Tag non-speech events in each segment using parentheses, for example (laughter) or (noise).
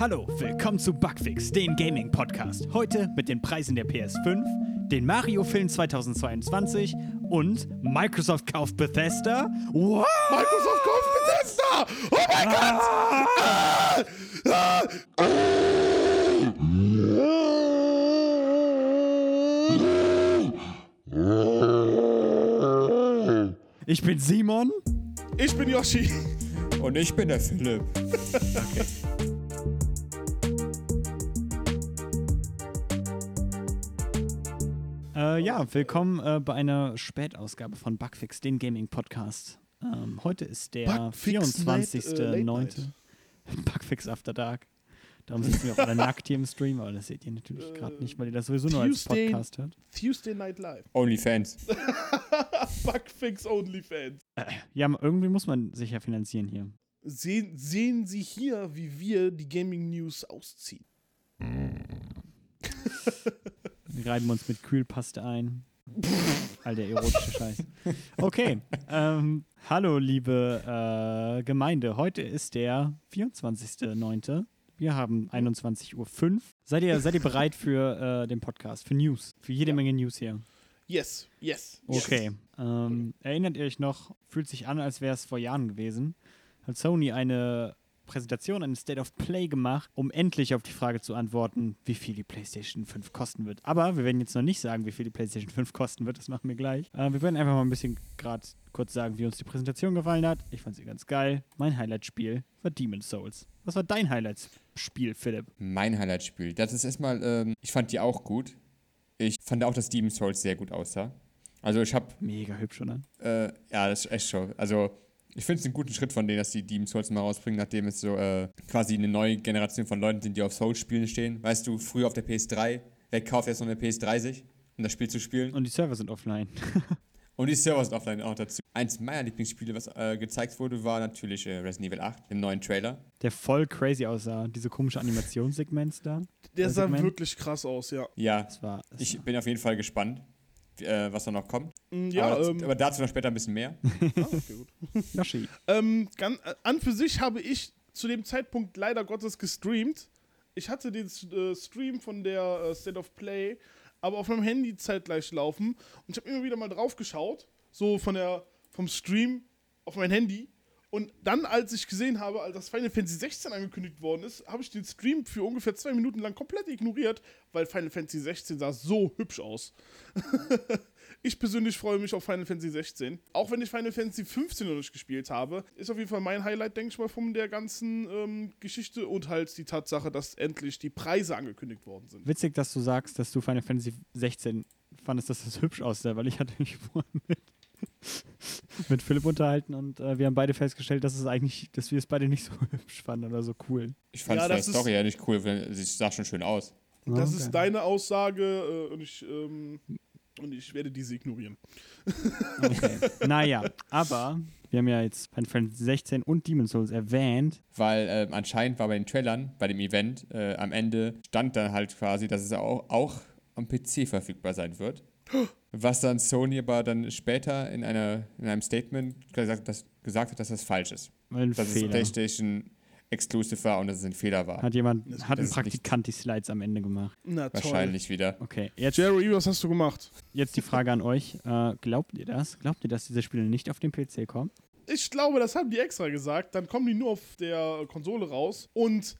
Hallo, willkommen zu Bugfix, den Gaming-Podcast. Heute mit den Preisen der PS5, den Mario-Film 2022 und Microsoft kauft Bethesda. What? Microsoft kauft Bethesda! Oh mein Gott! Ah! Ah! Ich bin Simon. Ich bin Yoshi. Und ich bin der Philipp. Okay. Äh, ja, willkommen äh, bei einer Spätausgabe von Bugfix, den Gaming-Podcast. Ähm, heute ist der Bugfix Night, äh, Late 24.09. Night. Bugfix After Dark. Darum sitzen wir auch alle nackt hier im Stream, aber das seht ihr natürlich gerade nicht, weil ihr das sowieso nur als Tuesday- Podcast hört. Tuesday Night Live. Onlyfans. (laughs) Bugfix Onlyfans. Ja, irgendwie muss man sich ja finanzieren hier. Sehen, sehen Sie hier, wie wir die Gaming News ausziehen. (laughs) Wir reiben uns mit Kühlpaste ein. (laughs) All der erotische Scheiß. Okay. Ähm, hallo, liebe äh, Gemeinde. Heute ist der 24.09. Wir haben 21.05 Uhr. Seid ihr, seid ihr bereit für äh, den Podcast, für News? Für jede Menge News hier. Yes, yes. yes. Okay. Ähm, erinnert ihr euch noch, fühlt sich an, als wäre es vor Jahren gewesen, hat Sony eine Präsentation, eine State of Play gemacht, um endlich auf die Frage zu antworten, wie viel die PlayStation 5 kosten wird. Aber wir werden jetzt noch nicht sagen, wie viel die PlayStation 5 kosten wird, das machen wir gleich. Äh, wir werden einfach mal ein bisschen gerade kurz sagen, wie uns die Präsentation gefallen hat. Ich fand sie ganz geil. Mein Highlight-Spiel war Demon's Souls. Was war dein Highlight-Spiel, Philipp? Mein Highlight-Spiel. Das ist erstmal, ähm, ich fand die auch gut. Ich fand auch, dass Demon's Souls sehr gut aussah. Also ich habe, Mega hübsch, oder? äh, ja, das ist echt schon. Also ich finde es einen guten Schritt von denen, dass die Demon's Souls mal rausbringen, nachdem es so äh, quasi eine neue Generation von Leuten sind, die auf Souls-Spielen stehen. Weißt du, früher auf der PS3, wer kauft jetzt noch eine PS3 sich, um das Spiel zu spielen? Und die Server sind offline. (laughs) Und die Server sind offline auch dazu. Eins meiner Lieblingsspiele, was äh, gezeigt wurde, war natürlich äh, Resident Evil 8, im neuen Trailer. Der voll crazy aussah. Diese komische Animationssegments da. Der sah Segment. wirklich krass aus, ja. Ja, Das war. Das ich bin auf jeden Fall gespannt, äh, was da noch kommt. Mm, Ja, aber, ähm, aber dazu noch später ein bisschen mehr. (laughs) ah, okay, gut. Yoshi. Ähm, gan- äh, an für sich habe ich zu dem Zeitpunkt leider Gottes gestreamt. Ich hatte den äh, Stream von der äh, State of Play, aber auf meinem Handy zeitgleich laufen. Und ich habe immer wieder mal drauf geschaut, so von der, vom Stream auf mein Handy. Und dann, als ich gesehen habe, als das Final Fantasy 16 angekündigt worden ist, habe ich den Stream für ungefähr zwei Minuten lang komplett ignoriert, weil Final Fantasy 16 sah so hübsch aus. (laughs) Ich persönlich freue mich auf Final Fantasy 16. Auch wenn ich Final Fantasy 15 noch nicht gespielt habe, ist auf jeden Fall mein Highlight, denke ich mal, von der ganzen ähm, Geschichte und halt die Tatsache, dass endlich die Preise angekündigt worden sind. Witzig, dass du sagst, dass du Final Fantasy 16 fandest, dass das hübsch aussah, weil ich hatte mich (laughs) vorhin mit, (laughs) mit Philipp unterhalten und äh, wir haben beide festgestellt, dass es eigentlich, dass wir es beide nicht so (laughs) hübsch fanden oder so cool. Ich fand Ja, es von der das ist- Story ja nicht cool, weil sie sah schon schön aus. Das Okay. ist deine Aussage äh, und, ich, ähm, und ich werde diese ignorieren. (laughs) Okay. naja, aber wir haben ja jetzt Final Fantasy 16 und Demon's Souls erwähnt. Weil ähm, anscheinend war bei den Trailern, bei dem Event, äh, am Ende stand dann halt quasi, dass es auch, auch am PC verfügbar sein wird. Was dann Sony aber dann später in, einer, in einem Statement gesagt, dass, gesagt hat, dass das falsch ist. Ein Dass es Fehler. PlayStation Exclusive war und dass es ein Fehler war. Hat jemand, Das- hat ein das Praktikant die Slides am Ende gemacht. Na toll. Wahrscheinlich wieder. Okay, jetzt, Jerry, was hast du gemacht? jetzt die Frage an euch. Äh, glaubt ihr das? Glaubt ihr, dass diese Spiele nicht auf den PC kommen? Ich glaube, das haben die extra gesagt. Dann kommen die nur auf der Konsole raus und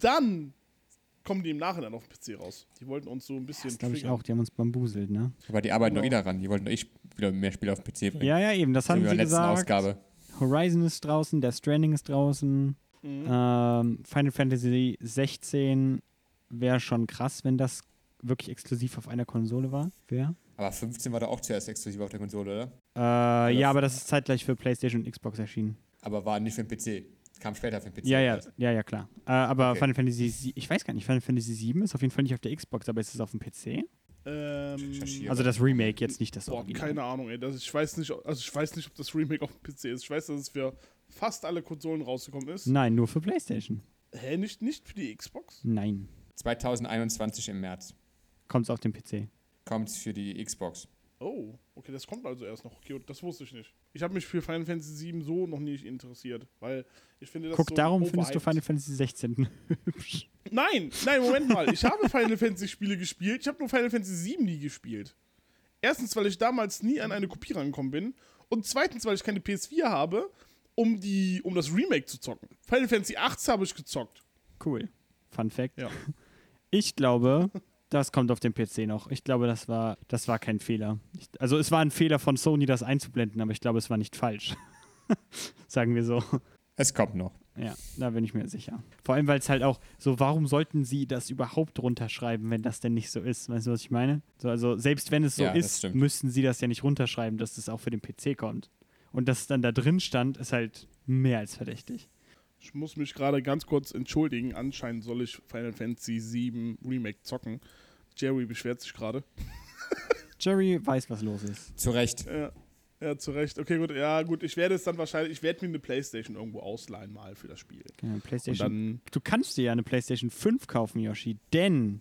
dann kommen die im Nachhinein auf den PC raus. Die wollten uns so ein bisschen Das glaube ich auch, die haben uns bambuselt, ne? Aber die arbeiten Genau. noch eh daran. Die wollten doch eh wieder mehr Spiele auf den PC bringen. Ja, ja, eben, das So haben wie bei sie der letzten gesagt. Ausgabe. Horizon ist draußen, Death Stranding ist draußen. Mhm. Ähm, Final Fantasy 16 wäre schon krass, wenn das wirklich exklusiv auf einer Konsole war. Wer? Aber 15 war doch auch zuerst exklusiv auf der Konsole, oder? Äh, ja, aber das ist zeitgleich für PlayStation und Xbox erschienen. Aber war nicht für den PC. Kam später für den PC. Ja, ja, ja, ja, klar. Äh, aber Okay. Final Fantasy, ich weiß gar nicht, Final Fantasy 7 ist auf jeden Fall nicht auf der Xbox, aber ist es auf dem PC? Ähm. Also das Remake, jetzt nicht das Boah, Original. keine Ahnung, ey. Das, ich, weiß nicht, also ich weiß nicht, ob das Remake auf dem PC ist. Ich weiß, dass es für fast alle Konsolen rausgekommen ist. Nein, nur für PlayStation. Hä, nicht, nicht für die Xbox? Nein. 2021 im März Kommt es auf dem PC. kommt es für die Xbox. Oh, okay, das kommt also erst noch. Okay, das wusste ich nicht. Ich habe mich für Final Fantasy VII so noch nicht interessiert, weil ich finde das Guck, so darum findest du. Final Fantasy 16 hübsch. (laughs) Nein, nein, Moment mal. Ich habe Final Fantasy Spiele gespielt. Ich habe nur Final Fantasy VII nie gespielt. Erstens, weil ich damals nie an eine Kopie rangekommen bin. Und zweitens, weil ich keine PS4 habe, um, die, um das Remake zu zocken. Final Fantasy 18 habe ich gezockt. Cool. Fun Fact. Ja. (laughs) Ich glaube, das kommt auf dem PC noch. Ich glaube, das war, das war kein Fehler. Ich, also es war ein Fehler von Sony, das einzublenden, aber ich glaube, es war nicht falsch. (laughs) Sagen wir so. Es kommt noch. Ja, da bin ich mir sicher. Vor allem, weil es halt auch so, warum sollten sie das überhaupt runterschreiben, wenn das denn nicht so ist? Weißt du, was ich meine? So, also, selbst wenn es so Ja, ist, müssten sie das ja nicht runterschreiben, dass das auch für den PC kommt. Und dass es dann da drin stand, ist halt mehr als verdächtig. Ich muss mich gerade ganz kurz entschuldigen. Anscheinend soll ich Final Fantasy VII Remake zocken. Jerry beschwert sich gerade. Jerry weiß, was los ist. Zu Recht. Ja, ja, zu Recht. Okay, gut. Ja, gut. Ich werde es dann wahrscheinlich, ich werde mir eine Playstation irgendwo ausleihen mal für das Spiel. Ja, Und PlayStation. dann, Du kannst dir ja eine PlayStation 5 kaufen, Yoshi, denn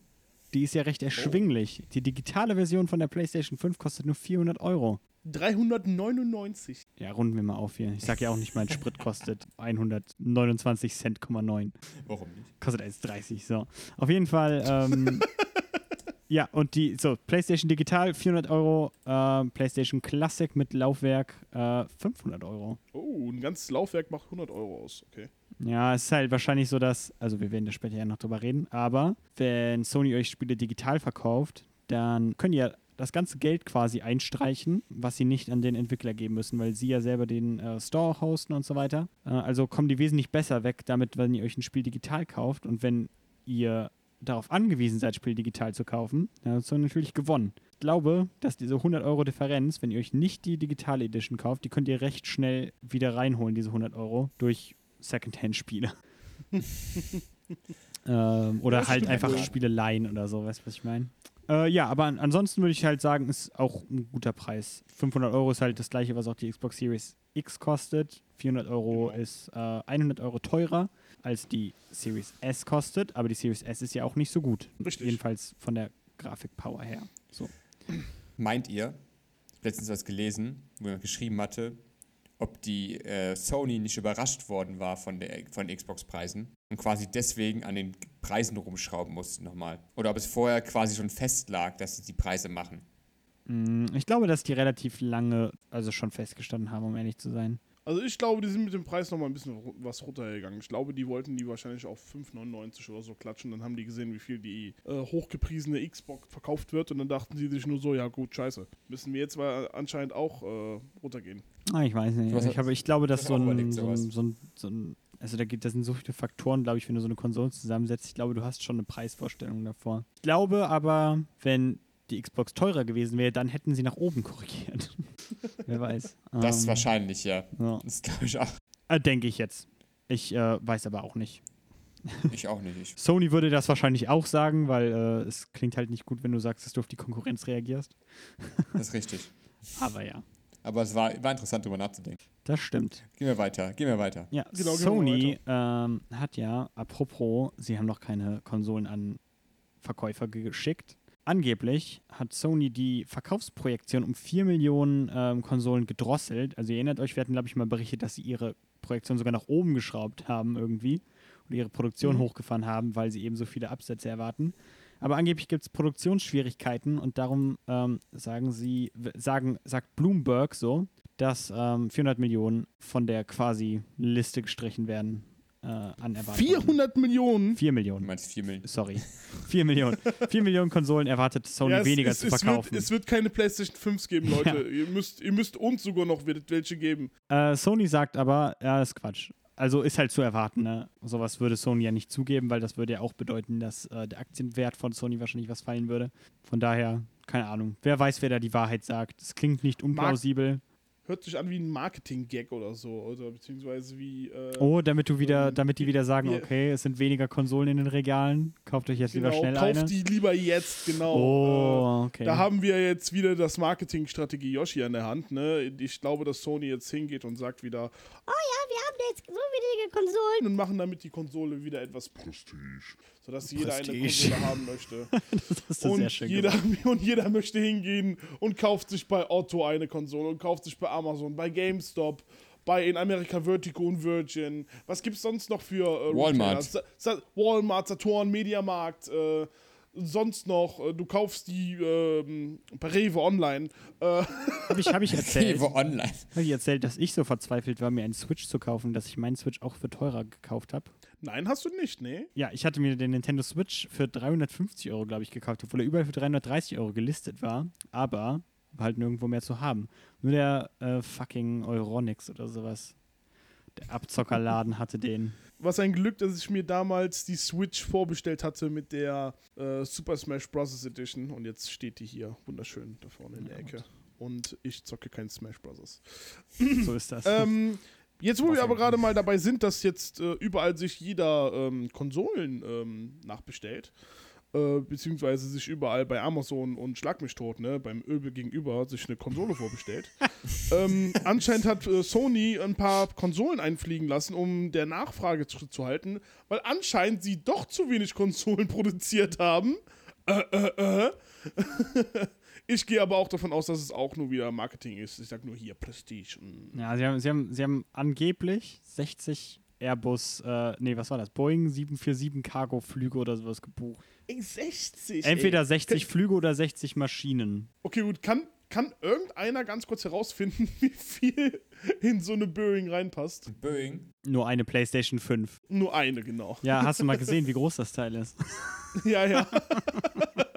die ist ja recht erschwinglich. Die digitale Version von der PlayStation 5 kostet nur 400 Euro. 399. Ja, runden wir mal auf hier. Ich sag ja auch nicht, mein Sprit kostet 129 Cent,9. Warum nicht? Kostet 1,30. So. Auf jeden Fall, ähm, (laughs) ja, und die, so, PlayStation Digital 400 Euro, äh, PlayStation Classic mit Laufwerk äh, 500 Euro. Oh, ein ganzes Laufwerk macht 100 Euro aus. Okay. Ja, es ist halt wahrscheinlich so, dass, also wir werden da später ja noch drüber reden, aber wenn Sony euch Spiele digital verkauft, dann könnt ihr das ganze Geld quasi einstreichen, was sie nicht an den Entwickler geben müssen, weil sie ja selber den äh, Store hosten und so weiter. Äh, also kommen die wesentlich besser weg damit, wenn ihr euch ein Spiel digital kauft und wenn ihr darauf angewiesen seid, Spiel digital zu kaufen, dann habt ihr natürlich gewonnen. Ich glaube, dass diese 100 Euro Differenz, wenn ihr euch nicht die digitale Edition kauft, die könnt ihr recht schnell wieder reinholen, diese 100 Euro, durch Secondhand-Spiele. (laughs) ähm, oder halt einfach. Spiele leihen oder so, weißt du, was ich meine? Äh, ja, aber an, ansonsten würde ich halt sagen, ist auch ein guter Preis. 500 Euro ist halt das gleiche, was auch die Xbox Series X kostet. 400 Euro Genau. ist äh, 100 Euro teurer als die Series S kostet, aber die Series S ist ja auch nicht so gut. Richtig. Jedenfalls von der Grafikpower her. So. Meint ihr, ich habe letztens was gelesen, wo jemand geschrieben hatte, ob die äh, Sony nicht überrascht worden war von, der, von Xbox-Preisen und quasi deswegen an den Preisen rumschrauben mussten nochmal. Oder ob es vorher quasi schon festlag, dass sie die Preise machen. Mm, Ich glaube, dass die relativ lange, also schon festgestanden haben, um ehrlich zu sein. Also ich glaube, die sind mit dem Preis noch mal ein bisschen was runtergegangen. Ich glaube, die wollten die wahrscheinlich auf 5,99 oder so klatschen. Dann haben die gesehen, wie viel die äh, hochgepriesene Xbox verkauft wird. Und dann dachten sie sich nur so, ja gut, scheiße. Müssen wir jetzt mal anscheinend auch äh, runtergehen. Ah, ich weiß nicht. Was- ich, habe, ich glaube, dass so ein, überlegt, so, ein, so, ein, so ein, also da gibt, das sind so viele Faktoren, glaube ich, wenn du so eine Konsole zusammensetzt. Ich glaube, du hast schon eine Preisvorstellung davor. Ich glaube aber, wenn die Xbox teurer gewesen wäre, dann hätten sie nach oben korrigiert. (laughs) Wer weiß. Das Ähm, wahrscheinlich, ja. Ja. Das glaube ich auch. Äh, Denke ich jetzt. Ich äh, weiß aber auch nicht. (laughs) Ich auch nicht. Ich, Sony würde das wahrscheinlich auch sagen, weil äh, es klingt halt nicht gut, wenn du sagst, dass du auf die Konkurrenz reagierst. (laughs) das ist richtig. Aber ja, Aber es war, war interessant, darüber nachzudenken. das stimmt. Gehen wir weiter, gehen wir weiter. Ja, Genau, Sony ähm, hat ja, apropos, sie haben noch keine Konsolen an Verkäufer geschickt. Angeblich hat Sony die Verkaufsprojektion um 4 Millionen ähm, Konsolen gedrosselt. Also ihr erinnert euch, wir hatten, glaube ich, mal berichtet, dass sie ihre Projektion sogar nach oben geschraubt haben irgendwie und ihre Produktion Mhm. hochgefahren haben, weil sie eben so viele Absätze erwarten. Aber angeblich gibt es Produktionsschwierigkeiten und darum ähm, sagen sie, sagen, sagt Bloomberg so, dass ähm, 400 Millionen von der quasi Liste gestrichen werden äh, an Erwartungen. 400 Millionen? 4 Du Millionen. meinst 4 Millionen. Sorry. 4 Millionen. 4 Millionen Konsolen erwartet Sony Ja, es- weniger es, zu es wird, verkaufen. es wird keine PlayStation 5 geben, Leute. Ja. Ihr, müsst, ihr müsst uns sogar noch welche geben. Äh, Sony sagt aber, ja, ist Quatsch. Also ist halt zu erwarten, ne? Sowas würde Sony ja nicht zugeben, weil das würde ja auch bedeuten, dass äh, der Aktienwert von Sony wahrscheinlich was fallen würde. Von daher, keine Ahnung. Wer weiß, wer da die Wahrheit sagt. Es klingt nicht unplausibel. Hört sich an wie ein Marketing-Gag oder so. Oder beziehungsweise wie. Äh, Oh, damit du wieder, Ähm, damit die wieder sagen, okay, es sind weniger Konsolen in den Regalen, Kauft euch jetzt Genau, lieber schnell kauft eine. die lieber jetzt, genau. Oh, Äh, okay. Da haben wir jetzt wieder das Marketingstrategie Yoshi an der Hand. Ne? Ich glaube, dass Sony jetzt hingeht und sagt wieder, Oh ja, wir haben jetzt so wenige Konsolen. und machen damit die Konsole wieder etwas Prestige, sodass jeder eine. Konsole haben möchte. (laughs) das ist sehr und, jeder, (laughs) und jeder möchte hingehen und kauft sich bei Otto eine Konsole und kauft sich bei Amazon, bei GameStop, bei in Amerika Vertigo und Virgin. Was gibt's sonst noch für äh, Walmart. Sa Sa Walmart, Saturn, Mediamarkt, äh, sonst noch, äh, du kaufst die ähm, bei Rewe online. Äh, (laughs) Habe ich, hab ich erzählt, Rewe Online. hab ich erzählt, dass ich so verzweifelt war, mir einen Switch zu kaufen, dass ich meinen Switch auch für teurer gekauft habe? Nein, hast du nicht, ne? Ja, ich hatte mir den Nintendo Switch für 350 Euro, glaube ich, gekauft, obwohl er überall für 330 Euro gelistet war, aber war halt nirgendwo mehr zu haben. Nur der äh, fucking Euronix oder sowas. Der Abzockerladen hatte den. (laughs) Was ein Glück, dass ich mir damals die Switch vorbestellt hatte mit der äh, Super Smash Bros. Edition und jetzt steht die hier wunderschön da vorne in der Ecke. Und ich zocke kein Smash Bros. So ist das. (laughs) Ähm, jetzt, wo wir aber gerade mal dabei sind, dass jetzt äh, überall sich jeder ähm, Konsolen ähm, nachbestellt, äh, beziehungsweise sich überall bei Amazon und Schlag mich tot, ne, beim Öbel gegenüber sich eine Konsole vorbestellt. (laughs) ähm, anscheinend hat äh, Sony ein paar Konsolen einfliegen lassen, um der Nachfrage zu, zu halten, weil anscheinend sie doch zu wenig Konsolen (laughs) produziert haben. Äh, äh, äh. Ich gehe aber auch davon aus, dass es auch nur wieder Marketing ist. Ich sag nur hier Prestige. Ja, sie haben, sie haben, sie haben angeblich 60 Airbus, äh, nee, was war das? Boeing 747 Cargo-Flüge oder sowas gebucht. Ey, 60. Entweder ey. 60 Flüge oder 60 Maschinen. Okay, gut. Kann, kann irgendeiner ganz kurz herausfinden, (laughs) wie viel in so eine Boeing reinpasst? Boeing. Nur eine PlayStation 5. Nur eine, genau. Ja, hast du mal (laughs) gesehen, wie groß das Teil ist? Ja, ja. (laughs)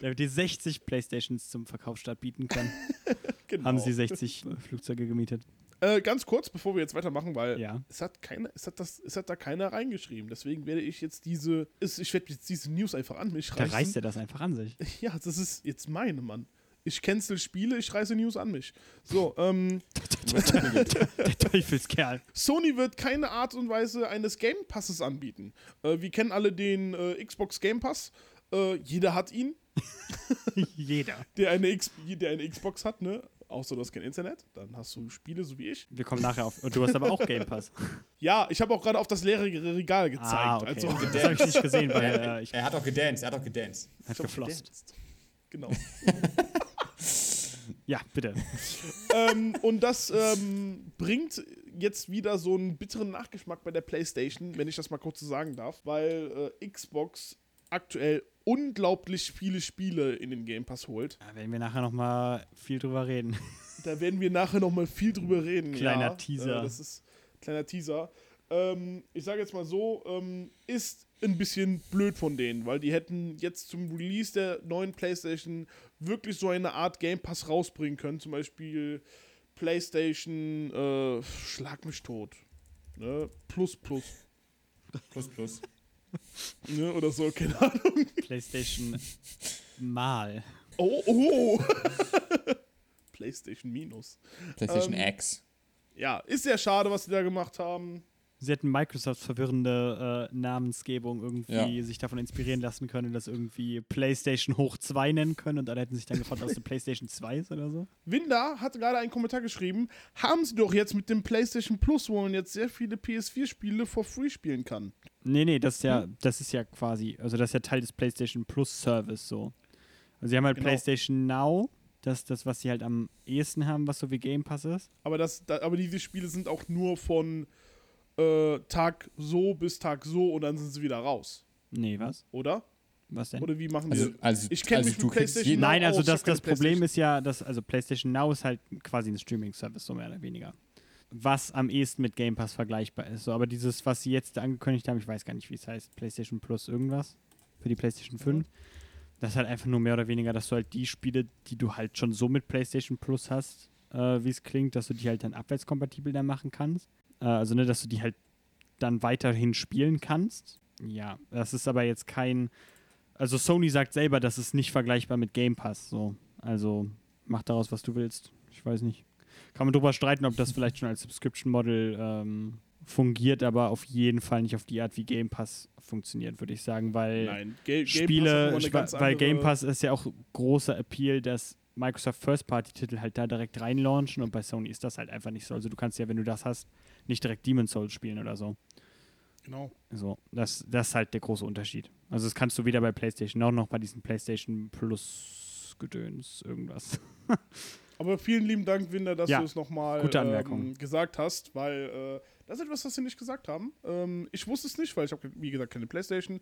Damit die 60 Playstations zum Verkaufsstart bieten können, (laughs) genau. haben sie 60 Flugzeuge gemietet. Äh, ganz kurz, bevor wir jetzt weitermachen, weil Ja. es hat keine, es hat das, es hat da keiner reingeschrieben. Deswegen werde ich jetzt diese, ich werde jetzt diese News einfach an mich Da reißen. reißt er das einfach an sich. (laughs) Ja, das ist jetzt meine, Mann. Ich cancel Spiele, ich reiße News an mich. So, ähm, (laughs) Der Teufelskerl. Sony wird keine Art und Weise eines Game Passes anbieten. Äh, wir kennen alle den äh, Xbox Game Pass. Äh, jeder hat ihn, (laughs) Jeder. der eine, X der eine Xbox hat, ne? Außer du hast kein Internet, dann hast du Spiele, so wie ich. Wir kommen nachher auf. Und du hast aber auch Game Pass. (laughs) Ja, ich habe auch gerade auf das leere Regal gezeigt. Ah, okay. Also, das habe ich nicht gesehen, weil äh, ich Er hat auch gedanced, er hat auch gedanced. hat geflosst. Genau. (laughs) Ja, bitte. ähm, und das ähm, bringt jetzt wieder so einen bitteren Nachgeschmack bei der PlayStation, wenn ich das mal kurz so sagen darf, weil äh, Xbox aktuell unglaublich viele Spiele in den Game Pass holt. Da werden wir nachher nochmal viel drüber reden. (laughs) Da werden wir nachher noch mal viel drüber reden. Kleiner ja. Teaser. Äh, das ist kleiner Teaser. Ähm, ich sage jetzt mal so, ähm, ist ein bisschen blöd von denen, weil die hätten jetzt zum Release der neuen PlayStation wirklich so eine Art Game Pass rausbringen können. Zum Beispiel PlayStation äh, Schlag mich tot. Ne? Plus Plus. Plus, plus. (laughs) Ne? Oder so, keine Ahnung. PlayStation mal. Oh, oh. (laughs) PlayStation Minus. PlayStation Ähm, X. Ja, ist sehr schade, was die da gemacht haben. Sie hätten Microsofts verwirrende äh, Namensgebung irgendwie Ja. sich davon inspirieren lassen können, das irgendwie PlayStation hoch 2 nennen können und alle hätten sich dann gefragt, was eine PlayStation 2 ist oder so. Winda hat gerade einen Kommentar geschrieben, haben sie doch jetzt mit dem PlayStation Plus, wo man jetzt sehr viele PS4-Spiele for free spielen kann. Nee, nee, das ist ja, das ist ja quasi, also das ist ja Teil des PlayStation Plus Service so. Also sie haben halt Genau. PlayStation Now, das ist das, was sie halt am ehesten haben, was so wie Game Pass ist. Aber, das, da, aber diese Spiele sind auch nur von äh, Tag so bis Tag so und dann sind sie wieder raus, Nee, was? oder? Was denn? Oder wie machen Also, die also, Ich kenn also mich du mit PlayStation Nein, also das, das Problem ist ja, dass also PlayStation Now ist halt quasi ein Streaming-Service, so mehr oder weniger. Was am ehesten mit Game Pass vergleichbar ist. So, aber dieses, was sie jetzt angekündigt haben, ich weiß gar nicht, wie es heißt, PlayStation Plus irgendwas für die PlayStation 5. Das ist halt einfach nur mehr oder weniger, dass du halt die Spiele, die du halt schon so mit PlayStation Plus hast, äh, wie es klingt, dass du die halt dann abwärtskompatibel dann machen kannst. Äh, also, ne, dass du die halt dann weiterhin spielen kannst. Ja, das ist aber jetzt kein. Also Sony sagt selber, das ist nicht vergleichbar mit Game Pass. So. Also mach daraus, was du willst. Ich weiß nicht. Kann man drüber streiten, ob das vielleicht schon als Subscription Model ähm, fungiert aber auf jeden Fall nicht auf die Art, wie Game Pass funktioniert, würde ich sagen, weil Nein, Game hat Spiele, ganz weil Game Pass ist ja auch großer Appeal, dass Microsoft First-Party-Titel halt da direkt reinlaunchen und bei Sony ist das halt einfach nicht so. Also du kannst ja, wenn du das hast, nicht direkt Demon's Souls spielen oder so. Genau. So, das, das ist halt der große Unterschied. Also das kannst du weder bei PlayStation auch noch bei diesem PlayStation Plus Gedöns irgendwas. (laughs) Aber vielen lieben Dank, Winder, dass Ja, du es nochmal ähm, gesagt hast, weil äh, das ist etwas, was sie nicht gesagt haben. Ähm, ich wusste es nicht, weil ich habe, wie gesagt, keine Playstation.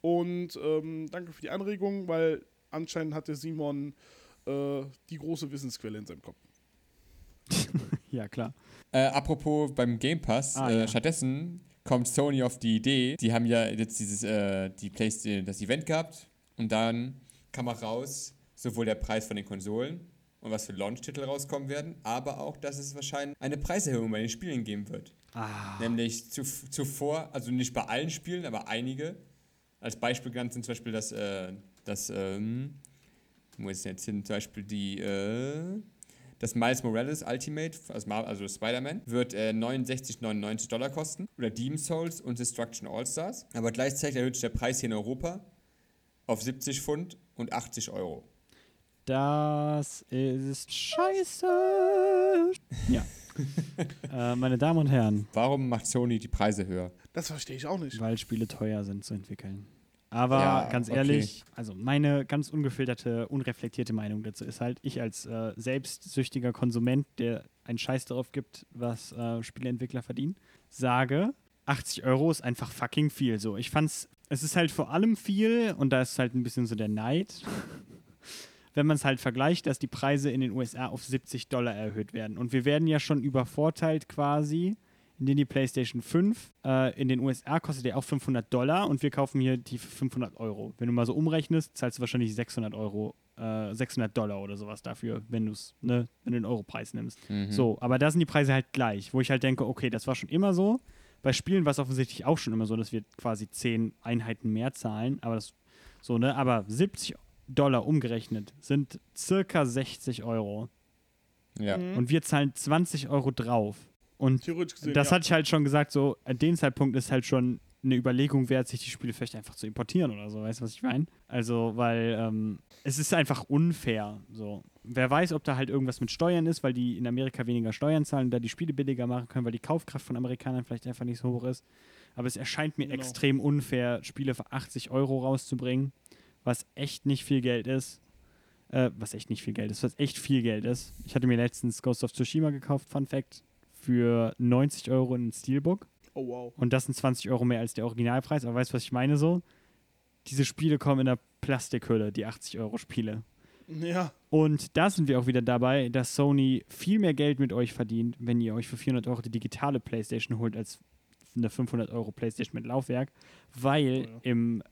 Und ähm, danke für die Anregung, weil anscheinend hatte Simon äh, die große Wissensquelle in seinem Kopf. (laughs) ja, klar. Äh, apropos beim Game Pass, Ah, äh, ja. stattdessen kommt Sony auf die Idee, die haben ja jetzt dieses, äh, die Playstation, das Event gehabt und dann kam auch raus, sowohl der Preis von den Konsolen und was für Launch-Titel rauskommen werden, aber auch, dass es wahrscheinlich eine Preiserhöhung bei den Spielen geben wird. Ah, Nämlich zu, zuvor, also nicht bei allen Spielen, aber einige. Als Beispiel genannt sind zum Beispiel das, äh, das, ähm, wo ist denn jetzt hin? Zum Beispiel die, äh, das Miles Morales Ultimate, also, also Spider-Man, wird äh, 69,99 Dollar kosten. Oder Demon Souls und Destruction All-Stars. Aber gleichzeitig erhöht sich der Preis hier in Europa auf 70 Pfund und 80 Euro. das ist scheiße. (laughs) Ja. äh, meine Damen und Herren, Warum macht Sony die Preise höher? Das verstehe ich auch nicht. weil Spiele teuer sind zu entwickeln. Aber Ja, ganz okay. ehrlich, also meine ganz ungefilterte, unreflektierte Meinung dazu ist halt, ich als äh, selbstsüchtiger Konsument, der einen Scheiß darauf gibt, was äh, Spieleentwickler verdienen, sage, 80 Euro ist einfach fucking viel. So, ich fand's, es ist halt vor allem viel und da ist halt ein bisschen so der Neid. (laughs) Wenn man es halt vergleicht, dass die Preise in den USA auf 70 Dollar erhöht werden. Und wir werden ja schon übervorteilt quasi, indem die PlayStation 5 äh, in den USA kostet ja auch 500 Dollar und wir kaufen hier die für 500 Euro. Wenn du mal so umrechnest, zahlst du wahrscheinlich 600 Euro, äh, 600 Dollar oder sowas dafür, wenn du es, ne, wenn du den Europreis nimmst. Mhm. So, aber da sind die Preise halt gleich, wo ich halt denke, okay, das war schon immer so. Bei Spielen war es offensichtlich auch schon immer so, dass wir quasi 10 Einheiten mehr zahlen, aber das so, ne, aber 70 Dollar umgerechnet sind circa 60 Euro Ja. Mhm. und wir zahlen 20 Euro drauf. Und gesehen. das ja. hatte ich halt schon gesagt, so an dem Zeitpunkt ist halt schon eine Überlegung wert, sich die Spiele vielleicht einfach zu importieren oder so, weißt du, was ich meine? Also, weil ähm, es ist einfach unfair. So. Wer weiß, ob da halt irgendwas mit Steuern ist, weil die in Amerika weniger Steuern zahlen und da die Spiele billiger machen können, weil die Kaufkraft von Amerikanern vielleicht einfach nicht so hoch ist. Aber es erscheint mir Genau. extrem unfair, Spiele für 80 Euro rauszubringen, was echt nicht viel Geld ist. Äh, was echt nicht viel Geld ist, was echt viel Geld ist. Ich hatte mir letztens Ghost of Tsushima gekauft, Fun Fact, für 90 Euro in ein Steelbook. Oh, wow. Und das sind 20 Euro mehr als der Originalpreis. Aber weißt du, was ich meine so? Diese Spiele kommen in einer Plastikhülle, die 80 Euro Spiele. Ja, Und da sind wir auch wieder dabei, dass Sony viel mehr Geld mit euch verdient, wenn ihr euch für 400 Euro die digitale PlayStation holt, als eine 500 Euro PlayStation mit Laufwerk. Weil Oh ja. im,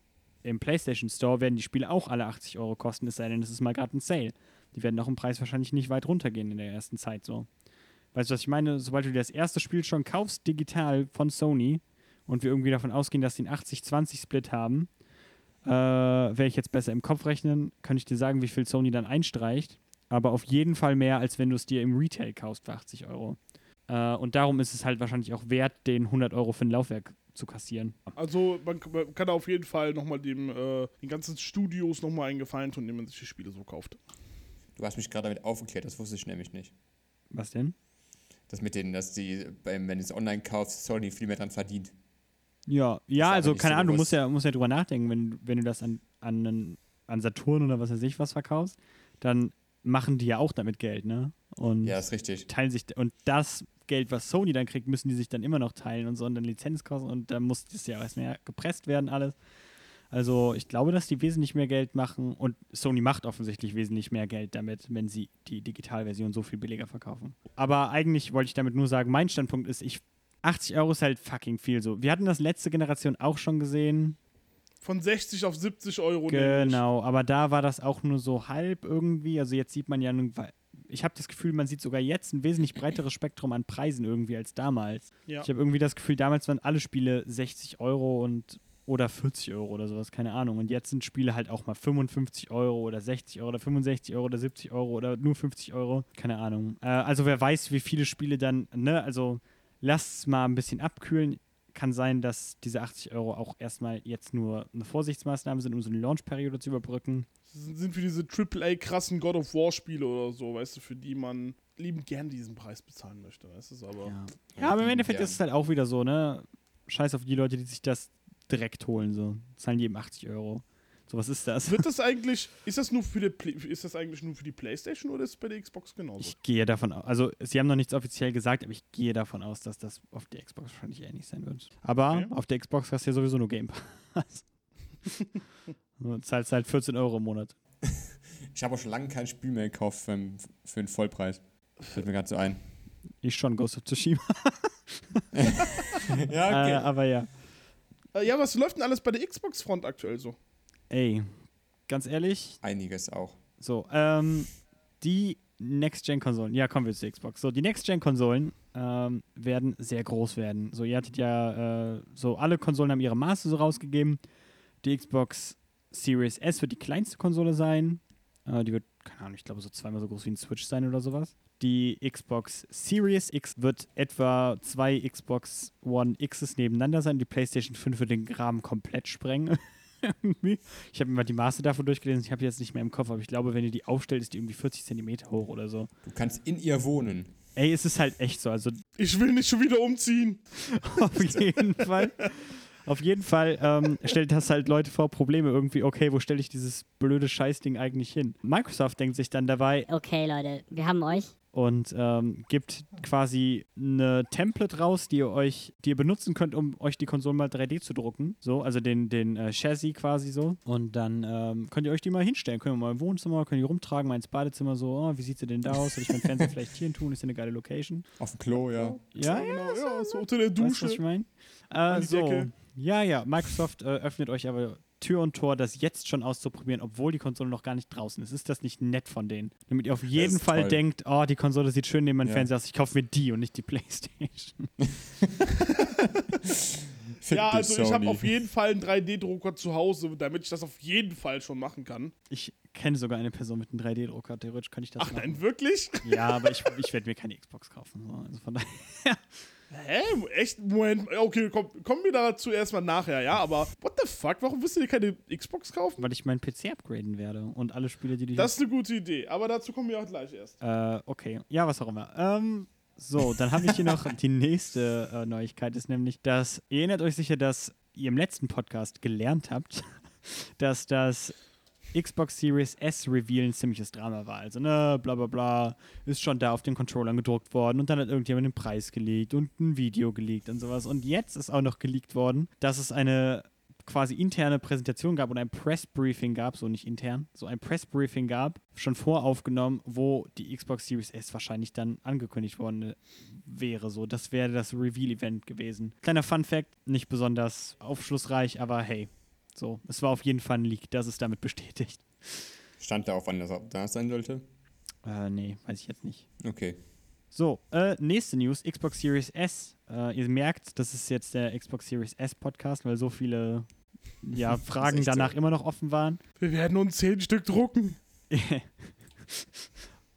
im PlayStation Store werden die Spiele auch alle 80 Euro kosten, es sei denn, es ist mal gerade ein Sale. Die werden auch im Preis wahrscheinlich nicht weit runtergehen in der ersten Zeit so. Weißt du, was ich meine? Sobald du dir das erste Spiel schon kaufst, digital von Sony, und wir irgendwie davon ausgehen, dass die einen 80-20-Split haben, äh, werde ich jetzt besser im Kopf rechnen, kann ich dir sagen, wie viel Sony dann einstreicht. Aber auf jeden Fall mehr, als wenn du es dir im Retail kaufst für 80 Euro. Äh, und darum ist es halt wahrscheinlich auch wert, den 100 Euro für ein Laufwerk zu kassieren. also man, man kann auf jeden Fall nochmal dem, äh, den ganzen Studios nochmal einen Gefallen tun, indem man sich die Spiele so kauft. Du hast mich gerade damit aufgeklärt, das wusste ich nämlich nicht. Was denn? Das mit denen, dass die, wenn du es online kaufst, Sony viel mehr dran verdient. Ja, ja, also keine so Ahnung, du bewusst. musst ja, musst ja drüber nachdenken, wenn, wenn du das an, an, an Saturn oder was weiß ich was verkaufst, dann machen die ja auch damit Geld, ne? Und Ja, ist richtig. teilen sich und das Geld, was Sony dann kriegt, müssen die sich dann immer noch teilen und so und dann Lizenzkosten und dann muss das ja erst mehr gepresst werden alles. Also ich glaube, dass die wesentlich mehr Geld machen und Sony macht offensichtlich wesentlich mehr Geld damit, wenn sie die Digitalversion so viel billiger verkaufen. Aber eigentlich wollte ich damit nur sagen, mein Standpunkt ist, ich 80 Euro ist halt fucking viel so. Wir hatten das letzte Generation auch schon gesehen. Von 60 auf 70 Euro. Genau, aber da war das auch nur so halb irgendwie. Also jetzt sieht man ja, nun- ich habe das Gefühl, man sieht sogar jetzt ein wesentlich breiteres Spektrum an Preisen irgendwie als damals. Ja. Ich habe irgendwie das Gefühl, damals waren alle Spiele 60 Euro und oder 40 Euro oder sowas, keine Ahnung. Und jetzt sind Spiele halt auch mal 55 Euro oder 60 Euro oder 65 Euro oder 70 Euro oder nur 50 Euro, keine Ahnung. Äh, also wer weiß, wie viele Spiele dann, ne, also lasst es mal ein bisschen abkühlen. Kann sein, dass diese 80 Euro auch erstmal jetzt nur eine Vorsichtsmaßnahme sind, um so eine Launchperiode zu überbrücken. Das sind für diese AAA krassen God of War Spiele oder so, weißt du, für die man liebend gern diesen Preis bezahlen möchte, weißt du, aber. Ja, ja aber im Endeffekt gern. ist es halt auch wieder so, ne? Scheiß auf die Leute, die sich das direkt holen, so. Zahlen die eben 80 Euro. So, was ist das? Wird das (laughs) eigentlich, ist das nur für die, ist das eigentlich nur für die Playstation oder ist es bei der Xbox genauso? Ich gehe davon aus, also sie haben noch nichts offiziell gesagt, aber ich gehe davon aus, dass das auf der Xbox wahrscheinlich ähnlich sein wird. Aber Okay. auf der Xbox hast du ja sowieso nur Game Pass. (laughs) du zahlst halt 14 Euro im Monat. Ich habe auch schon lange kein Spiel mehr gekauft für, für einen Vollpreis. Fällt mir gerade so ein. Ich schon, Ghost of Tsushima. (laughs) ja, Äh, aber ja. Äh, ja, was läuft denn alles bei der Xbox-Front aktuell so? Ey, ganz ehrlich, Einiges auch. so, ähm, die Next-Gen-Konsolen, ja, kommen wir zur Xbox. So, die Next-Gen-Konsolen ähm, werden sehr groß werden. So, ihr hattet ja, äh, so, alle Konsolen haben ihre Maße so rausgegeben. Die Xbox Series S wird die kleinste Konsole sein. Äh, die wird, keine Ahnung, ich glaube, so zweimal so groß wie ein Switch sein oder sowas. Die Xbox Series X wird etwa zwei Xbox One X's nebeneinander sein. Die PlayStation 5 wird den Rahmen komplett sprengen. (laughs) Ich habe mir mal die Maße davon durchgelesen. Ich habe die jetzt nicht mehr im Kopf, aber ich glaube, wenn ihr die aufstellt, ist die irgendwie 40 Zentimeter hoch oder so. Du kannst in ihr wohnen. Ey, es ist halt echt so. Also Ich will nicht schon wieder umziehen. (laughs) auf jeden Fall. Auf jeden Fall ähm, stellt das halt Leute vor Probleme irgendwie. Okay, wo stelle ich dieses blöde Scheißding eigentlich hin? Microsoft denkt sich dann dabei Okay, Leute, wir haben euch. Und ähm, gibt quasi eine Template raus, die ihr euch, die ihr benutzen könnt, um euch die Konsolen mal 3D zu drucken. So, also den, den äh, Chassis quasi so. Und dann ähm, könnt ihr euch die mal hinstellen. Könnt ihr mal im Wohnzimmer, könnt ihr rumtragen, mal ins Badezimmer so, oh, wie sieht sie denn da aus? Soll ich meinen Fernseher vielleicht hier hin tun? Ist ja eine geile Location. Auf dem Klo, ja. Ja, ja, genau, ja, so unter der Weißt du, Dusche. was ich meine? Äh, so. Decke. Ja, ja. Microsoft äh, öffnet euch aber Tür und Tor, das jetzt schon auszuprobieren, obwohl die Konsole noch gar nicht draußen ist. Ist das nicht nett von denen? Damit ihr auf jeden Fall toll. denkt, oh, die Konsole sieht schön neben meinem Ja. Fernseher aus, ich kaufe mir die und nicht die Playstation. (laughs) Ja, also ich habe auf jeden Fall einen 3D-Drucker zu Hause, damit ich das auf jeden Fall schon machen kann. Ich kenne sogar eine Person mit einem 3D-Drucker. Theoretisch könnte ich das Ach machen. nein, wirklich? Ja, aber ich, ich werde mir keine Xbox kaufen. So. Also von daher. Hä? Echt? Moment. Okay, komm, kommen wir dazu erstmal nachher, ja, aber what the fuck? Warum willst du dir keine Xbox kaufen? Weil ich meinen PC upgraden werde und alle Spiele, die du Das ist eine gute Idee, aber dazu kommen wir auch gleich erst. Äh, okay. Ja, was auch immer. Ähm, so, dann habe ich hier noch die nächste äh, Neuigkeit, ist nämlich, dass ihr erinnert euch sicher, dass ihr im letzten Podcast gelernt habt, (laughs) dass das Xbox Series S Reveal ein ziemliches Drama war. Also, ne, bla bla bla, ist schon da auf den Controllern gedruckt worden und dann hat irgendjemand den Preis gelegt und ein Video geleakt und sowas. Und jetzt ist auch noch geleakt worden, dass es eine quasi interne Präsentation gab und ein Pressbriefing gab, so nicht intern, so ein Pressbriefing gab, schon voraufgenommen, wo die Xbox Series S wahrscheinlich dann angekündigt worden wäre. So, das wäre das Reveal-Event gewesen. Kleiner Fun-Fact, nicht besonders aufschlussreich, aber hey, so, es war auf jeden Fall ein Leak, das ist damit bestätigt. Stand da auch, wann das da sein sollte? Äh, nee, weiß ich jetzt nicht. Okay. So, äh, nächste News, Xbox Series S. Äh, ihr merkt, das ist jetzt der Xbox Series S Podcast, weil so viele ja, (laughs) Fragen echt so. danach immer noch offen waren. Wir werden uns zehn Stück drucken. (laughs)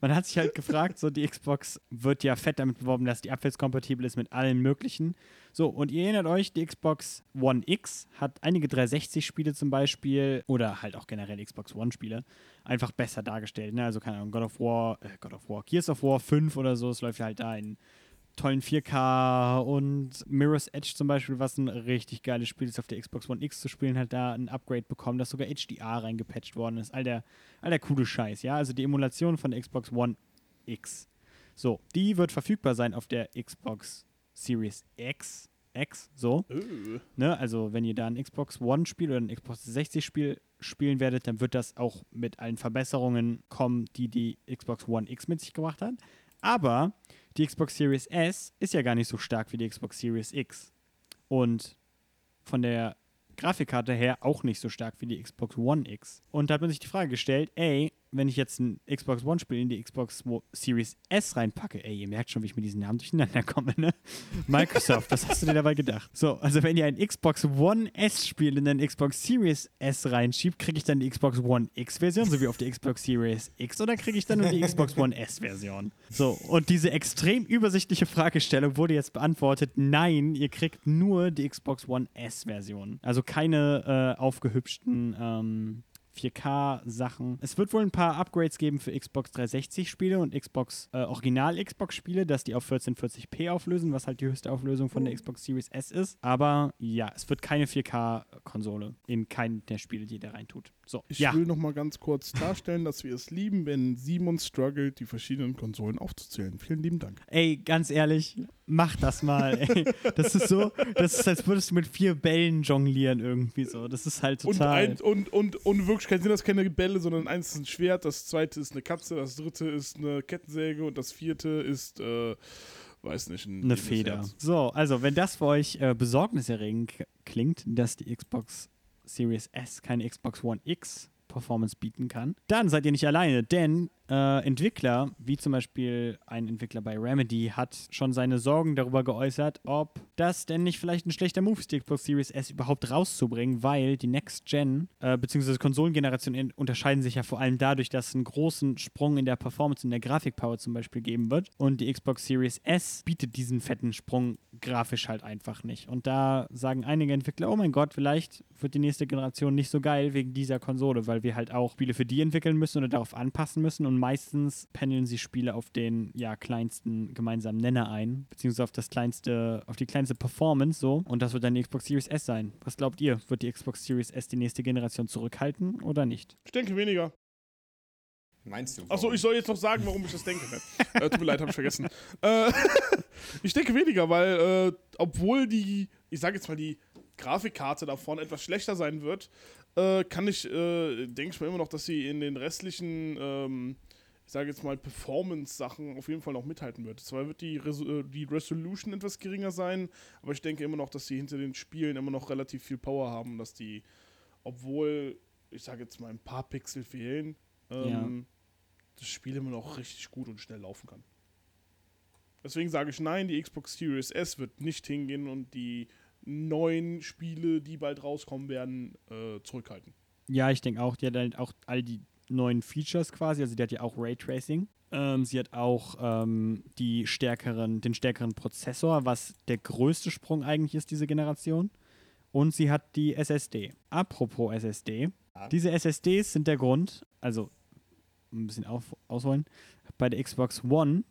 Man hat sich halt gefragt, so die Xbox wird ja fett damit beworben, dass die abwärtskompatibel ist mit allen möglichen. So, und ihr erinnert euch, die Xbox One X hat einige 360-Spiele zum Beispiel oder halt auch generell Xbox One-Spiele einfach besser dargestellt. Ne? Also, keine Ahnung, God of War, äh, God of War, Gears of War 5 oder so, es läuft ja halt da in tollen 4K und Mirror's Edge zum Beispiel, was ein richtig geiles Spiel ist, auf der Xbox One X zu spielen, halt da ein Upgrade bekommen, dass sogar HDR reingepatcht worden ist. All der, all der coole Scheiß, ja. Also die Emulation von der Xbox One X. So, die wird verfügbar sein auf der Xbox Series X. X, so. Äh. Ne? Also, wenn ihr da ein Xbox One-Spiel oder ein Xbox 60-Spiel spielen werdet, dann wird das auch mit allen Verbesserungen kommen, die die Xbox One X mit sich gebracht hat. Aber die Xbox Series S ist ja gar nicht so stark wie die Xbox Series X. Und von der Grafikkarte her auch nicht so stark wie die Xbox One X. Und da hat man sich die Frage gestellt, ey, wenn ich jetzt ein Xbox One-Spiel in die Xbox Series S reinpacke, ey, ihr merkt schon, wie ich mit diesen Namen durcheinander komme, ne? Microsoft, was hast du dir dabei gedacht? So, also wenn ihr ein Xbox One S-Spiel in ein Xbox Series S reinschiebt, kriege ich dann die Xbox One X-Version, sowie auf die Xbox Series X, oder kriege ich dann nur die Xbox One S-Version? So, und diese extrem übersichtliche Fragestellung wurde jetzt beantwortet, nein, ihr kriegt nur die Xbox One S-Version. Also keine äh, aufgehübschten ähm, 4K-Sachen. Es wird wohl ein paar Upgrades geben für Xbox 360-Spiele und Xbox äh, Original-Xbox-Spiele, dass die auf 1440p auflösen, was halt die höchste Auflösung von der Xbox Series S ist. Aber ja, es wird keine 4K-Konsole in keinen der Spiele, die da reintut. So, Ich ja. will noch mal ganz kurz darstellen, dass wir es lieben, wenn Simon struggelt, die verschiedenen Konsolen aufzuzählen. Vielen lieben Dank. Ey, ganz ehrlich, mach das mal. Ey. Das ist so, das ist, als würdest du mit vier Bällen jonglieren irgendwie so. Das ist halt Und, total. ein, und, und, und wirklich kein Sinn, das keine Bälle, sondern eins ist ein Schwert, das zweite ist eine Katze, das dritte ist eine Kettensäge und das vierte ist, äh, weiß nicht, ein eine Feder. Herz. So, also wenn das für euch äh, besorgniserregend klingt, dass die Xbox Series S keine Xbox One X Performance bieten kann, dann seid ihr nicht alleine, denn äh, Entwickler, wie zum Beispiel ein Entwickler bei Remedy, hat schon seine Sorgen darüber geäußert, ob das denn nicht vielleicht ein schlechter Move ist, die Xbox Series S überhaupt rauszubringen, weil die Next Gen äh, bzw. Konsolengenerationen unterscheiden sich ja vor allem dadurch, dass es einen großen Sprung in der Performance und der Grafikpower zum Beispiel geben wird. Und die Xbox Series S bietet diesen fetten Sprung grafisch halt einfach nicht. Und da sagen einige Entwickler, oh mein Gott, vielleicht wird die nächste Generation nicht so geil wegen dieser Konsole, weil wir halt auch Spiele für die entwickeln müssen oder darauf anpassen müssen. Und meistens pendeln sie Spiele auf den ja, kleinsten gemeinsamen Nenner ein, beziehungsweise auf das kleinste, auf die kleinste Performance so. Und das wird dann die Xbox Series S sein. Was glaubt ihr? Wird die Xbox Series S die nächste Generation zurückhalten oder nicht? Ich denke weniger. Meinst du? Achso, ich soll jetzt noch sagen, warum ich das denke. Ne? (laughs) äh, tut mir leid, hab ich vergessen. Äh, (laughs) ich denke weniger, weil äh, obwohl die, ich sage jetzt mal, die Grafikkarte davon etwas schlechter sein wird, äh, kann ich, äh, denke ich mir immer noch, dass sie in den restlichen, ähm, ich sage jetzt mal, Performance-Sachen auf jeden Fall noch mithalten wird. Zwar wird die, Res äh, die Resolution etwas geringer sein, aber ich denke immer noch, dass sie hinter den Spielen immer noch relativ viel Power haben, dass die, obwohl, ich sage jetzt mal, ein paar Pixel fehlen, ähm, das Spiel immer noch richtig gut und schnell laufen kann. Deswegen sage ich nein, die Xbox Series S wird nicht hingehen und die neuen Spiele, die bald rauskommen werden, äh, zurückhalten. Ja, ich denke auch, die hat halt auch all die neuen Features quasi. Also die hat ja auch Raytracing. Ähm, sie hat auch ähm, die stärkeren, den stärkeren Prozessor, was der größte Sprung eigentlich ist, diese Generation. Und sie hat die SSD. Apropos SSD. Diese SSDs sind der Grund, also ein bisschen auf, ausholen, bei der Xbox One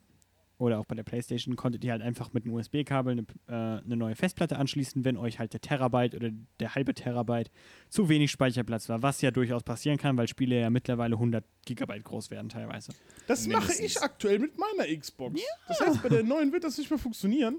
oder auch bei der PlayStation konntet ihr halt einfach mit einem USB-Kabel eine, äh, eine neue Festplatte anschließen, wenn euch halt der Terabyte oder der halbe Terabyte zu wenig Speicherplatz war, was ja durchaus passieren kann, weil Spiele ja mittlerweile 100 Gigabyte groß werden teilweise. Das mache Mindestens. ich aktuell mit meiner Xbox. Das heißt, bei der neuen wird das nicht mehr funktionieren.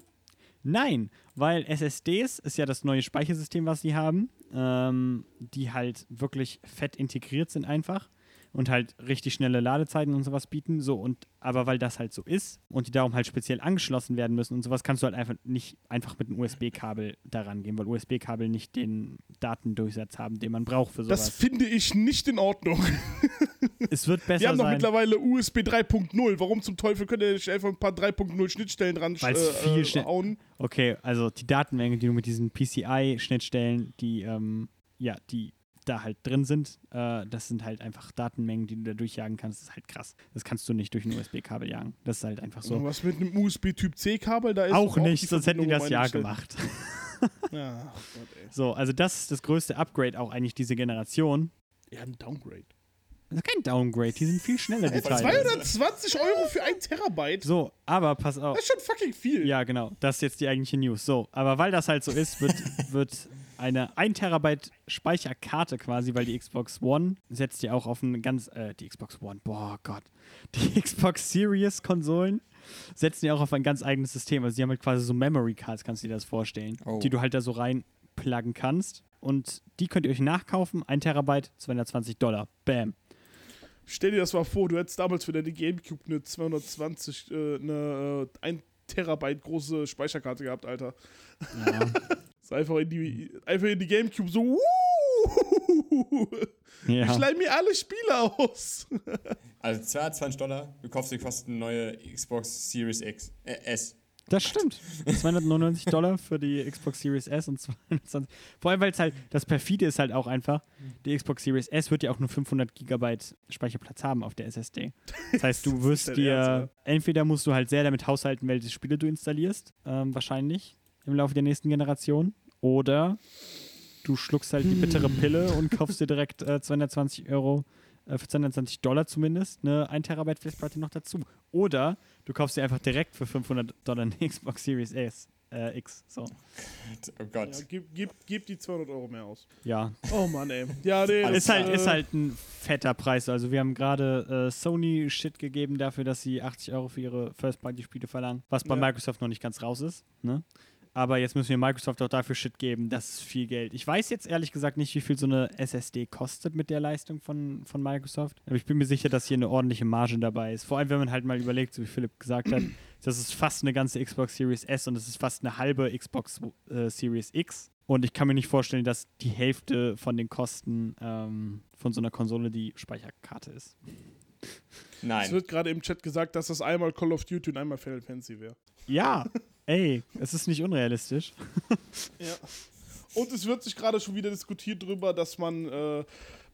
Nein, weil SSDs ist ja das neue Speichersystem, was sie haben, ähm, die halt wirklich fett integriert sind einfach und halt richtig schnelle Ladezeiten und sowas bieten. So und aber weil das halt so ist und die darum halt speziell angeschlossen werden müssen und sowas, kannst du halt einfach nicht einfach mit einem USB-Kabel daran gehen, weil USB-Kabel nicht den Datendurchsatz haben, den man braucht für Das sowas. finde ich nicht in Ordnung. (laughs) es wird Wir besser haben doch mittlerweile USB 3.0. Warum zum Teufel könnt ihr nicht einfach ein paar 3.0 Schnittstellen dran sch- Weil's viel äh, hauen? Okay, also die Datenmenge, die du mit diesen PCI-Schnittstellen, die, ähm, ja, die da halt drin sind, äh, das sind halt einfach Datenmengen, die du da durchjagen kannst. Das ist halt krass. Das kannst du nicht durch ein USB-Kabel jagen. Das ist halt einfach so. Was mit einem USB-Typ-C-Kabel da ist? Auch nicht, sonst hätten die das ja gemacht. (laughs) Ja, oh Gott, ey. So, also das ist das größte Upgrade auch eigentlich diese Generation. Ja, ein Downgrade. Das ist kein Downgrade, die sind viel schneller, die (laughs) Teile. 220 Euro für ein Terabyte? So, aber pass auf. Das ist schon fucking viel. Ja, genau. Das ist jetzt die eigentliche News. So, aber weil das halt so ist, wird, (laughs) wird eine 1 Terabyte Speicherkarte quasi, weil die Xbox One setzt ja auch auf ein ganz, äh, die Xbox One, boah Gott, (laughs) die Xbox Series Konsolen setzen ja auch auf ein ganz eigenes System. Also die haben halt quasi so Memory Cards, kannst du dir das vorstellen, Oh. die du halt da so reinpluggen kannst. Und die könnt ihr euch nachkaufen. 1 Terabyte, 220 Dollar. Bam. Stell dir das mal vor, du hättest damals für deine Gamecube eine 220, äh, eine äh, 1 Terabyte große Speicherkarte gehabt, Alter. Ja. (laughs) Ist einfach in die, einfach in die Gamecube so. Ich (laughs) Ja. leih mir alle Spiele aus. (laughs) Also 22 Dollar, du kaufst dir fast eine neue Xbox Series X, äh, S. Das stimmt. 299 (laughs) Dollar für die Xbox Series S und 220. Vor allem, weil es halt, das perfide ist halt auch einfach, die Xbox Series S wird ja auch nur 500 Gigabyte Speicherplatz haben auf der SSD. Das heißt, du wirst dir, Ernst, entweder musst du halt sehr damit haushalten, welche Spiele du installierst, ähm, wahrscheinlich im Laufe der nächsten Generation, oder du schluckst halt die bittere Pille und kaufst dir direkt äh, 220 Euro, äh, für 220 Dollar zumindest, eine 1 Terabyte Festplatte noch dazu. Oder du kaufst dir einfach direkt für 500 Dollar eine Xbox Series S, äh, X. So. Oh Gott. Ja, gib, gib, gib die 200 Euro mehr aus. Ja, Oh Mann, ey. Ja, nee. das, ist halt, äh, ist halt ein fetter Preis. Also wir haben gerade äh, Sony Shit gegeben dafür, dass sie 80 Euro für ihre First-Party-Spiele verlangen, was bei Ja. Microsoft noch nicht ganz raus ist. Ne? Aber jetzt müssen wir Microsoft auch dafür Shit geben. Das ist viel Geld. Ich weiß jetzt ehrlich gesagt nicht, wie viel so eine SSD kostet mit der Leistung von, von Microsoft. Aber ich bin mir sicher, dass hier eine ordentliche Marge dabei ist. Vor allem, wenn man halt mal überlegt, so wie Philipp gesagt hat, (clears throat) das ist fast eine ganze Xbox Series S und es ist fast eine halbe Xbox äh, Series X. Und ich kann mir nicht vorstellen, dass die Hälfte von den Kosten ähm, von so einer Konsole die Speicherkarte ist. Es Nein. wird gerade im Chat gesagt, dass das einmal Call of Duty und einmal Final Fantasy wäre. Ja, (laughs) ey, es ist nicht unrealistisch. (laughs) Ja. Und es wird sich gerade schon wieder diskutiert darüber, dass man, äh,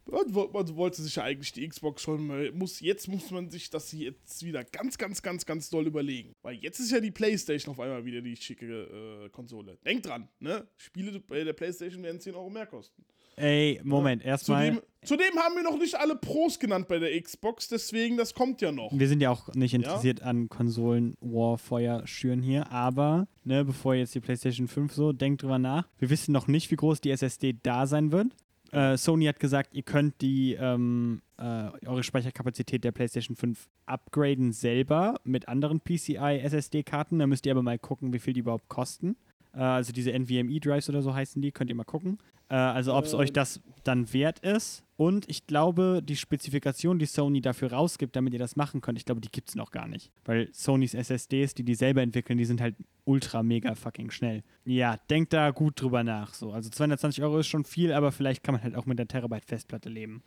man, wo- man wollte sich ja eigentlich die Xbox schon, muss, jetzt muss man sich das jetzt wieder ganz, ganz, ganz, ganz doll überlegen. Weil jetzt ist ja die Playstation auf einmal wieder die schicke äh, Konsole. Denkt dran, ne? Spiele bei der Playstation werden 10 Euro mehr kosten. Ey, Moment, erstmal. Zudem, zudem haben wir noch nicht alle Pros genannt bei der Xbox, deswegen, das kommt ja noch. Wir sind ja auch nicht interessiert an Konsolen-Warfeuer schüren hier, aber, ne, bevor jetzt die PlayStation 5 so, denkt drüber nach. Wir wissen noch nicht, wie groß die SSD da sein wird. Äh, Sony hat gesagt, ihr könnt die ähm, äh, eure Speicherkapazität der PlayStation 5 upgraden selber mit anderen PCI-SSD-Karten. Da müsst ihr aber mal gucken, wie viel die überhaupt kosten. Äh, also diese NVMe-Drives oder so heißen die, könnt ihr mal gucken. Äh, also ob es Äh, euch das dann wert ist. Und ich glaube, die Spezifikation, die Sony dafür rausgibt, damit ihr das machen könnt, ich glaube, die gibt es noch gar nicht. Weil Sonys SSDs, die die selber entwickeln, die sind halt ultra mega fucking schnell. Ja, denkt da gut drüber nach. So. Also 220 Euro ist schon viel, aber vielleicht kann man halt auch mit der Terabyte Festplatte leben.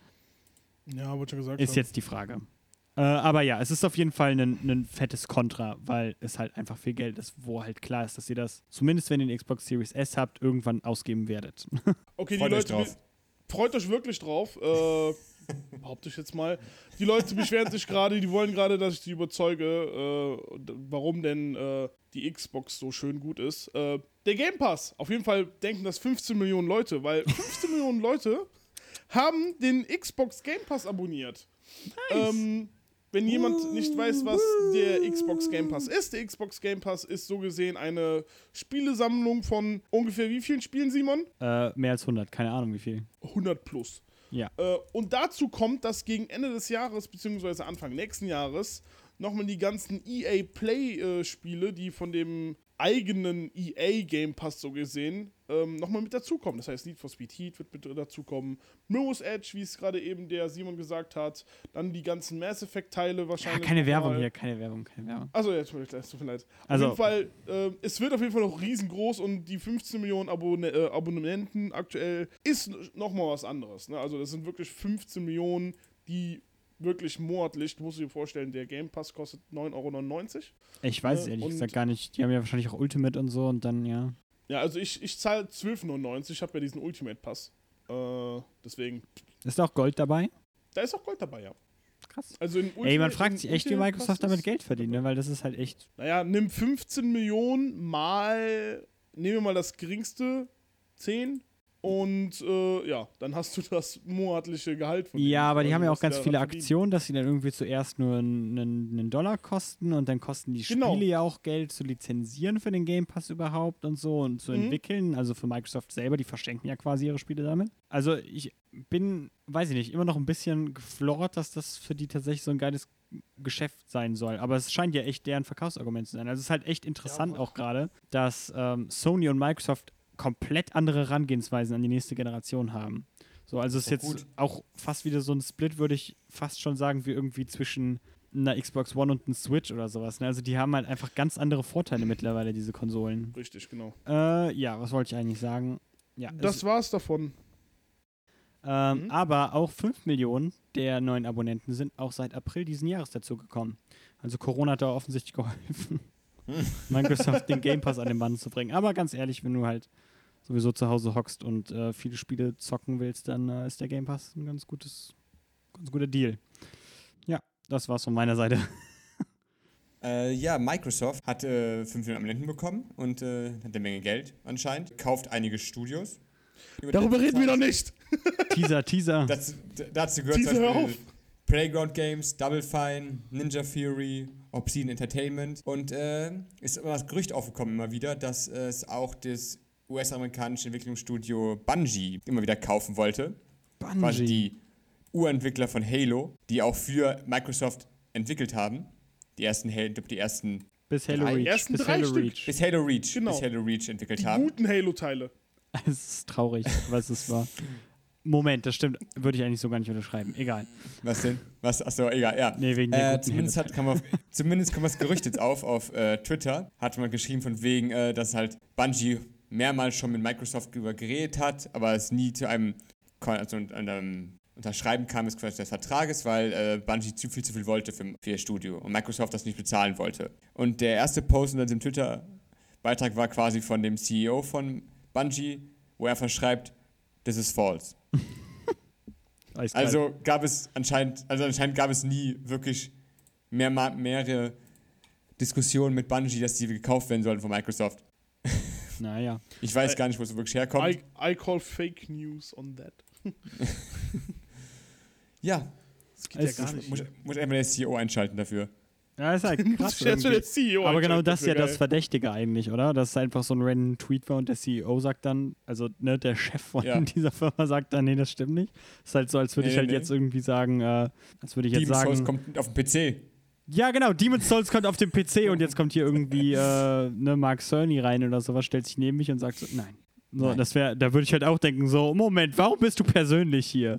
Ja, wurde schon gesagt. Ist haben. jetzt die Frage. Äh, aber ja, es ist auf jeden Fall ein, ein fettes Kontra, weil es halt einfach viel Geld ist, wo halt klar ist, dass ihr das, zumindest wenn ihr eine Xbox Series S habt, irgendwann ausgeben werdet. (laughs) Okay, Freut die euch Leute, drauf. freut euch wirklich drauf. Äh, (laughs) behaupte ich jetzt mal. Die Leute beschweren sich gerade, die wollen gerade, dass ich die überzeuge, äh, warum denn äh, die Xbox so schön gut ist. Äh, der Game Pass, auf jeden Fall denken das 15 Millionen Leute, weil 15 Millionen Leute haben den Xbox Game Pass abonniert. Ähm, wenn jemand nicht weiß, was der Xbox Game Pass ist, der Xbox Game Pass ist so gesehen eine Spielesammlung von ungefähr wie vielen Spielen, Simon? äh, mehr als 100, keine Ahnung wie viel. 100 plus. Ja. Äh, und dazu kommt, dass gegen Ende des Jahres, beziehungsweise Anfang nächsten Jahres, nochmal die ganzen EA Play-Spiele, die von dem eigenen EA Game Pass so gesehen, ähm, nochmal mit dazukommen. Das heißt, Need for Speed Heat wird mit dazukommen, Mirror's Edge, wie es gerade eben der Simon gesagt hat, dann die ganzen Mass Effect-Teile ja wahrscheinlich. keine noch Werbung mal. hier, keine Werbung, keine Werbung. Also jetzt tut mir tut mir leid. Also- auf jeden Fall, äh, es wird auf jeden Fall noch riesengroß und die 15 Millionen Abonne äh, Abonnenten aktuell ist nochmal was anderes. Ne? Also das sind wirklich 15 Millionen, die wirklich monatlich, du musst dir vorstellen, der Game Pass kostet 9,99 Euro. Ich weiß es Äh, ehrlich gesagt gar nicht. Die haben ja wahrscheinlich auch Ultimate und so und dann, ja. Ja, also ich, ich zahle 12,99, ich habe ja diesen Ultimate Pass. Äh, deswegen, Ist da auch Gold dabei? da ist auch Gold dabei, ja. Krass. Also in Ey, man Ultimate- fragt sich echt, wie Ultimate Microsoft damit Geld verdient, ne? weil das ist halt echt. Naja, nimm 15 Millionen mal, nehmen wir mal das geringste, 10. Und äh, ja, dann hast du das monatliche Gehalt von denen. Ja, aber die Also, haben ja auch ganz viele. Aktionen, dass sie dann irgendwie zuerst nur einen, einen Dollar kosten und dann kosten die Genau. Spiele ja auch Geld zu lizenzieren für den Game Pass überhaupt und so und zu Mhm. entwickeln. Also für Microsoft selber, die verschenken ja quasi ihre Spiele damit. Also ich bin, weiß ich nicht, immer noch ein bisschen geflort, dass das für die tatsächlich so ein geiles Geschäft sein soll. Aber es scheint ja echt deren Verkaufsargument zu sein. Also es ist halt echt interessant auch gerade, dass ähm, Sony und Microsoft komplett andere Herangehensweisen an die nächste Generation haben. So, also es ist jetzt gut. auch fast wieder so ein Split, würde ich fast schon sagen, wie irgendwie zwischen einer Xbox One und einer Switch oder sowas. Ne? Also die haben halt einfach ganz andere Vorteile mittlerweile, diese Konsolen. Richtig, genau. Äh, ja, was wollte ich eigentlich sagen? Ja, Das war's davon. es, Ähm, Mhm. Aber auch 5 Millionen der neuen Abonnenten sind auch seit April diesen Jahres dazu gekommen. Also Corona hat da offensichtlich geholfen, (laughs) Microsoft den Game Pass an den Mann zu bringen. Aber ganz ehrlich, wenn du halt sowieso zu Hause hockst und äh, viele Spiele zocken willst, dann äh, ist der Game Pass ein ganz gutes, ganz guter Deal. Ja, das war's von meiner Seite. (laughs) Äh, ja, Microsoft hat äh, 5 Millionen Abonnenten bekommen und äh, hat eine Menge Geld anscheinend. Kauft einige Studios. Darüber reden wir noch nicht. Teaser, (laughs) Teaser. Dazu, d- dazu gehört Teaser, zum hör Beispiel Playground Games, Double Fine, Ninja Fury, Obsidian Entertainment. Und äh, ist immer das Gerücht aufgekommen immer wieder, dass äh, es auch das US-amerikanische Entwicklungsstudio Bungie immer wieder kaufen wollte. Quasi Bungie. die Urentwickler von Halo, die auch für Microsoft entwickelt haben. Die ersten, Halo, die ersten Bis Halo drei- Reach. ersten bis drei Halo Stück. Reach. bis Halo Reach, Genau. bis Halo Reach entwickelt Die haben. guten Halo-Teile. (laughs) Es ist traurig, was es war. Moment, das stimmt. Würde ich eigentlich so gar nicht unterschreiben. Egal. Was denn? Was? Achso, egal, ja. Nee, wegen der Äh, guten zumindest, hat, kam auf, zumindest kam das Gerücht jetzt auf auf äh, Twitter. Hat man geschrieben von wegen, äh, dass halt Bungie mehrmals schon mit Microsoft darüber geredet hat, aber es nie zu einem, also einem Unterschreiben kam es quasi des Vertrages, weil äh, Bungie zu viel zu viel wollte für, für ihr Studio und Microsoft das nicht bezahlen wollte. Und der erste Post unter dem Twitter-Beitrag war quasi von dem CEO von Bungie, wo er verschreibt, this is false. (laughs) Also gab es anscheinend, also anscheinend gab es nie wirklich mehr, mehrere Diskussionen mit Bungie, dass die gekauft werden sollten von Microsoft. Naja. Ich weiß gar nicht, wo es wirklich herkommt. I, I call fake news on that. (laughs) ja, Das geht Es ja gar muss, nicht. muss, muss einfach der CEO einschalten dafür. Ja, ist halt (laughs) krass. Jetzt CEO Aber genau das ist ja wär das geil. Verdächtige eigentlich, oder? Dass es einfach so ein random Tweet war und der CEO sagt dann, also ne, der Chef von Ja. (laughs) dieser Firma sagt dann, nee, das stimmt nicht. Ist halt so, als würde Nee, ich halt nee, jetzt irgendwie sagen, äh, als würde ich jetzt Demon's Souls sagen, kommt auf den PC. Ja genau, Demon's Souls kommt auf dem PC und jetzt kommt hier irgendwie äh, ne, Mark Cerny rein oder sowas, stellt sich neben mich und sagt so, nein. So, Nein. das wäre, da würde ich halt auch denken, so, Moment, warum bist du persönlich hier?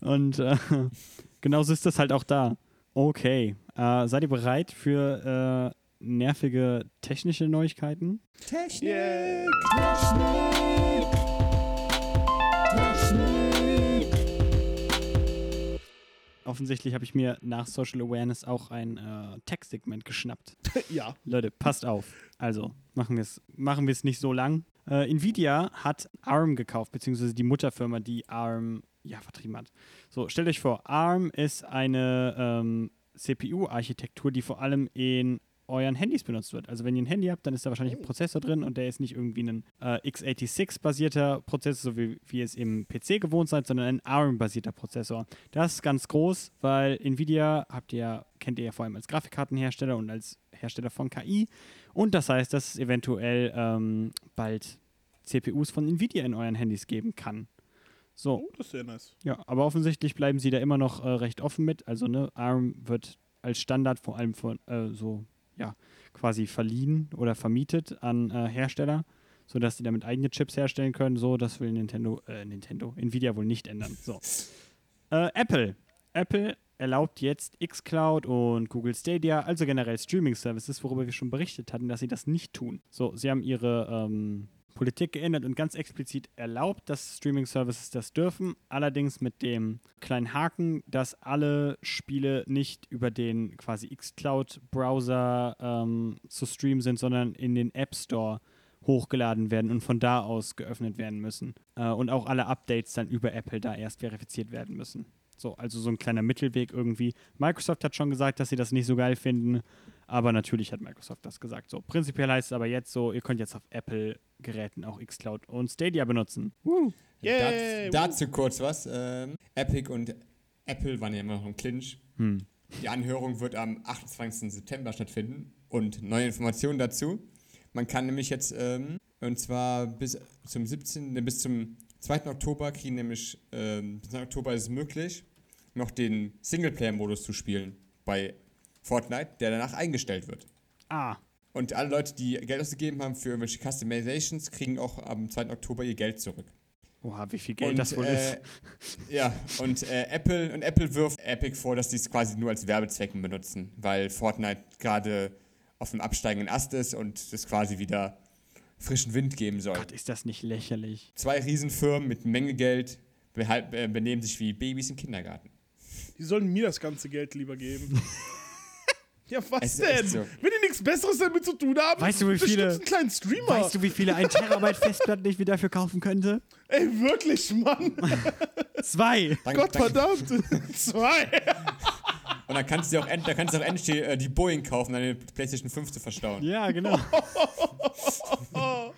Und äh, (laughs) genauso ist das halt auch da. Okay, äh, seid ihr bereit für äh, nervige technische Neuigkeiten? Technik! Yeah. Offensichtlich habe ich mir nach Social Awareness auch ein äh, Textsegment geschnappt. (laughs) ja. Leute, passt auf. Also, machen wir es machen wir's nicht so lang. Äh, Nvidia hat ARM gekauft, beziehungsweise die Mutterfirma, die ARM ja, vertrieben hat. So, stellt euch vor, ARM ist eine ähm, CPU-Architektur, die vor allem in euren Handys benutzt wird. Also wenn ihr ein Handy habt, dann ist da wahrscheinlich ein Prozessor drin und der ist nicht irgendwie ein äh, x86-basierter Prozessor, so wie, wie ihr es im PC gewohnt seid, sondern ein ARM-basierter Prozessor. Das ist ganz groß, weil Nvidia habt ihr, kennt ihr ja vor allem als Grafikkartenhersteller und als Hersteller von KI. Und das heißt, dass es eventuell ähm, bald CPUs von Nvidia in euren Handys geben kann. So, Oh, das ist sehr nice. ja, aber offensichtlich bleiben sie da immer noch äh, recht offen mit. Also, ne, ARM wird als Standard vor allem von äh, so, ja, quasi verliehen oder vermietet an äh, Hersteller, sodass die damit eigene Chips herstellen können. So, das will Nintendo, äh, Nintendo, Nvidia wohl nicht ändern. So. (laughs) Äh, Apple. Apple erlaubt jetzt xCloud und Google Stadia, also generell Streaming-Services, worüber wir schon berichtet hatten, dass sie das nicht tun. So, sie haben ihre ähm, Politik geändert und ganz explizit erlaubt, dass Streaming-Services das dürfen, allerdings mit dem kleinen Haken, dass alle Spiele nicht über den quasi xCloud-Browser ähm, zu streamen sind, sondern in den App Store hochgeladen werden und von da aus geöffnet werden müssen. Äh, und auch alle Updates dann über Apple da erst verifiziert werden müssen. So, also so ein kleiner Mittelweg irgendwie. Microsoft hat schon gesagt, dass sie das nicht so geil finden, aber natürlich hat Microsoft das gesagt. So, prinzipiell heißt es aber jetzt so, ihr könnt jetzt auf Apple-Geräten auch xCloud und Stadia benutzen. Woo. Yay! Dazu, dazu kurz was. Ähm, Epic und Apple waren ja immer noch im Clinch. Hm. Die Anhörung wird am 28. September stattfinden. Und neue Informationen dazu. Man kann nämlich jetzt, ähm, und zwar bis zum 17., ne, bis zum 2. Oktober kriegen nämlich, ähm, bis 2. Oktober ist es möglich, noch den Singleplayer-Modus zu spielen bei Fortnite, der danach eingestellt wird. Ah, Und alle Leute, die Geld ausgegeben haben für irgendwelche Customizations, kriegen auch am 2. Oktober ihr Geld zurück. oha, wie viel Geld und, das wohl ist. äh, (laughs) Ja, und äh, Apple und Apple wirft Epic vor, dass sie es quasi nur als Werbezwecken benutzen, weil Fortnite gerade auf dem absteigenden Ast ist und es quasi wieder frischen Wind geben soll. Gott, ist das nicht lächerlich. Zwei Riesenfirmen mit Menge Geld benehmen sich wie Babys im Kindergarten. Die sollen mir das ganze Geld lieber geben. (laughs) ja, was Es denn? so. Wenn die nichts Besseres damit zu tun haben, Weißt du, wie viele- einen kleinen Streamer. Weißt du, wie viele 1 Terabyte (laughs) Festplatten ich mir dafür kaufen könnte? Ey, wirklich, Mann. (laughs) Zwei. Dann, Gott dann, verdammt. Zwei. und dann kannst du dir auch, dann kannst du auch endlich die, äh, die Boeing kaufen, um deine PlayStation 5 zu verstauen. Ja, genau. Ah,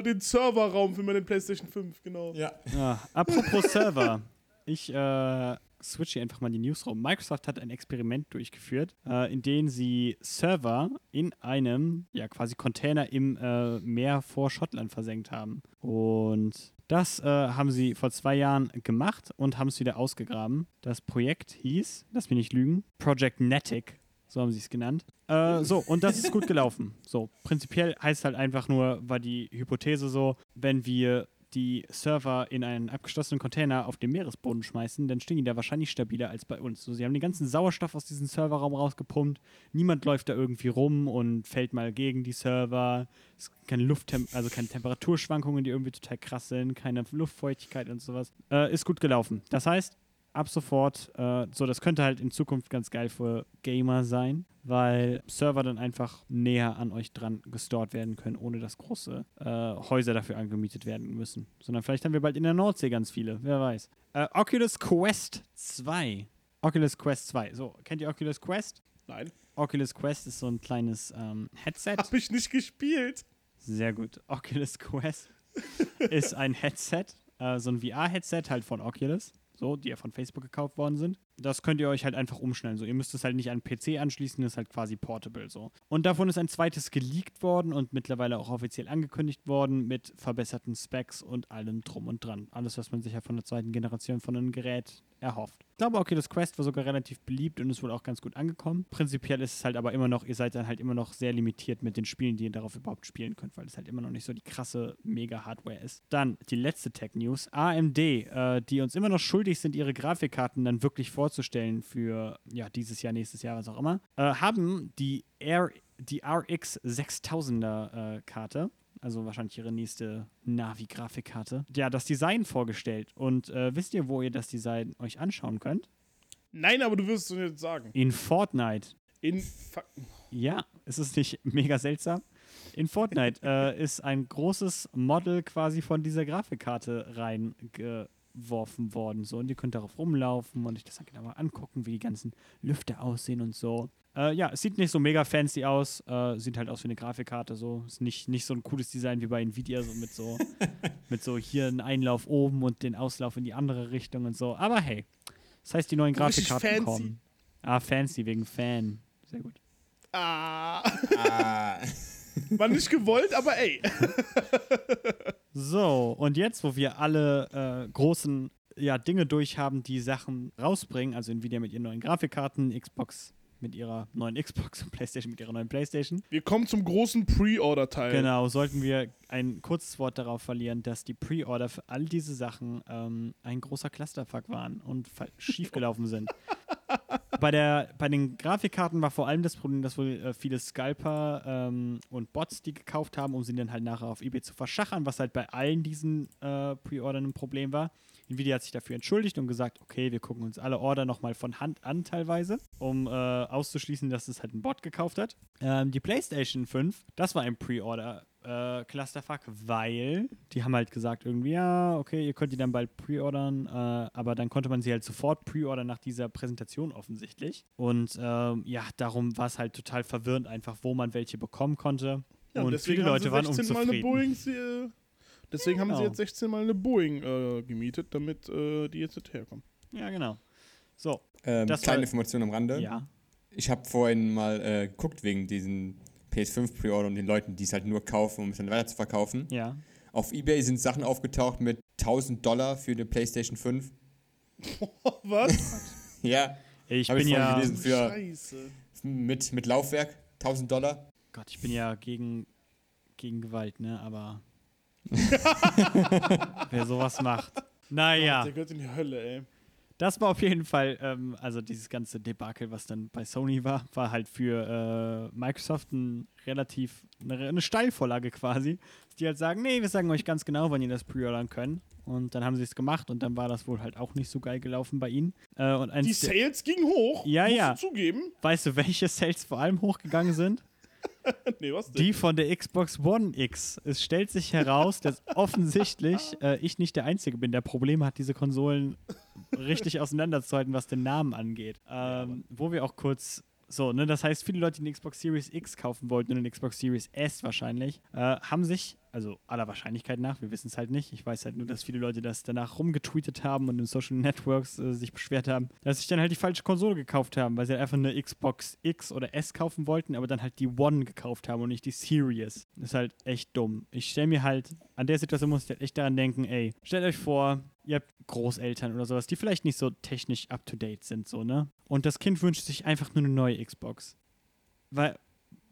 (laughs) den Serverraum für meine PlayStation 5, genau. Ja. Ja, apropos Server. Ich äh, switche einfach mal die News rum. Microsoft hat ein Experiment durchgeführt, äh, in dem sie Server in einem, ja quasi Container im äh, Meer vor Schottland versenkt haben. Und das äh, haben sie vor zwei Jahren gemacht und haben es wieder ausgegraben. Das Projekt hieß, lass mich nicht lügen, Project Netic. So haben sie es genannt. Äh, so, und das ist gut gelaufen. So, prinzipiell heißt halt einfach nur, war die Hypothese so, wenn wir die Server in einen abgeschlossenen Container auf den Meeresboden schmeißen, dann stehen die da wahrscheinlich stabiler als bei uns. So, sie haben den ganzen Sauerstoff aus diesem Serverraum rausgepumpt. Niemand läuft da irgendwie rum und fällt mal gegen die Server. Es gibt keine Lufttem also keine Temperaturschwankungen, die irgendwie total krass sind, keine Luftfeuchtigkeit und sowas. Äh, ist gut gelaufen. Das heißt, ab sofort, äh, so das könnte halt in Zukunft ganz geil für Gamer sein, weil Server dann einfach näher an euch dran gestort werden können, ohne dass große äh, Häuser dafür angemietet werden müssen. Sondern vielleicht haben wir bald in der Nordsee ganz viele, wer weiß. Äh, Oculus Quest 2. Oculus Quest 2. So, kennt ihr Oculus Quest? Nein, Oculus Quest ist so ein kleines ähm, Headset. hab ich nicht gespielt. Sehr gut. Oculus Quest (laughs) ist ein Headset, äh, so ein VR-Headset halt von Oculus, so, die ja von Facebook gekauft worden sind. Das könnt ihr euch halt einfach umschnellen. So, ihr müsst es halt nicht an PC anschließen, das ist halt quasi portable so. Und davon ist ein zweites geleakt worden und mittlerweile auch offiziell angekündigt worden mit verbesserten Specs und allem drum und dran. Alles, was man sich ja von der zweiten Generation von einem Gerät erhofft. Ich glaube, Oculus Quest war sogar relativ beliebt und ist wohl auch ganz gut angekommen. Prinzipiell ist es halt aber immer noch, ihr seid dann halt immer noch sehr limitiert mit den Spielen, die ihr darauf überhaupt spielen könnt, weil es halt immer noch nicht so die krasse Mega-Hardware ist. Dann die letzte Tech-News. AMD, äh, die uns immer noch schuldig sind, ihre Grafikkarten dann wirklich vorzustellen für ja, dieses Jahr, nächstes Jahr, was auch immer, äh, haben die, R die RX 6000er äh, Karte also wahrscheinlich ihre nächste Navi-Grafikkarte. Ja, das Design vorgestellt. Und äh, wisst ihr, wo ihr das Design euch anschauen könnt? Nein, aber du wirst es doch jetzt sagen. In Fortnite. In Fuck. Ja, ist es nicht (laughs) mega seltsam? In Fortnite äh, ist ein großes Model quasi von dieser Grafikkarte reingeworfen worden. So, und ihr könnt darauf rumlaufen und euch das dann genauer angucken, wie die ganzen Lüfte aussehen und so. Äh, ja, es sieht nicht so mega fancy aus. Äh, sieht halt aus wie eine Grafikkarte. So. Ist nicht, nicht so ein cooles Design wie bei Nvidia, so mit so, (laughs) mit so hier einen Einlauf oben und den Auslauf in die andere Richtung und so. Aber hey, das heißt, die neuen Richtig Grafikkarten fancy. kommen. Ah, fancy wegen Fan. Sehr gut. Ah. Ah. War nicht gewollt, aber ey. (laughs) So, und jetzt, wo wir alle äh, großen ja, Dinge durch haben, die Sachen rausbringen, also Nvidia mit ihren neuen Grafikkarten, Xbox mit ihrer neuen Xbox und (laughs) PlayStation mit ihrer neuen PlayStation. Wir kommen zum großen Pre-Order-Teil. Genau, sollten wir ein kurzes Wort darauf verlieren, dass die Pre-Order für all diese Sachen ähm, ein großer Clusterfuck waren und (laughs) schiefgelaufen sind. Bei, der, bei den Grafikkarten war vor allem das Problem, dass wohl äh, viele Scalper ähm, und Bots die gekauft haben, um sie dann halt nachher auf Ebay zu verschachern, was halt bei allen diesen äh, Pre-Ordern ein Problem war. Nvidia hat sich dafür entschuldigt und gesagt, okay, wir gucken uns alle Order nochmal von Hand an teilweise, um äh, auszuschließen, dass es halt ein Bot gekauft hat. Ähm, die PlayStation 5, das war ein Pre-Order. Äh, Clusterfuck, weil die haben halt gesagt irgendwie, ja, okay, ihr könnt die dann bald pre-ordern, äh, aber dann konnte man sie halt sofort pre-ordern nach dieser Präsentation offensichtlich. Und ähm, ja, darum war es halt total verwirrend einfach, wo man welche bekommen konnte. Ja, und deswegen viele Leute haben waren sie 16 Mal eine unzufrieden. Boeing, äh, deswegen haben genau. sie jetzt 16 Mal eine Boeing äh, gemietet, damit äh, die jetzt nicht herkommen. Ja, genau. So, Ähm, Das kleine war- Information am Rande. ja. Ich habe vorhin mal äh, geguckt wegen diesen PS5 Pre-Order und den Leuten, die es halt nur kaufen, um es dann weiter zu verkaufen. Ja. Auf Ebay sind Sachen aufgetaucht mit 1000 Dollar für eine PlayStation 5. (laughs) Was? (laughs) Ja, Ich bin ich ja. gelesen. Für- Scheiße. mit, mit Laufwerk 1000 Dollar. Gott, ich bin ja gegen, gegen Gewalt, ne? Aber. (laughs) wer sowas macht. Naja. Der gehört in die Hölle, ey. Das war auf jeden Fall, ähm, also dieses ganze Debakel, was dann bei Sony war, war halt für äh, Microsoft ein relativ, eine, eine Steilvorlage quasi. Die halt sagen, nee, wir sagen euch ganz genau, wann ihr das pre-ordern könnt. Und dann haben sie es gemacht und dann war das wohl halt auch nicht so geil gelaufen bei ihnen. Äh, und Die Sales gingen hoch. Ja, ja. Zugeben. weißt du, welche Sales vor allem hochgegangen sind? (laughs) nee, was denn? Die von der Xbox One X. Es stellt sich heraus, dass (laughs) offensichtlich äh, ich nicht der Einzige bin, der Probleme hat, diese Konsolen richtig auseinanderzuhalten, was den Namen angeht. Ähm, wo wir auch kurz. So, ne, das heißt, viele Leute, die eine Xbox Series X kaufen wollten und eine Xbox Series S wahrscheinlich, äh, haben sich, also aller Wahrscheinlichkeit nach, wir wissen es halt nicht, ich weiß halt nur, dass viele Leute das danach rumgetweetet haben und in Social Networks äh, sich beschwert haben, dass sich dann halt die falsche Konsole gekauft haben, weil sie halt einfach eine Xbox X oder S kaufen wollten, aber dann halt die One gekauft haben und nicht die Series. Das ist halt echt dumm. Ich stelle mir halt, an der Situation muss ich halt echt daran denken, ey, stellt euch vor, ihr habt Großeltern oder sowas, die vielleicht nicht so technisch up-to-date sind, so, ne? Und das Kind wünscht sich einfach nur eine neue Xbox. Weil,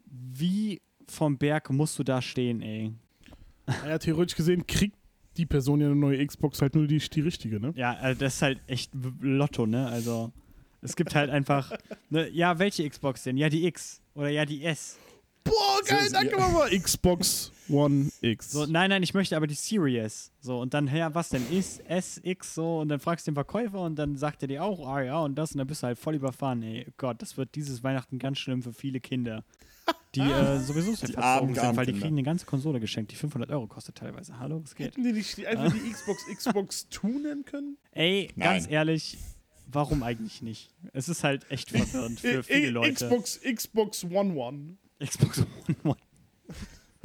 wie vom Berg musst du da stehen, ey? Ja, theoretisch gesehen kriegt die Person ja eine neue Xbox halt nur die, die richtige, ne? Ja, also das ist halt echt Lotto, ne? Also, es gibt halt einfach, ne, ja, welche Xbox denn? Ja, die X oder ja, die S. Boah, geil, danke. Mama. Xbox One X. So, nein, nein, ich möchte aber die Series. So, und dann, ja, was denn ist S, X, so, und dann fragst du den Verkäufer und dann sagt er dir auch, ah ja, und das, und dann bist du halt voll überfahren, ey. Gott, das wird dieses Weihnachten ganz schlimm für viele Kinder. Die äh, (laughs) sowieso sehr verzogen sind, weil die kriegen eine ganze Konsole geschenkt, die 500 Euro kostet teilweise. Hallo, was geht? Hätten die nicht die- einfach die Xbox Xbox 2 nennen können? Ey, ganz Nein. ehrlich, warum eigentlich nicht? Es ist halt echt verwirrend für (laughs) viele Leute. Xbox Xbox One One. Xbox (laughs) One One.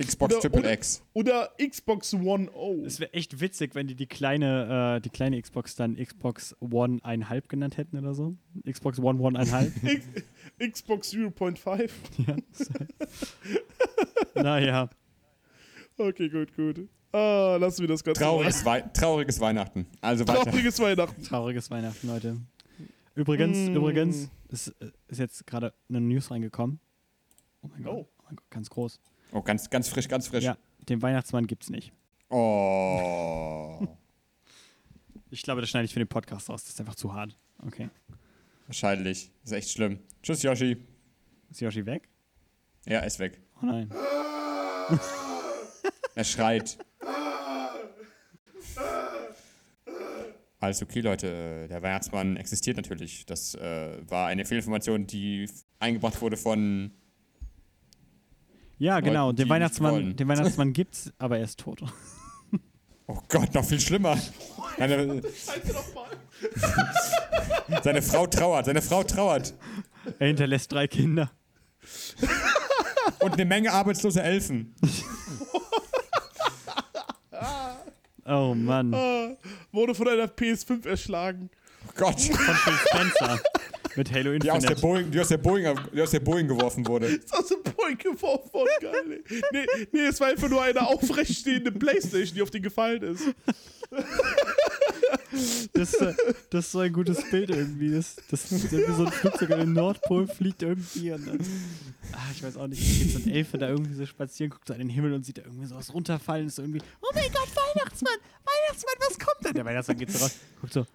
Xbox Oder- Triple oder- X. Oder Xbox One O. Es wäre echt witzig, wenn die die kleine, äh, die kleine Xbox dann Xbox One 1,5 genannt hätten oder so. Xbox One One 1,5. (laughs) X Xbox 0.5. (laughs) ja. naja. Okay, gut, gut. Ah, lassen wir das Ganze. Trauriges, Wei trauriges Weihnachten. Also weiter. Trauriges Weihnachten. Trauriges Weihnachten, Leute. Übrigens, Mm. übrigens, ist, äh, ist jetzt gerade eine News reingekommen. Oh mein Gott, Oh. oh mein Gott, ganz groß. Oh, ganz, ganz frisch, ganz frisch. Ja, den Weihnachtsmann gibt's nicht. Oh. (laughs) Ich glaube, das schneide ich für den Podcast raus. Das ist einfach zu hart. Okay. Wahrscheinlich. Das ist echt schlimm. Tschüss, Yoshi. Ist Yoshi weg? Ja, er ist weg. Oh nein. (laughs) Er schreit. Alles okay, Leute. Äh, Der Weihnachtsmann existiert natürlich. Das äh, war eine Fehlinformation, die eingebracht wurde von. Ja, genau. Leuten, Den Weihnachtsmann, den Weihnachtsmann gibt's, aber er ist tot. (laughs) Oh Gott, noch viel schlimmer. Seine, seine Frau trauert. Seine Frau trauert. Er hinterlässt drei Kinder. Und eine Menge arbeitslose Elfen. (laughs) Oh Mann. Ah, wurde von einer PS5 erschlagen. Oh Gott. Von Phil Spencer. Mit Halo Die aus, der Infinite. Boeing, die, aus der Boeing, die aus der Boeing geworfen wurde. (laughs) Ist aus dem Point geworfen worden, geil. Nee, nee, es war einfach nur eine aufrechtstehende Playstation, die auf den gefallen ist. Das, äh, das ist so ein gutes Bild irgendwie. Das, das ist irgendwie so ein Flugzeug an den Nordpol fliegt irgendwie und dann. Ah, ich weiß auch nicht. Da geht so ein Elfe da irgendwie so spazieren, guckt so an den Himmel und sieht da irgendwie sowas runterfallen. Ist so irgendwie, oh mein Gott, Weihnachtsmann! Weihnachtsmann, was kommt denn? Der Weihnachtsmann geht so raus, guckt so,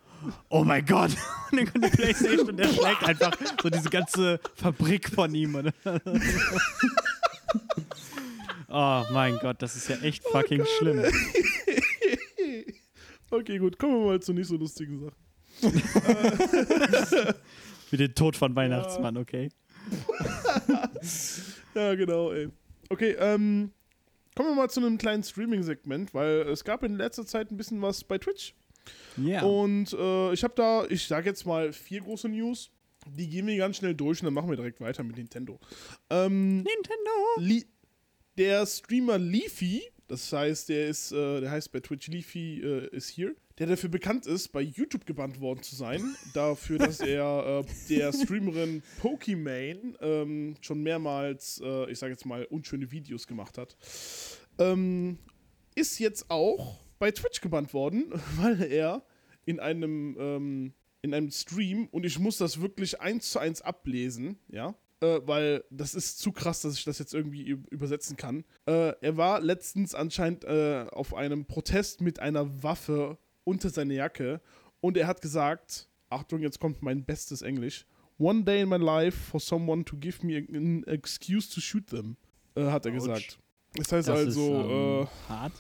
oh mein Gott! Und (laughs) dann kommt die Playstation und er schlägt einfach so diese ganze Fabrik von ihm. (laughs) Oh mein Gott, das ist ja echt fucking schlimm. (laughs) Okay, gut, kommen wir mal zu nicht so lustigen Sachen. Wie den Tod von Weihnachtsmann, okay? Ja, genau, ey. Okay, ähm, kommen wir mal zu einem kleinen Streaming-Segment, weil es gab in letzter Zeit ein bisschen was bei Twitch. Ja. Und äh, ich habe da, ich sage jetzt mal vier große News. Die gehen wir ganz schnell durch und dann machen wir direkt weiter mit Nintendo. Ähm, Nintendo! Li der Streamer Leafy, das heißt, der ist, äh, der heißt bei Twitch Leafy äh, ist hier, der dafür bekannt ist, bei YouTube gebannt worden zu sein, (laughs) dafür, dass er äh, der Streamerin Pokimane ähm, schon mehrmals, äh, ich sage jetzt mal, unschöne Videos gemacht hat, ähm, ist jetzt auch bei Twitch gebannt worden, (laughs) weil er in einem ähm, in einem Stream und ich muss das wirklich eins zu eins ablesen, ja, äh, weil das ist zu krass, dass ich das jetzt irgendwie übersetzen kann. Äh, er war letztens anscheinend äh, auf einem Protest mit einer Waffe unter seiner Jacke und er hat gesagt, Achtung, jetzt kommt mein bestes Englisch. One day in my life for someone to give me an excuse to shoot them, äh, hat er Autsch. gesagt. Das heißt Das also, ist, ähm, äh, hart.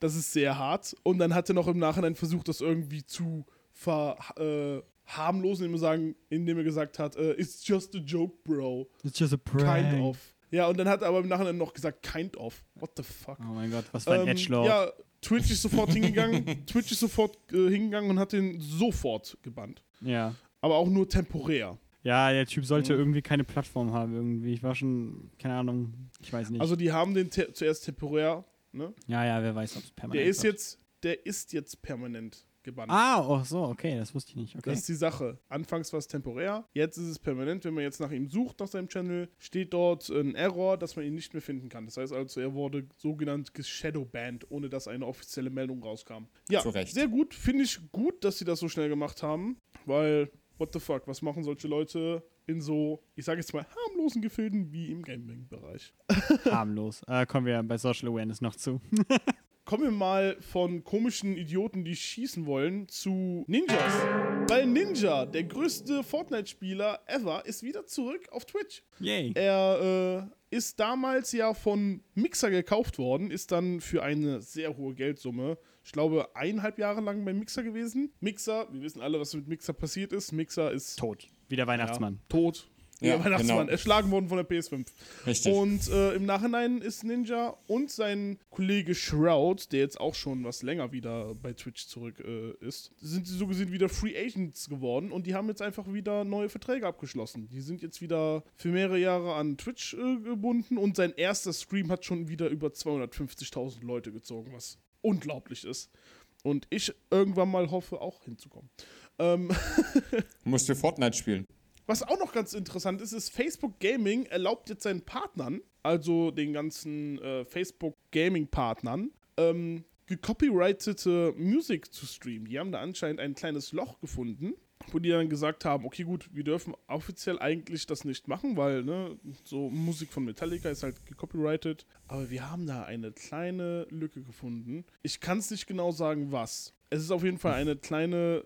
Das ist sehr hart. Und dann hat er noch im Nachhinein versucht, das irgendwie zu verharmlosen, indem, er sagen, indem er gesagt hat, äh, it's just a joke, bro. It's just a prank. Kind of. Ja, und dann hat er aber im Nachhinein noch gesagt, kind of. What the fuck? Oh mein Gott, was für ein Ähm, Edgelord. Ja, Twitch ist sofort (laughs) hingegangen. Twitch ist sofort äh, hingegangen und hat den sofort gebannt. Ja. Aber auch nur temporär. Ja, der Typ sollte Mhm. irgendwie keine Plattform haben, irgendwie. Ich war schon, keine Ahnung, ich weiß nicht. Also die haben den te zuerst temporär, ne? ja, ja, wer weiß, ob es permanent Der ist wird. jetzt, der ist jetzt permanent gebannt. Ah, oh so, okay, das wusste ich nicht. Okay. Das ist die Sache. Anfangs war es temporär, jetzt ist es permanent. Wenn man jetzt nach ihm sucht, nach seinem Channel, steht dort ein Error, dass man ihn nicht mehr finden kann. Das heißt also, er wurde sogenannt geshadowbanned, ohne dass eine offizielle Meldung rauskam. Ja, sehr gut. Finde ich gut, dass sie das so schnell gemacht haben, weil, what the fuck, was machen solche Leute in so, ich sage jetzt mal, harmlosen Gefilden wie im Gaming-Bereich? (laughs) harmlos. Äh, kommen wir bei Social Awareness noch zu. (laughs) Kommen wir mal von komischen Idioten, die schießen wollen, zu Ninjas. Weil Ninja, der größte Fortnite-Spieler ever, ist wieder zurück auf Twitch. Yay. Er äh, ist damals ja von Mixer gekauft worden, ist dann für eine sehr hohe Geldsumme, ich glaube, eineinhalb Jahre lang beim Mixer gewesen. Mixer, wir wissen alle, was mit Mixer passiert ist. Mixer ist Tot. Wie der Weihnachtsmann. Ja, tot. Ja, Weihnachtsmann, genau. erschlagen worden von der PS5. Richtig. Und äh, im Nachhinein ist Ninja und sein Kollege Shroud, der jetzt auch schon was länger wieder bei Twitch zurück äh, ist, sind sie so gesehen wieder Free Agents geworden und die haben jetzt einfach wieder neue Verträge abgeschlossen. Die sind jetzt wieder für mehrere Jahre an Twitch äh, gebunden und sein erster Stream hat schon wieder über 250.000 Leute gezogen, was unglaublich ist. Und ich irgendwann mal hoffe, auch hinzukommen. Ähm, (laughs) Musst du Fortnite spielen. Was auch noch ganz interessant ist, ist, Facebook Gaming erlaubt jetzt seinen Partnern, also den ganzen äh, Facebook Gaming-Partnern, ähm, gecopyrightete Musik zu streamen. Die haben da anscheinend ein kleines Loch gefunden, wo die dann gesagt haben, okay gut, wir dürfen offiziell eigentlich das nicht machen, weil ne, so Musik von Metallica ist halt gecopyrighted. Aber wir haben da eine kleine Lücke gefunden. Ich kann es nicht genau sagen, was. Es ist auf jeden Fall eine kleine,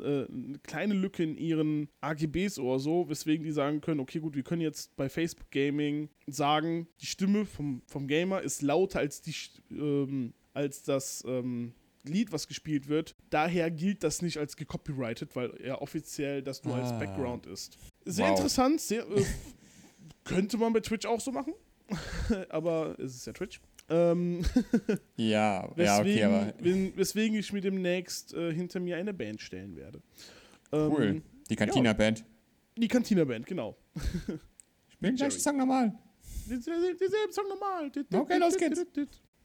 äh, eine kleine Lücke in ihren AGBs oder so, weswegen die sagen können, okay gut, wir können jetzt bei Facebook Gaming sagen, die Stimme vom, vom Gamer ist lauter als, die, ähm, als das ähm, Lied, was gespielt wird. Daher gilt das nicht als gecopyrighted, weil er offiziell das nur als Ah. Background ist. Sehr Wow. interessant, sehr, äh, (laughs) könnte man bei Twitch auch so machen, (laughs) aber es ist ja Twitch. Ähm, (laughs) Ja, ja, Weswegen, okay, aber weswegen ich mir demnächst äh, hinter mir eine Band stellen werde. Ähm, cool. Die Cantina-Band. Die Cantina-Band, genau. Spielen gleich den Song nochmal. Dieselben Song normal. Okay, los geht's.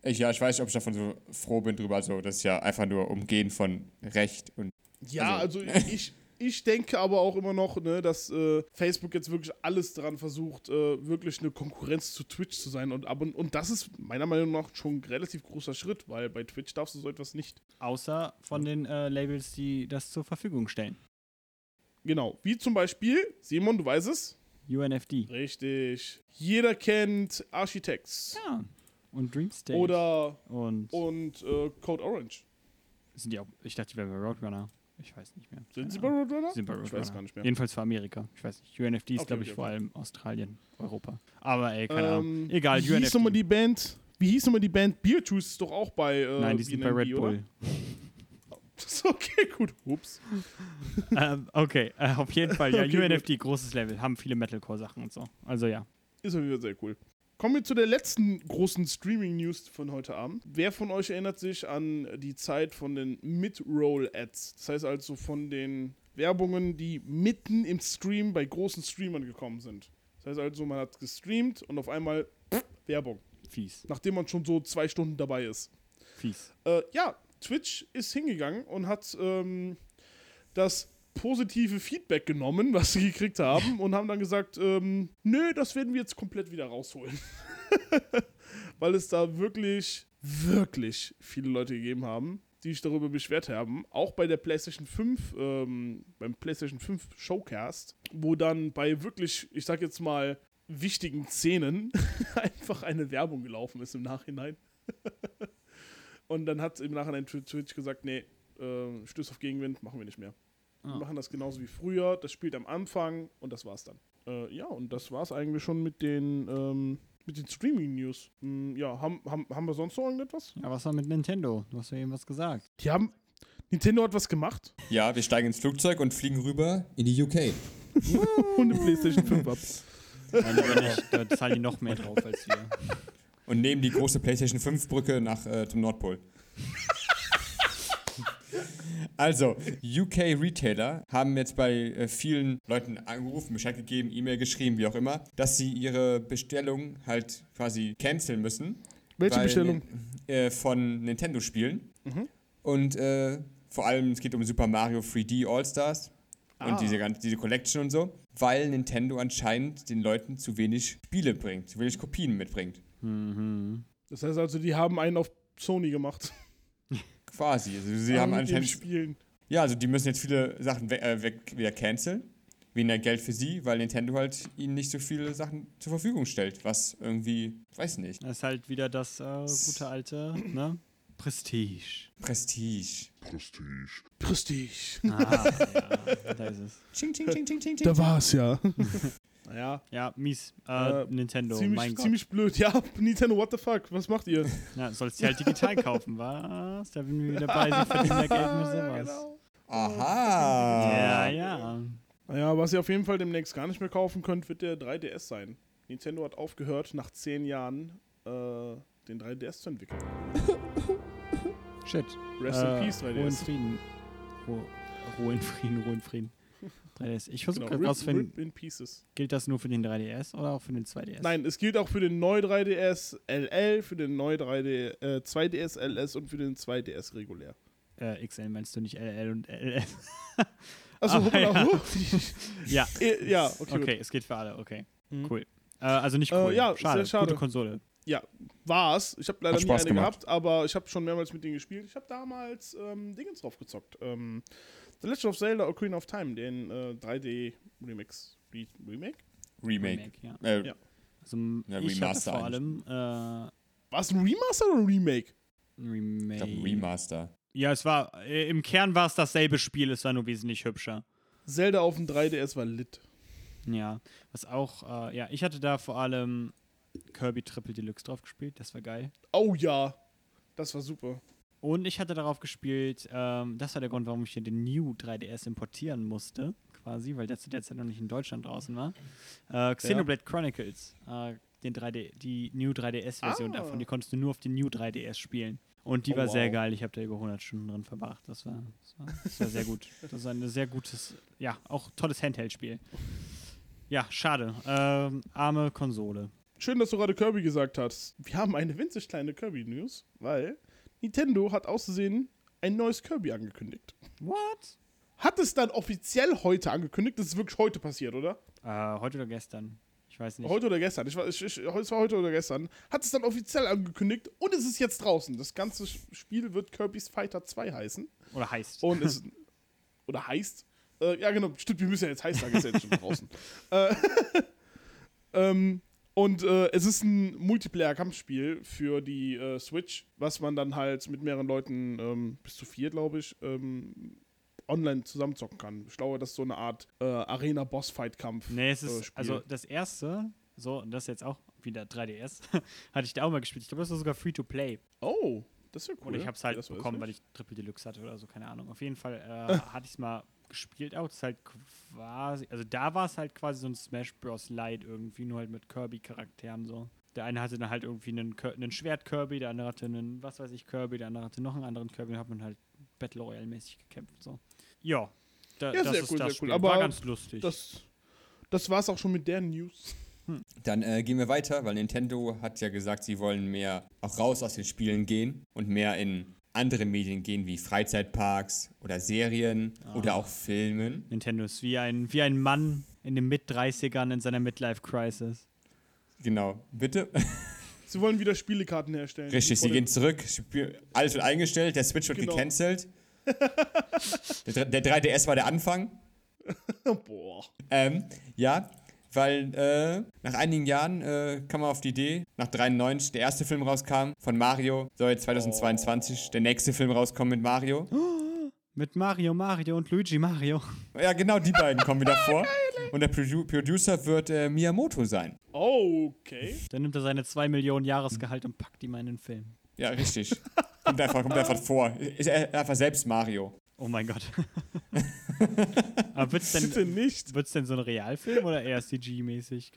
Ich, ja, ich weiß nicht, ob ich davon so froh bin drüber. Also, das ist ja einfach nur Umgehen von Recht und Ja, also, ich, ich denke aber auch immer noch, ne, dass äh, Facebook jetzt wirklich alles daran versucht, äh, wirklich eine Konkurrenz zu Twitch zu sein. Und, ab und, und das ist meiner Meinung nach schon ein relativ großer Schritt, weil bei Twitch darfst du so etwas nicht. Außer von den äh, Labels, die das zur Verfügung stellen. Genau. Wie zum Beispiel, Simon, du weißt es? UNFD. Richtig. Jeder kennt Architects. Ja. Und Dreamstate. Oder Und und äh, Code Orange. sind die auch. Ich dachte, die wären bei Roadrunner. Ich weiß nicht mehr. Sind sie bei Ahnung. Roadrunner? Sind bei Ich Roadrunner. weiß gar nicht mehr. Jedenfalls für Amerika. Ich weiß nicht. UNFD ist, Okay, glaube ich, okay, vor allem Australien, Europa. Aber ey, keine Ahnung. Ähm, Egal, wie hieß UNFD. nochmal die Band? Wie hieß nochmal die Band? Beerjuice ist doch auch bei äh, Nein, die sind bei Red? Bull. (laughs) okay, gut. Ups. (laughs) ähm, okay, äh, auf jeden Fall. Ja, (laughs) Okay, UNFD, großes Level. Haben viele Metalcore-Sachen und so. Also ja. Ist auf jeden Fall sehr cool. Kommen wir zu der letzten großen Streaming-News von heute Abend. Wer von euch erinnert sich an die Zeit von den Mid-Roll-Ads? Das heißt also von den Werbungen, die mitten im Stream bei großen Streamern gekommen sind. Das heißt also, man hat gestreamt und auf einmal pff, Werbung, Fies. nachdem man schon so zwei Stunden dabei ist. Fies. Äh, ja, Twitch ist hingegangen und hat ähm, das positive Feedback genommen, was sie gekriegt haben, und haben dann gesagt, ähm, nö, das werden wir jetzt komplett wieder rausholen. (laughs) Weil es da wirklich, wirklich viele Leute gegeben haben, die sich darüber beschwert haben. Auch bei der PlayStation 5, ähm, beim PlayStation 5 Showcast, wo dann bei wirklich, ich sag jetzt mal, wichtigen Szenen (laughs) einfach eine Werbung gelaufen ist im Nachhinein. (laughs) Und dann hat im Nachhinein Tw- Twitch gesagt, nee, äh, Stöß auf Gegenwind machen wir nicht mehr. Wir Ah. machen das genauso wie früher, das spielt am Anfang und das war's dann. Äh, ja, und das war's eigentlich schon mit den ähm, Mit den Streaming-News. Hm, ja, haben, haben, haben wir sonst noch irgendetwas? Ja, was war mit Nintendo? Du hast ja eben was gesagt. Die haben. Nintendo hat was gemacht Ja, wir steigen ins Flugzeug und fliegen rüber in die UK. (laughs) und eine PlayStation 5 ab. Nein, aber nicht. Da zahlen die noch mehr drauf als wir. Und nehmen die große PlayStation 5 Brücke nach äh, zum Nordpol. Also, UK Retailer haben jetzt bei äh, vielen Leuten angerufen, Bescheid gegeben, E-Mail geschrieben, wie auch immer, dass sie ihre Bestellung halt quasi canceln müssen. Welche weil, Bestellung? Äh, von Nintendo-Spielen. Und äh, vor allem, es geht um Super Mario 3D All-Stars Ah. und diese, ganze, diese Collection und so, weil Nintendo anscheinend den Leuten zu wenig Spiele bringt, zu wenig Kopien mitbringt. Mhm. Das heißt also, die haben einen auf Sony gemacht. Quasi. Also sie haben anscheinend. Spielen. Ja, also die müssen jetzt viele Sachen weg, äh, weg wieder canceln. Weniger Geld für sie, weil Nintendo halt ihnen nicht so viele Sachen zur Verfügung stellt. Was irgendwie, weiß nicht. Das ist halt wieder das äh, gute alte, ne? Prestige. Prestige. Prestige. Ah, ja, da ist es. Ching, ching, ching, ching, ching, ching. Da war's ja. (laughs) naja, Ja, mies. Äh, Äh, Nintendo, ziemlich, mein Gott. ziemlich blöd. Ja, (laughs) Nintendo, what the fuck? Was macht ihr? (laughs) Ja, sollst du halt digital kaufen, was? Da bin ich wieder bei, sie verdienen mehr Geld mit (laughs) ja, sowas. genau. Aha. Ja, ja. Naja, was ihr auf jeden Fall demnächst gar nicht mehr kaufen könnt, wird der 3DS sein. Nintendo hat aufgehört, nach zehn Jahren äh, den 3DS zu entwickeln. Shit. Rest äh, in Peace, Ruhe in 3DS. Frieden. Ruhe, Ruhe in Frieden, Ruhe in Frieden. 3DS. Ich versuche Genau, gerade rip, rauszufinden, rip in Pieces. gilt das nur für den 3DS oder auch für den 2DS? Nein, es gilt auch für den neu 3DS LL, für den neu 3D, äh, 2DS LS und für den 2DS regulär. Äh, XL meinst du nicht LL und LL? Also, (laughs) Ah, ja. ja. (laughs) ja. Äh, ja, okay. Okay, gut. es geht für alle, okay. Mhm. Cool. Äh, also nicht Äh, cool. ja, schade. sehr schade. Gute Konsole. Ja, war's. Ich habe leider Hat nie Spaß eine gemacht. gehabt, aber ich habe schon mehrmals mit denen gespielt. Ich habe damals ähm, Dingens drauf gezockt. Ähm, The Legend of Zelda Ocarina of Time, den äh, 3D Remix. Re Remake? Remake. ja. Äh, Ja. Also Ja, ich hatte Remaster vor allem äh, War es ein Remaster oder ein Remake? ein Ich Remake. glaube, Remaster. Ja, es war, äh, im Kern war es dasselbe Spiel, es war nur wesentlich hübscher. Zelda auf dem 3DS war lit. Ja, was auch, äh, ja, ich hatte da vor allem Kirby Triple Deluxe drauf gespielt, das war geil. Oh ja, das war super. Und ich hatte darauf gespielt, ähm, das war der Grund, warum ich hier den New 3DS importieren musste, quasi, weil der zu der Zeit noch nicht in Deutschland draußen war. Äh, Xenoblade Chronicles, äh, den 3D, die New 3DS-Version Ah. davon, die konntest du nur auf den New 3DS spielen. Und die Oh, war sehr wow. geil. Ich habe da über 100 Stunden drin verbracht. Das war, das war, das war sehr gut. (laughs) Das war ein sehr gutes, ja, auch tolles Handheld-Spiel. Ja, schade. Ähm, arme Konsole. Schön, dass du gerade Kirby gesagt hast. Wir haben eine winzig kleine Kirby-News, weil Nintendo hat auszusehen ein neues Kirby angekündigt. What? Hat es dann offiziell heute angekündigt? Das ist wirklich heute passiert, oder? Äh, heute oder gestern? Ich weiß nicht. Heute oder gestern? Ich ich, ich, es war heute oder gestern. Hat es dann offiziell angekündigt und es ist jetzt draußen. Das ganze Spiel wird Kirby's Fighter 2 heißen. Oder heißt. Und es. oder heißt. Äh, ja, genau, stimmt, wir müssen ja jetzt heiß sagen, ist ja jetzt schon (laughs) draußen. äh, (laughs) ähm, und äh, es ist ein Multiplayer-Kampfspiel für die äh, Switch, was man dann halt mit mehreren Leuten, ähm, bis zu vier, glaube ich, ähm, online zusammenzocken kann. Ich glaube, das ist so eine Art äh, Arena-Boss-Fight-Kampf. Nee, es äh, ist, Spiel. also das erste, so, und das jetzt auch wieder 3DS, (laughs) hatte ich da auch mal gespielt. Ich glaube, das war sogar Free-to-Play. Oh, das ist ja cool. Oder ich habe es halt bekommen, weil ich Triple Deluxe hatte oder so, keine Ahnung. Auf jeden Fall äh, (laughs) hatte ich es mal gespielt auch. Das ist halt quasi, also da war es halt quasi so ein Smash Bros. Light irgendwie, nur halt mit Kirby-Charakteren so. Der eine hatte dann halt irgendwie einen, einen Schwert-Kirby, der andere hatte einen, was weiß ich, Kirby, der andere hatte noch einen anderen Kirby, und hat man halt Battle Royale-mäßig gekämpft, so. Ja, da, Ja, das sehr ist cool, das sehr Spiel. cool. Aber war ganz lustig. Das, das war's auch schon mit der News. Dann äh, gehen wir weiter, weil Nintendo hat ja gesagt, sie wollen mehr auch raus aus den Spielen gehen und mehr in andere Medien gehen, wie Freizeitparks oder Serien oder auch Filmen. Nintendo ist wie ein, wie ein Mann in den Mit-30ern in seiner Midlife-Crisis. Genau. Bitte? (laughs) Sie wollen wieder Spielekarten herstellen. Richtig, sie gehen zurück, Spiel, alles wird eingestellt, der Switch wird Genau. gecancelt. (laughs) der, der 3DS war der Anfang. Boah. Ähm, ja, weil äh, nach einigen Jahren äh, kam man auf die Idee, nach 93 der erste Film rauskam von Mario, soll jetzt 2022 der nächste Film rauskommen mit Mario. (gasps) Mit Mario, Mario und Luigi Mario. Ja, genau die beiden kommen wieder (laughs) vor. und der Produ Producer wird äh, Miyamoto sein. Okay. Dann nimmt er seine 2 Millionen Jahresgehalt und packt die mal in den Film. Ja, richtig. (laughs) kommt einfach, kommt einfach vor. Ist er einfach selbst Mario. Oh mein Gott. (laughs) Aber wird's Bitte denn, nicht. wird's denn so ein Realfilm oder eher CG-mäßig?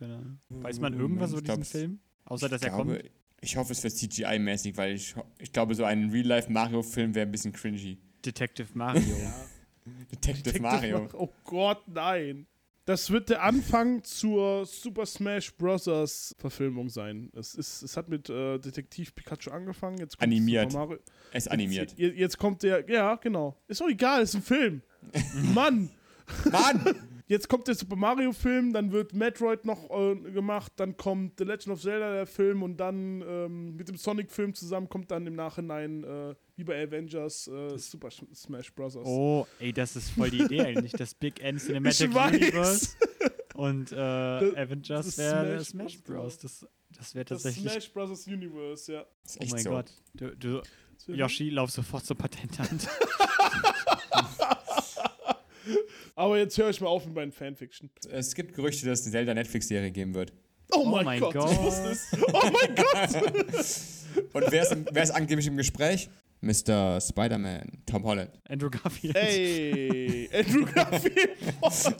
Weiß man irgendwas Ich über diesen Film? Außer, dass Ich er glaube, kommt? ich hoffe, es wird CGI-mäßig, weil ich, ho- ich glaube, so ein Real-Life-Mario-Film wäre ein bisschen cringy. Detective Mario. (laughs) Detective, Detective Mario. Mar- Oh Gott, nein. Das wird der Anfang zur Super Smash Bros. Verfilmung sein. Es, ist, es hat mit äh, Detektiv Pikachu angefangen. Jetzt kommt Animiert. Super Mario. Es ist animiert. Jetzt, jetzt kommt der. Ja, genau. Ist doch egal, ist ein Film. (laughs) Mann! Mann! (laughs) Jetzt kommt der Super Mario-Film, dann wird Metroid noch äh, gemacht, dann kommt The Legend of Zelda, der Film, und dann ähm, mit dem Sonic-Film zusammen kommt dann im Nachhinein, äh, wie bei Avengers, äh, Super Sh- Smash Bros. Oh, ey, das ist voll die Idee eigentlich. Das Big N (laughs) Cinematic Ich weiß. Universe und äh, Avengers das wäre Smash Smash Bros. Das, das wäre Das tatsächlich. Smash Bros. Universe, ja. Das ist Oh mein so. Gott. Du, du, Das Yoshi, lauf sofort zur Patentamt. (laughs) Aber jetzt höre ich mal auf mit meinen Fanfiction. Es gibt Gerüchte, dass es eine Zelda-Netflix-Serie geben wird. Oh, Oh mein, mein Gott. Gott. Ich wusste es. Oh mein (laughs) Gott. Und wer ist, wer ist angeblich im Gespräch? Mr. Spider-Man, Tom Holland. Andrew Garfield. Ey, (laughs) Andrew Garfield.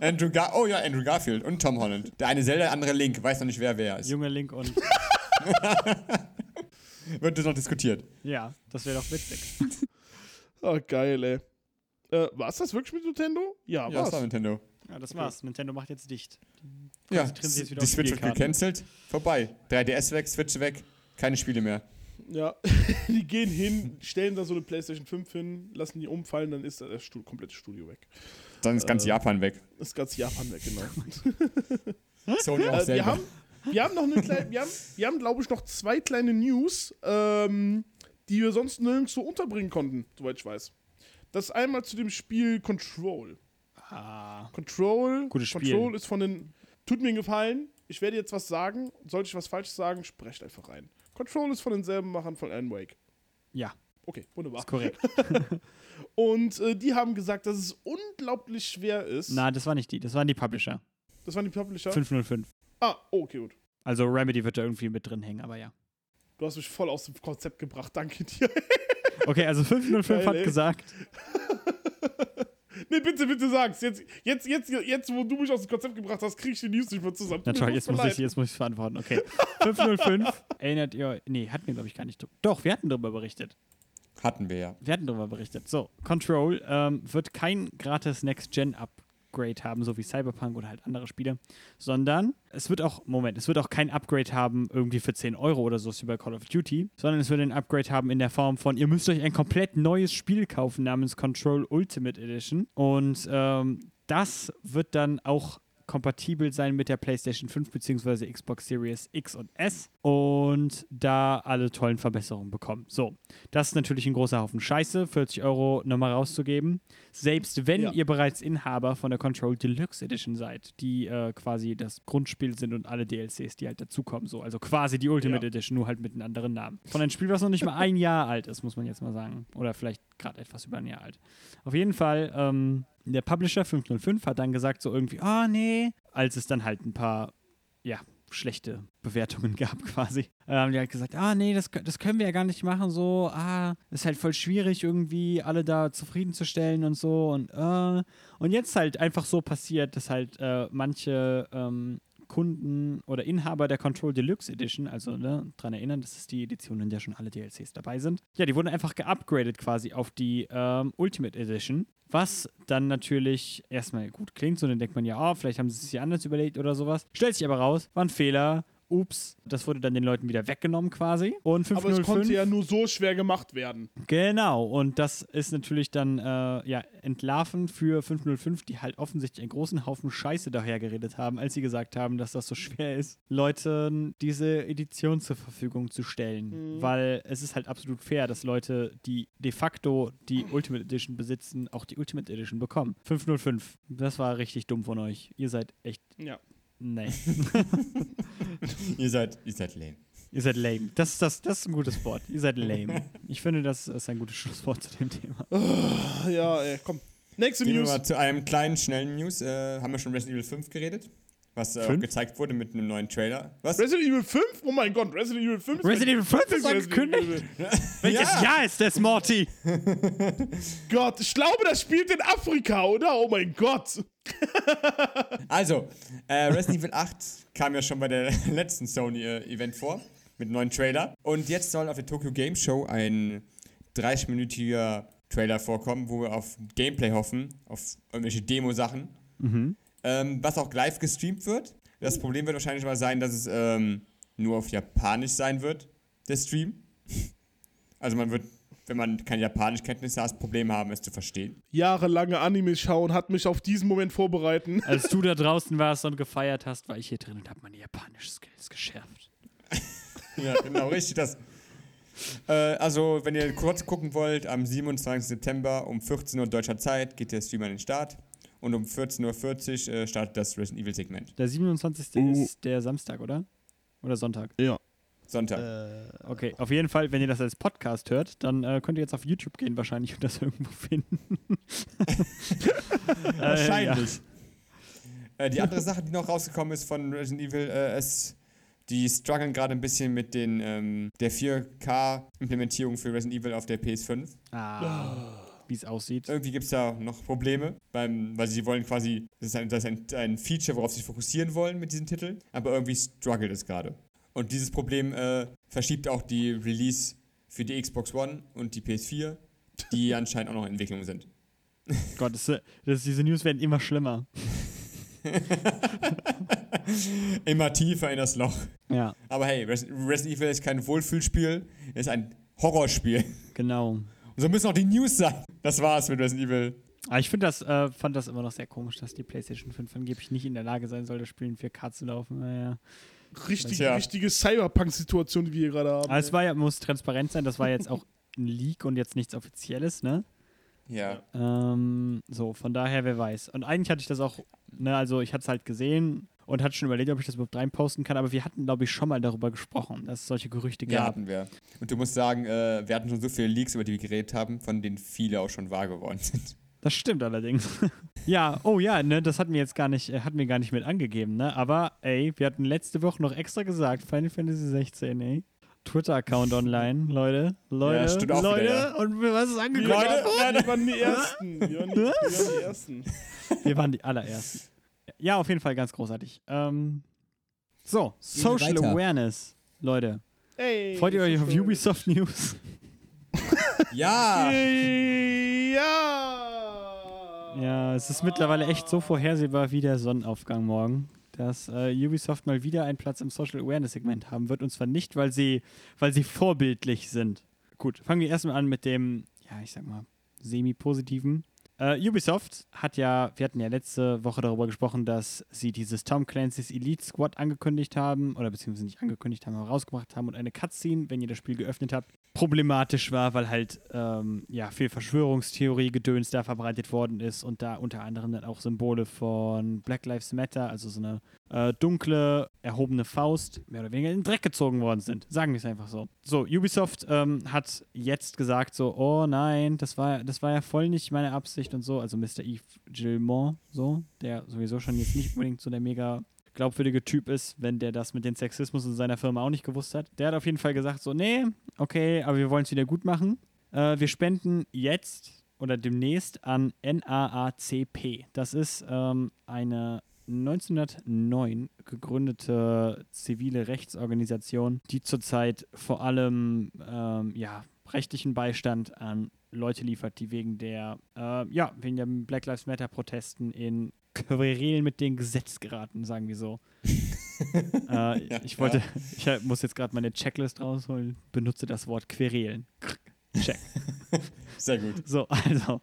Andrew Gar oh ja, Andrew Garfield und Tom Holland. Der eine Zelda, der andere Link. Weiß noch nicht, wer wer ist. Junge Link und. (laughs) Wird das noch diskutiert. Ja, das wäre doch witzig. (laughs) Oh, geil, ey. Äh, war's das wirklich mit Nintendo? Ja, Ja, das war war's. Nintendo. Ja, das war's. Nintendo macht jetzt dicht. Ja, jetzt wieder die auf Switch wird gecancelt. Vorbei. 3DS weg, Switch weg. Keine Spiele mehr. Ja, (laughs) die gehen hin, stellen da so eine PlayStation 5 hin, lassen die umfallen, dann ist das komplette Studio weg. Dann ist ganz Äh, Japan weg. Das ist ganz Japan weg, genau. (laughs) Sony auch Äh, wir selber. haben, wir haben noch eine kleine, wir haben, wir haben glaube ich, noch zwei kleine News, ähm, die wir sonst nirgendwo unterbringen konnten, soweit ich weiß. Das ist einmal zu dem Spiel Control. Ah. Control, Gutes Spiel. Control ist von den. Tut mir einen Gefallen. Ich werde jetzt was sagen. Sollte ich was Falsches sagen, sprecht einfach rein. Control ist von denselben Machern von Alan Wake. Ja, Okay, wunderbar. ist korrekt. (laughs) Und äh, die haben gesagt, dass es unglaublich schwer ist. Na, das war nicht die. Das waren die Publisher. Das waren die Publisher. 505. Ah, oh, okay, gut. Also Remedy wird da irgendwie mit drin hängen, aber ja. Du hast mich voll aus dem Konzept gebracht. Danke dir. Okay, also 505 Geil, hat ey. gesagt, (laughs) nee, bitte, bitte sag's. Jetzt, jetzt, jetzt, jetzt, wo du mich aus dem Konzept gebracht hast, krieg ich die News nicht mehr zusammen. Na Tut toll, mir jetzt muss ich jetzt muss ich verantworten. Okay. 505, (laughs) erinnert ihr euch? Nee, hatten wir, glaube ich, gar nicht. Doch, wir hatten darüber berichtet. Hatten wir ja. Wir hatten darüber berichtet. So, Control ähm, wird kein gratis Next-Gen-Upgrade haben, so wie Cyberpunk oder halt andere Spiele, sondern es wird auch, Moment, es wird auch kein Upgrade haben irgendwie für 10 Euro oder so, wie bei Call of Duty, sondern es wird ein Upgrade haben in der Form von, ihr müsst euch ein komplett neues Spiel kaufen namens Control Ultimate Edition. Und ähm, das wird dann auch kompatibel sein mit der PlayStation 5 bzw. Xbox Series X und S und da alle tollen Verbesserungen bekommen. So, das ist natürlich ein großer Haufen Scheiße, 40 Euro nochmal rauszugeben. Selbst wenn Ja. ihr bereits Inhaber von der Control Deluxe Edition seid, die äh, quasi das Grundspiel sind und alle DLCs, die halt dazukommen. So. Also quasi die Ultimate Ja. Edition, nur halt mit einem anderen Namen. Von einem Spiel, was noch nicht mal ein Jahr alt ist, muss man jetzt mal sagen. Oder vielleicht gerade etwas über ein Jahr alt. Auf jeden Fall, ähm, der Publisher 505 hat dann gesagt, so irgendwie, ah nee, als es dann halt ein paar, ja, schlechte Bewertungen (laughs) gab quasi. Ähm, die hat gesagt, ah nee, das, das können wir ja gar nicht machen, so, ah, ist halt voll schwierig irgendwie alle da zufriedenzustellen und so und äh. Und jetzt halt einfach so passiert, dass halt äh, manche ähm, Kunden oder Inhaber der Control Deluxe Edition, also ne, dran erinnern, das ist die Edition, in der schon alle DLCs dabei sind. Ja, die wurden einfach geupgradet quasi auf die ähm, Ultimate Edition, was dann natürlich erstmal gut klingt, so dann denkt man ja, oh, vielleicht haben sie es sich anders überlegt oder sowas. Stellt sich aber raus, war ein Fehler. Ups, das wurde dann den Leuten wieder weggenommen quasi. Und Aber 505 es konnte ja nur so schwer gemacht werden. Genau, und das ist natürlich dann äh, ja, entlarvend für 505, die halt offensichtlich einen großen Haufen Scheiße dahergeredet haben, als sie gesagt haben, dass das so schwer ist, Leuten diese Edition zur Verfügung zu stellen. Mhm. Weil es ist halt absolut fair, dass Leute, die de facto die Ultimate Edition besitzen, auch die Ultimate Edition bekommen. 505, das war richtig dumm von euch. Ihr seid echt. Ja. Nee. (laughs) Ihr seid, ihr seid lame. Ihr seid lame. Das ist, das, das ist ein gutes Wort. Ihr seid lame. Ich finde, das ist ein gutes Schlusswort zu dem Thema. Ja, ey, komm. Nächste Gehen wir News. mal zu einem kleinen, schnellen News. Äh, haben wir schon Resident Evil 5 geredet? Was äh, gezeigt wurde mit einem neuen Trailer. Was? Resident Evil 5? Oh mein Gott, Resident Evil 5 ist Resident Evil 5 ist angekündigt? Welches Ja. Jahr ist das, Morty? Gott, ich glaube, das spielt in Afrika, oder? Oh mein Gott. (laughs) Also, äh, Resident Evil 8 kam ja schon bei der (laughs) letzten Sony-Event vor, mit einem neuen Trailer. Und jetzt soll auf der Tokyo Game Show ein 30-minütiger Trailer vorkommen, wo wir auf Gameplay hoffen, auf irgendwelche Demo-Sachen. Ähm, was auch live gestreamt wird. Das Problem wird wahrscheinlich mal sein, dass es ähm, nur auf Japanisch sein wird, der Stream. (laughs) Also man wird, wenn man keine Japanischkenntnisse hat, Probleme haben, es zu verstehen. Jahrelange Anime schauen hat mich auf diesen Moment vorbereiten. (laughs) Als du da draußen warst und gefeiert hast, war ich hier drin und habe meine japanischen Skills geschärft. Ja, genau, richtig das. Äh, also, wenn ihr kurz gucken wollt, am 27. September um 14 Uhr deutscher Zeit geht der Stream an den Start. Und um 14.40 Uhr äh, startet das Resident Evil Segment. Der 27. Uh. ist der Samstag, oder? Oder Sonntag? Ja. Sonntag. Äh, okay, auf jeden Fall, wenn ihr das als Podcast hört, dann äh, könnt ihr jetzt auf YouTube gehen wahrscheinlich und das (laughs) irgendwo finden. (laughs) äh, Wahrscheinlich. Äh, die andere Sache, die noch rausgekommen ist von Resident Evil, äh, es, die strugglen gerade ein bisschen mit den, ähm, der 4K-Implementierung für Resident Evil auf der PS5. Ja. Ah, wie es aussieht. Irgendwie gibt es da noch Probleme, beim, weil sie wollen quasi, das ist, ein, das ist ein, ein Feature, worauf sie fokussieren wollen mit diesem Titel, aber irgendwie struggelt es gerade. Und dieses Problem äh, verschiebt auch die Release für die Xbox One und die PS4, die (laughs) anscheinend auch noch in Entwicklung sind. (laughs) Gott, das, das, diese News werden immer schlimmer. (laughs) Immer tiefer in das Loch. Ja, Aber hey, Res Resident Evil ist kein Wohlfühlspiel, es ist ein Horrorspiel. genau. Und so müssen auch die News sein. Das war's mit Resident Evil. Aber ich finde das, äh, fand das immer noch sehr komisch, dass die PlayStation 5 angeblich nicht in der Lage sein soll, das Spiel in 4K zu laufen. Naja. Richtig, Tja. richtige Cyberpunk-Situation, die wir hier gerade haben. Aber es war ja, muss transparent sein, das war jetzt auch ein Leak und jetzt nichts Offizielles, ne? Ja. Ähm, so, von daher, wer weiß. Und eigentlich hatte ich das auch, ne, also ich hatte es halt gesehen und hatte schon überlegt, ob ich das überhaupt reinposten kann, aber wir hatten, glaube ich, schon mal darüber gesprochen, dass es solche Gerüchte Ja, gab. hatten wir. Und du musst sagen, äh, wir hatten schon so viele Leaks, über die wir geredet haben, von denen viele auch schon wahr geworden sind. Das stimmt allerdings. (laughs) ja, oh ja, ne, das hatten wir jetzt gar nicht, äh, hatten wir gar nicht mit angegeben, ne? Aber ey, wir hatten letzte Woche noch extra gesagt, Final Fantasy 16, ey. Twitter-Account (laughs) online, Leute. Leute, Ja, stimmt auch Leute, wieder, und was ist angekündigt waren, worden? wir waren die Ersten. Wir waren die, wir waren die Ersten. (laughs) Wir waren die allerersten. Ja, auf jeden Fall ganz großartig. Ähm, so, Social. Awareness, Leute. Ey, Freut ihr euch auf Ubisoft News? ja! Ja. Ja, es ist mittlerweile echt so vorhersehbar wie der Sonnenaufgang morgen, dass äh, Ubisoft mal wieder einen Platz im Social Awareness Segment haben wird. Und zwar nicht, weil sie, weil sie vorbildlich sind. Gut, fangen wir erstmal an mit dem, ja, ich sag mal, semi-positiven. Äh, Ubisoft hat ja, wir hatten ja letzte Woche darüber gesprochen, dass sie dieses Tom Clancy's Elite Squad angekündigt haben, oder beziehungsweise nicht angekündigt haben, aber rausgebracht haben und eine Cutscene, wenn ihr das Spiel geöffnet habt, problematisch war, weil halt ähm, ja, viel Verschwörungstheorie-Gedöns da verbreitet worden ist und da unter anderem dann auch Symbole von Black Lives Matter, also so eine äh, dunkle, erhobene Faust, mehr oder weniger in den Dreck gezogen worden sind. Sagen wir es einfach so. So, Ubisoft ähm, hat jetzt gesagt so, oh nein, das war, das war ja voll nicht meine Absicht und so. Also Mr. Yves Gilmore, so, der sowieso schon jetzt nicht unbedingt so der mega glaubwürdige Typ ist, wenn der das mit dem Sexismus in seiner Firma auch nicht gewusst hat. Der hat auf jeden Fall gesagt so, nee, okay, aber wir wollen es wieder gut machen. Äh, wir spenden jetzt oder demnächst an NAACP. Das ist ähm, eine 1909 gegründete zivile Rechtsorganisation, die zurzeit vor allem ähm, ja, rechtlichen Beistand an Leute liefert, die wegen der, äh, ja, wegen der Black Lives Matter Protesten in Querelen mit dem Gesetz geraten, sagen wir so. (laughs) äh, ich wollte, ich muss jetzt gerade meine Checklist rausholen, benutze das Wort Querelen. Check. (laughs) Sehr gut. So, also.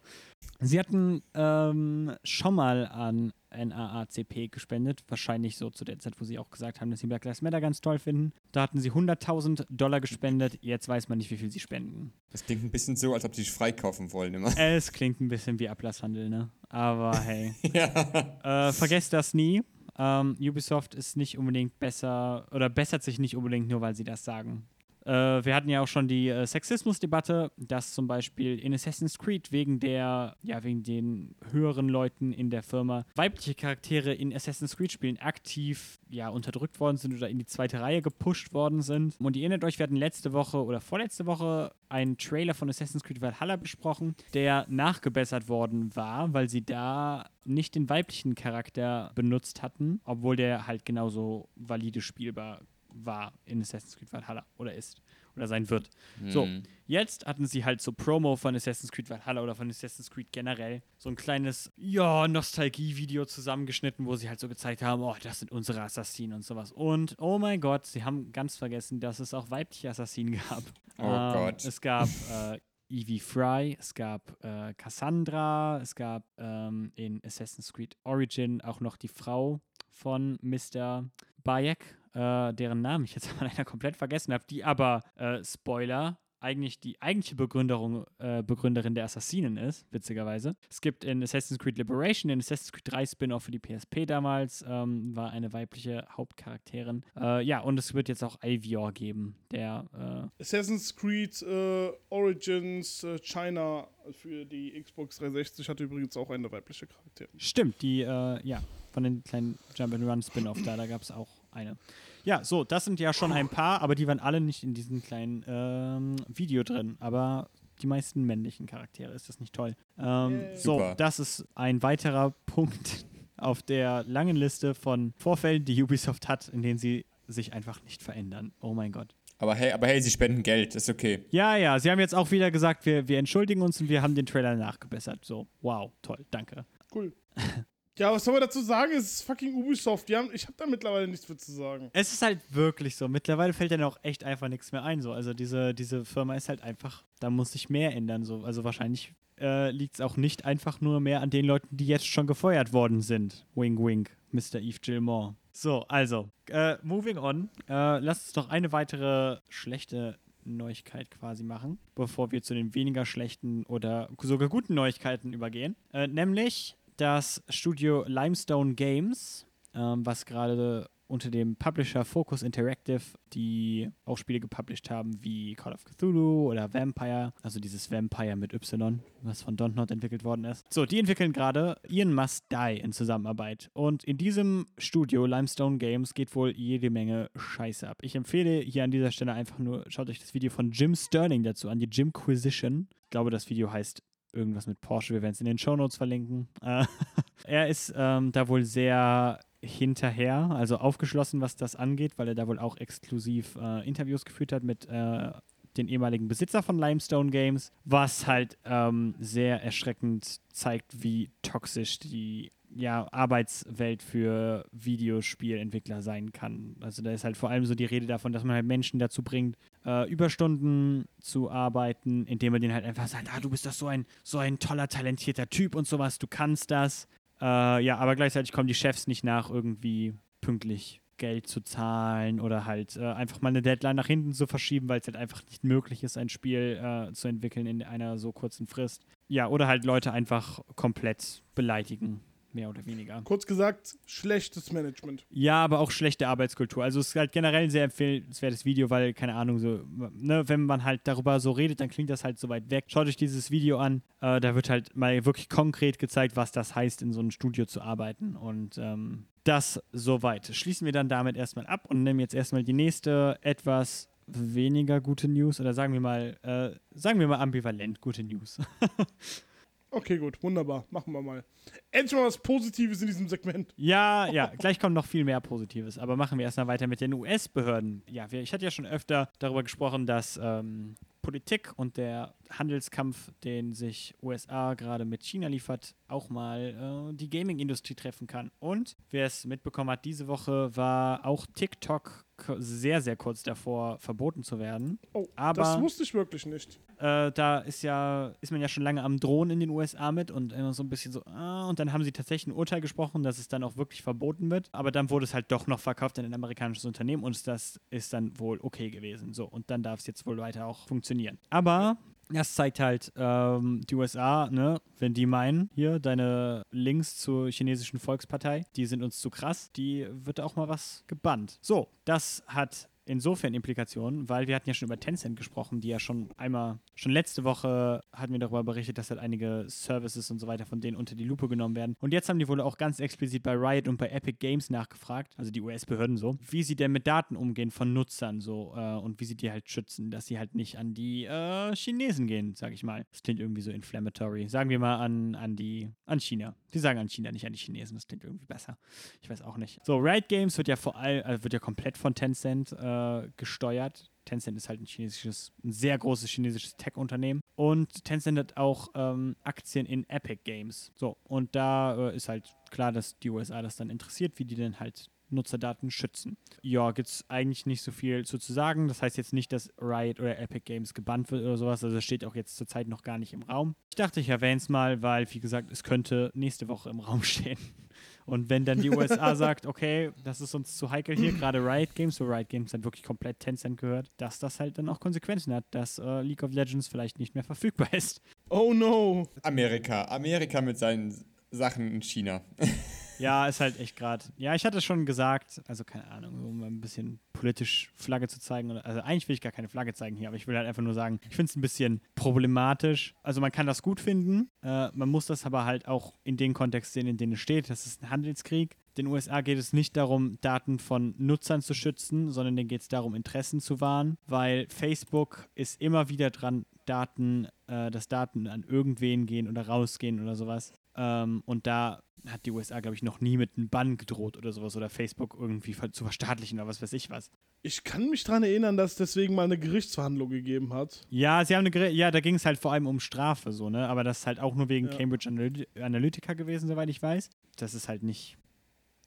Sie hatten ähm, schon mal an NAACP gespendet, wahrscheinlich so zu der Zeit, wo sie auch gesagt haben, dass sie Black Lives Matter ganz toll finden. Da hatten sie 100.000 Dollar gespendet, jetzt weiß man nicht, wie viel sie spenden. Das klingt ein bisschen so, als ob sie sich freikaufen wollen immer. (laughs) Es klingt ein bisschen wie Ablasshandel, ne? Aber hey, (laughs) ja. äh, vergesst das nie. Ähm, Ubisoft ist nicht unbedingt besser oder bessert sich nicht unbedingt nur, weil sie das sagen. Äh, wir hatten ja auch schon die äh, Sexismusdebatte, dass zum Beispiel in Assassin's Creed wegen der, ja, wegen den höheren Leuten in der Firma weibliche Charaktere in Assassin's Creed-Spielen aktiv ja, unterdrückt worden sind oder in die zweite Reihe gepusht worden sind. Und ihr erinnert euch, wir hatten letzte Woche oder vorletzte Woche einen Trailer von Assassin's Creed Valhalla besprochen, der nachgebessert worden war, weil sie da nicht den weiblichen Charakter benutzt hatten, obwohl der halt genauso valide spielbar war in Assassin's Creed Valhalla oder ist oder sein wird. So, Hm. jetzt hatten sie halt so Promo von Assassin's Creed Valhalla oder von Assassin's Creed generell so ein kleines, ja, Nostalgie-Video zusammengeschnitten, wo sie halt so gezeigt haben, oh, das sind unsere Assassinen und sowas. Und, oh mein Gott, sie haben ganz vergessen, dass es auch weibliche Assassinen gab. Oh Ähm, Gott. Es gab äh, Evie Fry, es gab äh, Cassandra, es gab ähm, in Assassin's Creed Origin auch noch die Frau von Mr. Bayek, äh, deren Namen ich jetzt (laughs) aber leider komplett vergessen habe, die aber, äh, Spoiler, eigentlich die eigentliche Begründerung, äh, Begründerin der Assassinen ist, witzigerweise. Es gibt in Assassin's Creed Liberation, in Assassin's Creed 3 Spin-off für die PSP damals, ähm, war eine weibliche Hauptcharakterin. Äh, ja, und es wird jetzt auch Avior geben, der äh, Assassin's Creed äh, Origins äh, China für die Xbox 360 hatte übrigens auch eine weibliche Charakterin. Stimmt, die, äh, ja, von den kleinen Jump-and-Run Spin-Off da, da gab es auch eine. Ja, so, das sind ja schon ein paar, aber die waren alle nicht in diesem kleinen ähm, Video drin. Aber die meisten männlichen Charaktere, ist das nicht toll? Ähm, so, das ist ein weiterer (laughs) Punkt auf der langen Liste von Vorfällen, die Ubisoft hat, in denen sie sich einfach nicht verändern. Oh mein Gott. Aber hey, aber hey, sie spenden Geld, ist okay. Ja, ja, sie haben jetzt auch wieder gesagt, wir, wir entschuldigen uns und wir haben den Trailer nachgebessert. So, wow, toll, danke. Cool. (laughs) ja, was soll man dazu sagen? Es ist fucking Ubisoft. Die haben, ich habe da mittlerweile nichts mehr zu sagen. Es ist halt wirklich so. Mittlerweile fällt dann auch echt einfach nichts mehr ein. So. Also diese, diese Firma ist halt einfach, da muss sich mehr ändern. So. Also wahrscheinlich äh, liegt es auch nicht einfach nur mehr an den Leuten, die jetzt schon gefeuert worden sind. Wink, wink, Mr. Eve Gilmore. So, also, äh, moving on. Äh, lasst uns noch eine weitere schlechte Neuigkeit quasi machen, bevor wir zu den weniger schlechten oder sogar guten Neuigkeiten übergehen. Äh, nämlich das Studio Limestone Games, ähm, was gerade unter dem Publisher Focus Interactive, die auch Spiele gepublished haben wie Call of Cthulhu oder Vampire, also dieses Vampire mit Y, was von Dontnod entwickelt worden ist. So, die entwickeln gerade Ian Must Die in Zusammenarbeit. Und in diesem Studio, Limestone Games, geht wohl jede Menge Scheiße ab. Ich empfehle hier an dieser Stelle einfach nur, schaut euch das Video von Jim Sterling dazu an, die Jimquisition. Ich glaube, das Video heißt irgendwas mit Porsche. Wir werden es in den Shownotes verlinken. Äh, (laughs) er ist ähm, da wohl sehr hinterher, also aufgeschlossen, was das angeht, weil er da wohl auch exklusiv äh, Interviews geführt hat mit äh, den ehemaligen Besitzer von Limestone Games, was halt ähm, sehr erschreckend zeigt, wie toxisch die ja, Arbeitswelt für Videospielentwickler sein kann. Also da ist halt vor allem so die Rede davon, dass man halt Menschen dazu bringt, äh, Überstunden zu arbeiten, indem man denen halt einfach sagt, ah, du bist doch so ein, so ein toller, talentierter Typ und sowas, du kannst das. Äh, ja, aber gleichzeitig kommen die Chefs nicht nach, irgendwie pünktlich Geld zu zahlen oder halt äh, einfach mal eine Deadline nach hinten zu verschieben, weil es halt einfach nicht möglich ist, ein Spiel äh, zu entwickeln in einer so kurzen Frist. Ja, oder halt Leute einfach komplett beleidigen, mehr oder weniger. Kurz gesagt, schlechtes Management. Ja, aber auch schlechte Arbeitskultur. Also es ist halt generell ein sehr empfehlenswertes Video, weil, keine Ahnung, so, ne, wenn man halt darüber so redet, dann klingt das halt so weit weg. Schaut euch dieses Video an. Äh, da wird halt mal wirklich konkret gezeigt, was das heißt, in so einem Studio zu arbeiten. Und ähm, das soweit. Schließen wir dann damit erstmal ab und nehmen jetzt erstmal die nächste etwas weniger gute News oder sagen wir mal, äh, sagen wir mal ambivalent gute News. (laughs) Okay, gut, wunderbar. Machen wir mal. Endlich mal was Positives in diesem Segment. Ja, ja, (laughs) gleich kommt noch viel mehr Positives. Aber machen wir erstmal weiter mit den US-Behörden. Ja, wir, ich hatte ja schon öfter darüber gesprochen, dass ähm, Politik und der Handelskampf, den sich USA gerade mit China liefert, auch mal äh, die Gaming-Industrie treffen kann. Und wer es mitbekommen hat, diese Woche war auch TikTok sehr, sehr kurz davor, verboten zu werden. Oh, Aber- das wusste ich wirklich nicht. Äh, da ist ja, ist man ja schon lange am Drohen in den USA mit und immer so ein bisschen so, ah, und dann haben sie tatsächlich ein Urteil gesprochen, dass es dann auch wirklich verboten wird. Aber dann wurde es halt doch noch verkauft an ein amerikanisches Unternehmen und das ist dann wohl okay gewesen. So, und dann darf es jetzt wohl weiter auch funktionieren. Aber das zeigt halt, ähm, die USA, ne, wenn die meinen, hier, deine Links zur chinesischen Volkspartei, die sind uns zu krass, die wird auch mal was gebannt. So, das hat insofern Implikationen, weil wir hatten ja schon über Tencent gesprochen, die ja schon einmal, schon letzte Woche hatten wir darüber berichtet, dass halt einige Services und so weiter von denen unter die Lupe genommen werden. Und jetzt haben die wohl auch ganz explizit bei Riot und bei Epic Games nachgefragt, also die US-Behörden so, wie sie denn mit Daten umgehen von Nutzern so äh, und wie sie die halt schützen, dass sie halt nicht an die äh, Chinesen gehen, sag ich mal. Das klingt irgendwie so inflammatory. Sagen wir mal an, an die, an China. Die sagen an China, nicht an die Chinesen. Das klingt irgendwie besser. Ich weiß auch nicht. So, Riot Games wird ja vor allem, äh, wird ja komplett von Tencent äh, gesteuert. Tencent ist halt ein chinesisches, ein sehr großes chinesisches Tech-Unternehmen. Und Tencent hat auch ähm, Aktien in Epic Games. So, und da äh, ist halt klar, dass die USA das dann interessiert, wie die denn halt Nutzerdaten schützen. Ja, gibt es eigentlich nicht so viel zu, zu sagen. Das heißt jetzt nicht, dass Riot oder Epic Games gebannt wird oder sowas. Also das steht auch jetzt zurzeit noch gar nicht im Raum. Ich dachte, ich erwähne es mal, weil, wie gesagt, es könnte nächste Woche im Raum (laughs) stehen. Und wenn dann die USA (laughs) sagt, okay, das ist uns zu heikel hier, gerade Riot Games, wo Riot Games dann wirklich komplett Tencent gehört, dass das halt dann auch Konsequenzen hat, dass äh, League of Legends vielleicht nicht mehr verfügbar (laughs) ist. Oh no. Amerika. Amerika mit seinen Sachen in China. Ja, ist halt echt gerade. Ja, ich hatte schon gesagt, also keine Ahnung, um ein bisschen politisch Flagge zu zeigen. Also eigentlich will ich gar keine Flagge zeigen hier, aber ich will halt einfach nur sagen, ich finde es ein bisschen problematisch. Also man kann das gut finden, äh, man muss das aber halt auch in den Kontext sehen, in dem es steht. Das ist ein Handelskrieg. Den USA geht es nicht darum, Daten von Nutzern zu schützen, sondern denen geht es darum, Interessen zu wahren, weil Facebook ist immer wieder dran, Daten, äh, dass Daten an irgendwen gehen oder rausgehen oder sowas. Ähm, und da hat die USA, glaube ich, noch nie mit einem Bann gedroht oder sowas oder Facebook irgendwie zu verstaatlichen oder was weiß ich was. Ich kann mich daran erinnern, dass es deswegen mal eine Gerichtsverhandlung gegeben hat. Ja, sie haben eine ja, da ging es halt vor allem um Strafe so, ne? Aber das ist halt auch nur wegen Ja. Cambridge Analy Analytica gewesen, soweit ich weiß. Das ist halt nicht,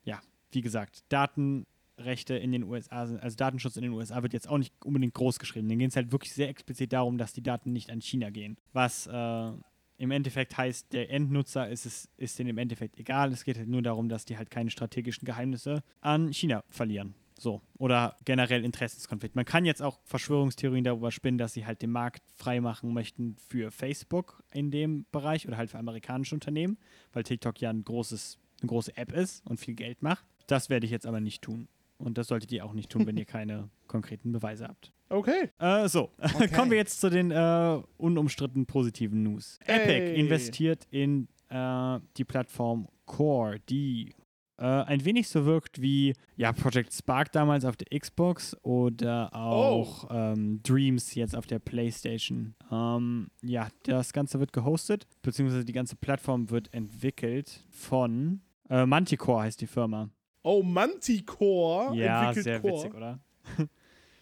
ja, wie gesagt, Datenrechte in den USA sind, also Datenschutz in den USA wird jetzt auch nicht unbedingt groß geschrieben. Denen geht es halt wirklich sehr explizit darum, dass die Daten nicht an China gehen. Was äh, im Endeffekt heißt, der Endnutzer ist es ist denen im Endeffekt egal. Es geht halt nur darum, dass die halt keine strategischen Geheimnisse an China verlieren. So. Oder generell Interessenskonflikt. Man kann jetzt auch Verschwörungstheorien darüber spinnen, dass sie halt den Markt freimachen möchten für Facebook in dem Bereich oder halt für amerikanische Unternehmen, weil TikTok ja ein großes, eine große App ist und viel Geld macht. Das werde ich jetzt aber nicht tun. Und das solltet ihr auch nicht tun, wenn ihr keine (laughs) konkreten Beweise habt. Okay. Äh, so, (laughs) kommen wir jetzt zu den äh, unumstritten positiven News. Hey. Epic investiert in äh, die Plattform Core, die äh, ein wenig so wirkt wie ja, Project Spark damals auf der Xbox oder auch ähm, Dreams jetzt auf der PlayStation. Ähm, ja, das Ganze wird gehostet, beziehungsweise die ganze Plattform wird entwickelt von äh, Manticore heißt die Firma. Oh, Manticore ja, entwickelt sehr Core. witzig, oder? (laughs)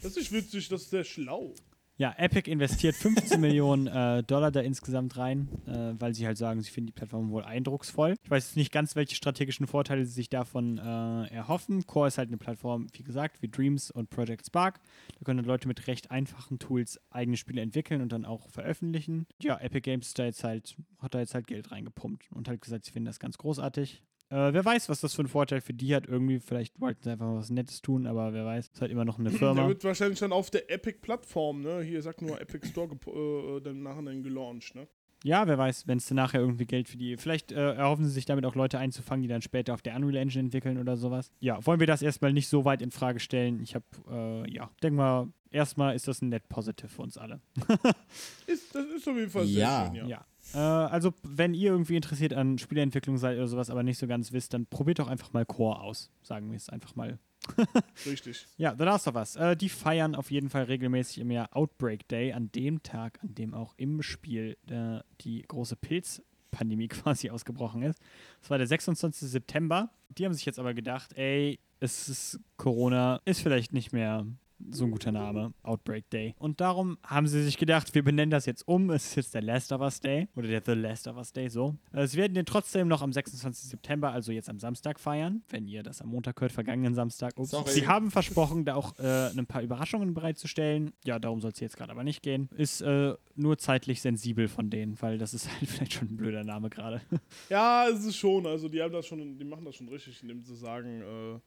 Das ist witzig, das ist sehr schlau. Ja, Epic investiert 15 (laughs) Millionen äh, Dollar da insgesamt rein, äh, weil sie halt sagen, sie finden die Plattform wohl eindrucksvoll. Ich weiß jetzt nicht ganz, welche strategischen Vorteile sie sich davon äh, erhoffen. Core ist halt eine Plattform, wie gesagt, wie Dreams und Project Spark. Da können Leute mit recht einfachen Tools eigene Spiele entwickeln und dann auch veröffentlichen. Ja, Epic Games da jetzt halt, hat da jetzt halt Geld reingepumpt und halt gesagt, sie finden das ganz großartig. Äh, wer weiß, was das für einen Vorteil für die hat. Irgendwie, vielleicht wollten sie einfach mal was Nettes tun, aber wer weiß. Ist halt immer noch eine (clears throat) Der Firma. wird wahrscheinlich dann auf der Epic-Plattform, ne? Hier sagt nur Epic Store gep- äh, dann nachher dann gelauncht, ne? Ja, wer weiß, wenn es dann nachher irgendwie Geld für die. Vielleicht äh, erhoffen sie sich damit auch Leute einzufangen, die dann später auf der Unreal Engine entwickeln oder sowas. Ja, wollen wir das erstmal nicht so weit in Frage stellen. Ich habe, äh, ja, denk mal, erstmal ist das ein net positive für uns alle. (laughs) Ist, das ist auf jeden Fall sehr Ja. schön, ja. Ja. Äh, also, wenn ihr irgendwie interessiert an Spieleentwicklung seid oder sowas, aber nicht so ganz wisst, dann probiert doch einfach mal Core aus. Sagen wir es einfach mal. (laughs) Richtig. Ja, The Last of Us. Äh, die feiern auf jeden Fall regelmäßig im Jahr Outbreak Day, an dem Tag, an dem auch im Spiel äh, die große Pilzpandemie (laughs) quasi ausgebrochen ist. Das war der 26. September. Die haben sich jetzt aber gedacht, ey, es ist Corona, ist vielleicht nicht mehr so ein guter Name, Outbreak Day. Und darum haben sie sich gedacht, wir benennen das jetzt um. Es ist jetzt der Last of Us Day oder der The Last of Us Day, so. Äh, Sie werden den trotzdem noch am 26. September, also jetzt am Samstag feiern, wenn ihr das am Montag hört, vergangenen Samstag. Ups. Sorry. Sie haben versprochen, da auch äh, ein paar Überraschungen bereitzustellen. Ja, darum soll es jetzt gerade aber nicht gehen. Ist äh, nur zeitlich sensibel von denen, weil das ist (laughs) halt vielleicht schon ein blöder Name gerade. Ja, es ist schon, also die haben das schon, die machen das schon richtig, indem sie sagen, äh,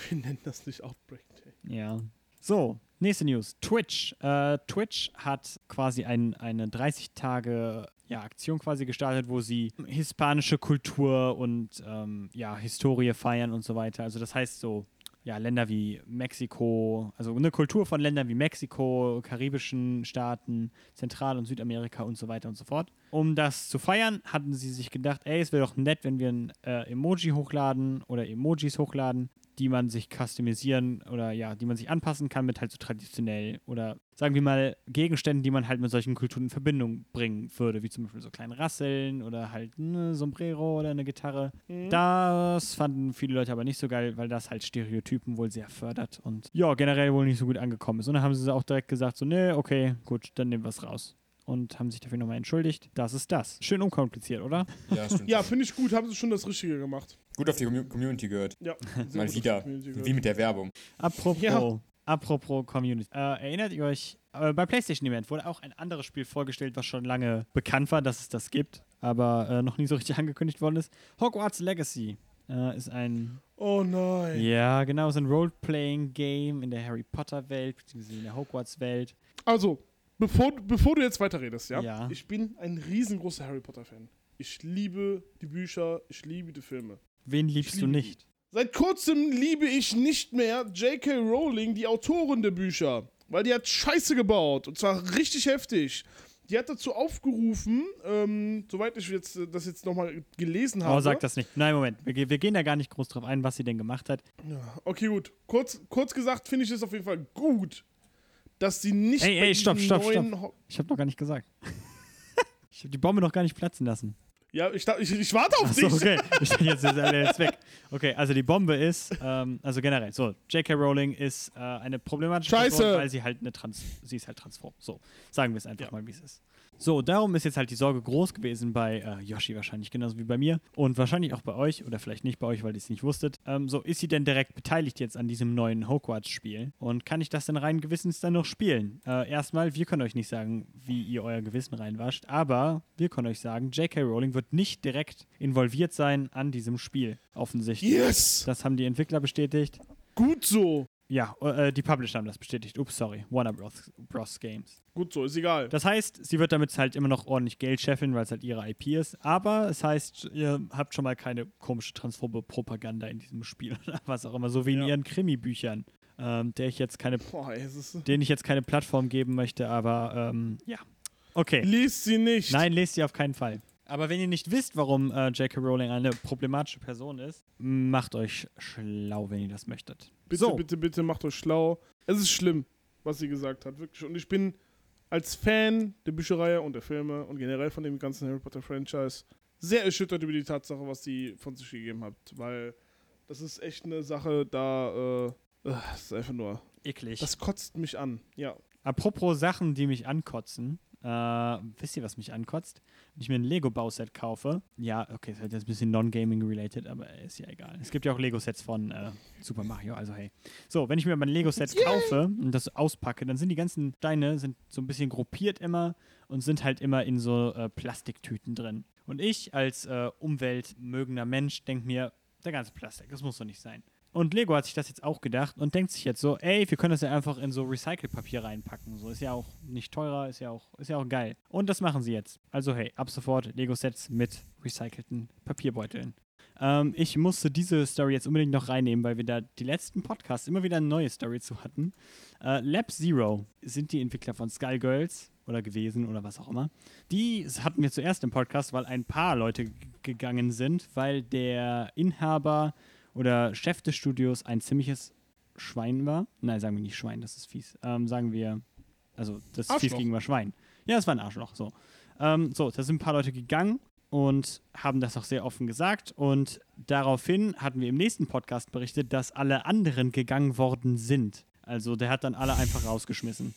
(laughs) wir nennen das nicht Outbreak Day. Ja. So, nächste News. Twitch. Äh, Twitch hat quasi ein, eine 30 Tage ja, Aktion quasi gestartet, wo sie hispanische Kultur und ähm, ja, Historie feiern und so weiter. Also das heißt so ja, Länder wie Mexiko, also eine Kultur von Ländern wie Mexiko, karibischen Staaten, Zentral- und Südamerika und so weiter und so fort. Um das zu feiern, hatten sie sich gedacht, ey, es wäre doch nett, wenn wir ein äh, Emoji hochladen oder Emojis hochladen, die man sich customisieren oder ja, die man sich anpassen kann mit halt so traditionell oder sagen wir mal Gegenständen, die man halt mit solchen Kulturen in Verbindung bringen würde, wie zum Beispiel so kleine Rasseln oder halt ein Sombrero oder eine Gitarre. Das fanden viele Leute aber nicht so geil, weil das halt Stereotypen wohl sehr fördert und ja, generell wohl nicht so gut angekommen ist. Und dann haben sie auch direkt gesagt, so, nee, okay, gut, dann nehmen wir es raus. Und haben sich dafür nochmal entschuldigt. Das ist das. Schön unkompliziert, oder? (laughs) Ja. Ja, finde ich gut, haben sie schon das Richtige gemacht. Gut auf die Commu- Community gehört. Ja, (laughs) Mal wieder. Wie mit der Werbung. Apropos, Ja. apropos Community. Äh, erinnert ihr euch, äh, bei PlayStation Event wurde auch ein anderes Spiel vorgestellt, was schon lange bekannt war, dass es das gibt, aber äh, noch nie so richtig (laughs) angekündigt worden ist. Hogwarts Legacy äh, ist ein, Oh nein. ja genau, ist ein Role-Playing-Game in der Harry Potter-Welt, beziehungsweise in der Hogwarts-Welt. Also, bevor, bevor du jetzt weiterredest, ja? Ja. Ich bin ein riesengroßer Harry Potter-Fan. Ich liebe die Bücher, ich liebe die Filme. Wen liebst du liebe nicht? Seit kurzem liebe ich nicht mehr J.K. Rowling, die Autorin der Bücher. Weil die hat Scheiße gebaut. Und zwar richtig heftig. Die hat dazu aufgerufen, ähm, soweit ich jetzt, äh, das jetzt nochmal gelesen habe. Oh, sag das nicht. Nein, Moment. Wir, wir gehen da gar nicht groß drauf ein, was sie denn gemacht hat. Okay, gut. Kurz, kurz gesagt finde ich es auf jeden Fall gut, dass sie nicht Ey, ey, stopp, stopp, stopp. Ich habe noch gar nicht gesagt. (laughs) ich habe die Bombe noch gar nicht platzen lassen. Ja, ich, ich, ich warte auf Achso, dich. okay. Ich dachte, jetzt ist (laughs) er jetzt weg. Okay, also die Bombe ist, ähm, also generell, so, J.K. Rowling ist äh, eine problematische Scheiße. Person, weil sie halt eine Trans, sie ist halt transphob. So, sagen wir es einfach mal, wie es ist. So, darum ist jetzt halt die Sorge groß gewesen bei äh, Yoshi wahrscheinlich, genauso wie bei mir und wahrscheinlich auch bei euch oder vielleicht nicht bei euch, weil ihr es nicht wusstet. Ähm, so, ist sie denn direkt beteiligt jetzt an diesem neuen Hogwarts-Spiel und kann ich das denn rein gewissens dann noch spielen? Äh, erstmal, wir können euch nicht sagen, wie ihr euer Gewissen reinwascht, aber wir können euch sagen, J.K. Rowling wird nicht direkt involviert sein an diesem Spiel, offensichtlich. Yes! Das haben die Entwickler bestätigt. Gut so. Ja, äh, die Publisher haben das bestätigt. Ups, sorry. Warner Bros. Bros. Games. Gut so, ist egal. Das heißt, sie wird damit halt immer noch ordentlich Geld scheffeln, weil es halt ihre IP ist. Aber es heißt, ihr habt schon mal keine komische transphobe Propaganda in diesem Spiel (laughs) oder was auch immer, so wie in Ja. ihren Krimi-Büchern, ähm, der ich jetzt keine, Boah, denen ich jetzt keine Plattform geben möchte, aber ähm, ja. Okay. liest sie nicht. Nein, lest sie auf keinen Fall. Aber wenn ihr nicht wisst, warum äh, J.K. Rowling eine problematische Person ist, macht euch schlau, wenn ihr das möchtet. Bitte, so. bitte, bitte macht euch schlau. Es ist schlimm, was sie gesagt hat, wirklich. Und ich bin als Fan der Bücherei und der Filme und generell von dem ganzen Harry Potter Franchise sehr erschüttert über die Tatsache, was sie von sich gegeben hat. Weil das ist echt eine Sache, da, äh, äh, das ist einfach nur, Eklig. das kotzt mich an. Ja. Apropos Sachen, die mich ankotzen. Äh, wisst ihr, was mich ankotzt? Wenn ich mir ein Lego-Bauset kaufe. Ja, okay, das ist jetzt ein bisschen non-gaming-related, aber ist ja egal. Es gibt ja auch Lego-Sets von äh, Super Mario, also hey. So, wenn ich mir mein Lego-Set kaufe und das auspacke, dann sind die ganzen Steine sind so ein bisschen gruppiert immer und sind halt immer in so äh, Plastiktüten drin. Und ich als äh, umweltmögender Mensch denke mir, der ganze Plastik, das muss doch nicht sein. Und Lego hat sich das jetzt auch gedacht und denkt sich jetzt so, ey, wir können das ja einfach in so Recycelpapier reinpacken. So ist ja auch nicht teurer, ist ja auch, ist ja auch geil. Und das machen sie jetzt. Also hey, ab sofort Lego-Sets mit recycelten Papierbeuteln. Ähm, ich musste diese Story jetzt unbedingt noch reinnehmen, weil wir da die letzten Podcasts immer wieder eine neue Story zu hatten. Äh, Lab Zero sind die Entwickler von Skullgirls oder gewesen oder was auch immer. Die hatten wir zuerst im Podcast, weil ein paar Leute gegangen sind, weil der Inhaber oder Chef des Studios ein ziemliches Schwein war. Nein, sagen wir nicht Schwein, das ist fies. Ähm, sagen wir, also das ist fies Arschloch. gegenüber Schwein. Ja, es war ein Arschloch, so. Ähm, so, da sind ein paar Leute gegangen und haben das auch sehr offen gesagt. Und daraufhin hatten wir im nächsten Podcast berichtet, dass alle anderen gegangen worden sind. Also der hat dann alle einfach rausgeschmissen.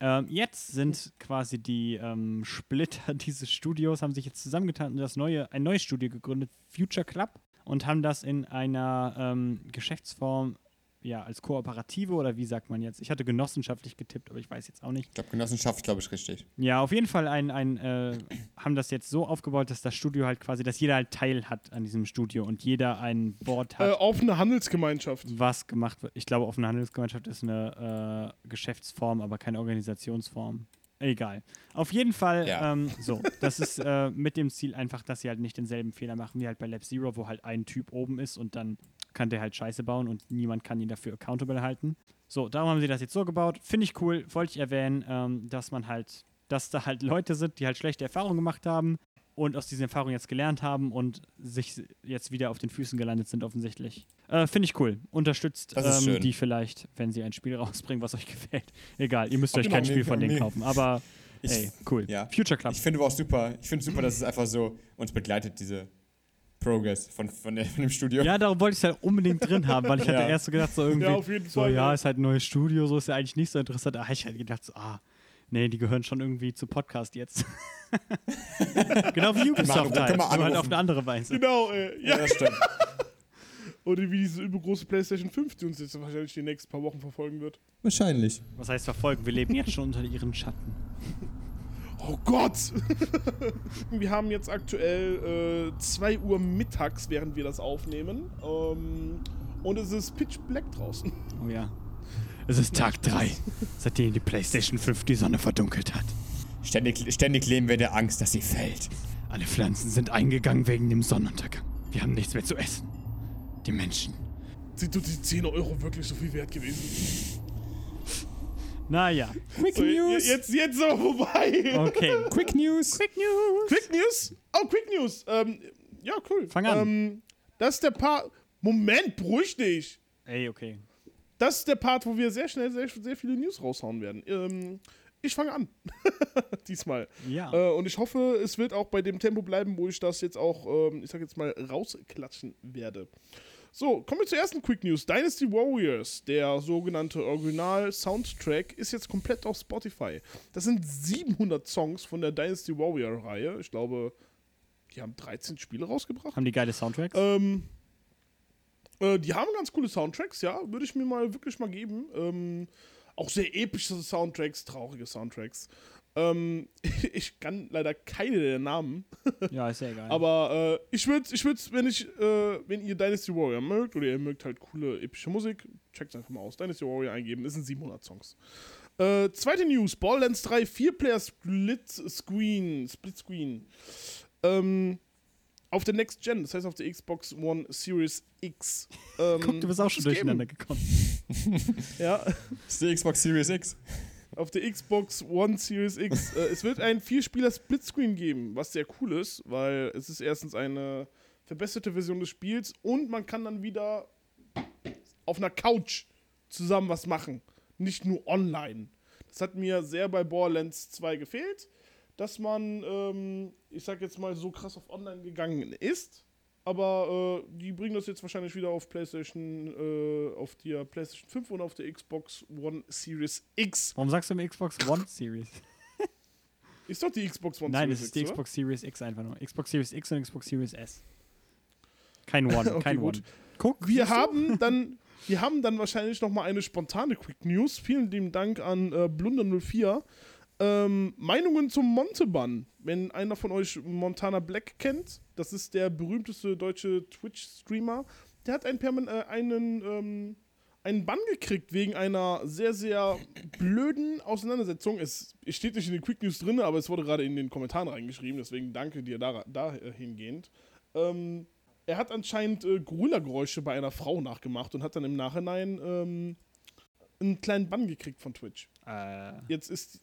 Ähm, jetzt sind quasi die ähm, Splitter (laughs) dieses Studios, haben sich jetzt zusammengetan und das neue, ein neues Studio gegründet, Future Club, und haben das in einer ähm, Geschäftsform, ja, als Kooperative oder wie sagt man jetzt? Ich hatte genossenschaftlich getippt, aber ich weiß jetzt auch nicht. Ich glaube, Genossenschaft, glaube ich, richtig. Ja, auf jeden Fall ein, ein äh, (clears throat) haben das jetzt so aufgebaut, dass das Studio halt quasi, dass jeder halt Teil hat an diesem Studio und jeder ein Wort hat, Äh, offene Handelsgemeinschaft. was gemacht wird. Ich glaube, offene Handelsgemeinschaft ist eine äh, Geschäftsform, aber keine Organisationsform. Egal. Auf jeden Fall, Ja. ähm, so, (laughs) das ist äh, mit dem Ziel einfach, dass sie halt nicht denselben Fehler machen wie halt bei Lab Zero, wo halt ein Typ oben ist und dann kann der halt Scheiße bauen und niemand kann ihn dafür accountable halten. So, darum haben sie das jetzt so gebaut. Finde ich cool, wollte ich erwähnen, ähm, dass man halt, dass da halt Leute sind, die halt schlechte Erfahrungen gemacht haben und aus diesen Erfahrungen jetzt gelernt haben und sich jetzt wieder auf den Füßen gelandet sind, offensichtlich. Äh, Finde ich cool. Unterstützt ähm, die vielleicht, wenn sie ein Spiel (laughs) rausbringen, was euch gefällt. Egal, ihr müsst euch Genau, kein Spiel von denen kaufen, aber (laughs) Ich- hey, cool. ja. Future Club. Ich finde auch super, ich finde super, dass es einfach so uns begleitet, diese Progress von, von, der, von dem Studio. Ja, darum wollte ich es halt unbedingt drin haben, weil ich (laughs) hatte Ja. erst so gedacht, so irgendwie, Ja, auf jeden so, Fall, ja, ist halt ein neues Studio, so ist ja eigentlich nicht so interessant. Ah, ich hatte gedacht, so, ah, nee, die gehören schon irgendwie zu Podcast jetzt. (laughs) genau wie Ubisoft halt, können wir nur halt auf eine andere Weise. Genau, äh, ja. Ja, das stimmt. (laughs) Oder wie diese übergroße PlayStation 5, die uns jetzt wahrscheinlich die nächsten paar Wochen verfolgen wird. Wahrscheinlich. Was heißt verfolgen? Wir leben jetzt schon unter ihren Schatten. Oh Gott! (laughs) wir haben jetzt aktuell 2 Uhr mittags, während wir das aufnehmen. Ähm, und es ist pitch black draußen. Oh ja. Es ist Tag 3, seitdem die PlayStation 5 die Sonne verdunkelt hat. Ständig, ständig leben wir der Angst, dass sie fällt. Alle Pflanzen sind eingegangen wegen dem Sonnenuntergang. Wir haben nichts mehr zu essen. Die Menschen. Sind uns die 10 Euro wirklich so viel wert gewesen? Naja, Quick So, News! Jetzt, jetzt aber vorbei. okay. Quick News! Quick News. Quick News? Oh, Quick News. Ähm, ja, cool. Fang an. Ähm, das ist der Part. Moment, beruhig dich. Ey, okay. Das ist der Part, wo wir sehr schnell sehr, sehr viele News raushauen werden. Ähm, ich fange an. (laughs) Diesmal. Ja. Äh, und ich hoffe, es wird auch bei dem Tempo bleiben, wo ich das jetzt auch, ähm, ich sag jetzt mal, rausklatschen werde. So, kommen wir zur ersten Quick News. Dynasty Warriors, der sogenannte Original-Soundtrack, ist jetzt komplett auf Spotify. Das sind 700 Songs von der Dynasty Warrior-Reihe. Ich glaube, die haben 13 Spiele rausgebracht. Haben die geile Soundtracks? Ähm, äh, die haben ganz coole Soundtracks, ja, würde ich mir mal wirklich mal geben. Ähm, auch sehr epische Soundtracks, traurige Soundtracks. Ähm, (laughs) ich kann leider keine der Namen, ja, ist ja egal. (laughs) aber äh, ich würde, ich würde, wenn ich, äh, wenn ihr Dynasty Warrior mögt oder ihr mögt halt coole epische Musik, checkt einfach mal aus. Dynasty Warrior eingeben, es sind 700 Songs. Äh, zweite News: Borderlands 3 4-Player Split Screen, Split Screen. Ähm, auf der Next Gen, das heißt auf der Xbox One Series X. Ähm, (laughs) Guck, du bist auch schon es geben. durcheinander gekommen. (laughs) Ja, Das ist die Xbox Series X. auf der Xbox One Series X. (laughs) äh, es wird ein Vierspieler Splitscreen geben, was sehr cool ist, weil es ist erstens eine verbesserte Version des Spiels und man kann dann wieder auf einer Couch zusammen was machen, nicht nur online. Das hat mir sehr bei Borderlands 2 gefehlt, dass man, ähm, ich sag jetzt mal, so krass auf online gegangen ist. Aber äh, die bringen das jetzt wahrscheinlich wieder auf PlayStation, äh, auf der PlayStation 5 und auf der Xbox One Series X. Warum sagst du im Xbox One Series? (laughs) Ist doch die Xbox One Nein, Series es ist die X? Xbox Series X einfach nur. Xbox Series X und Xbox Series S. Kein (laughs) One, Okay, kein gut. One. Guck, Wir haben (laughs) dann, wir haben dann wahrscheinlich noch mal eine spontane Quick News. Vielen lieben Dank an äh, Blunder04. Ähm, Meinungen zum Monteban. Wenn einer von euch Montana Black kennt, das ist der berühmteste deutsche Twitch-Streamer, der hat einen, Perman äh, einen, ähm, einen Bann gekriegt wegen einer sehr, sehr blöden Auseinandersetzung. Es, es steht nicht in den Quick News drin, aber es wurde gerade in den Kommentaren reingeschrieben, deswegen danke dir da, dahingehend. Ähm, er hat anscheinend äh, Gorilla-Geräusche bei einer Frau nachgemacht und hat dann im Nachhinein ähm, einen kleinen Bann gekriegt von Twitch. Äh, Jetzt ist,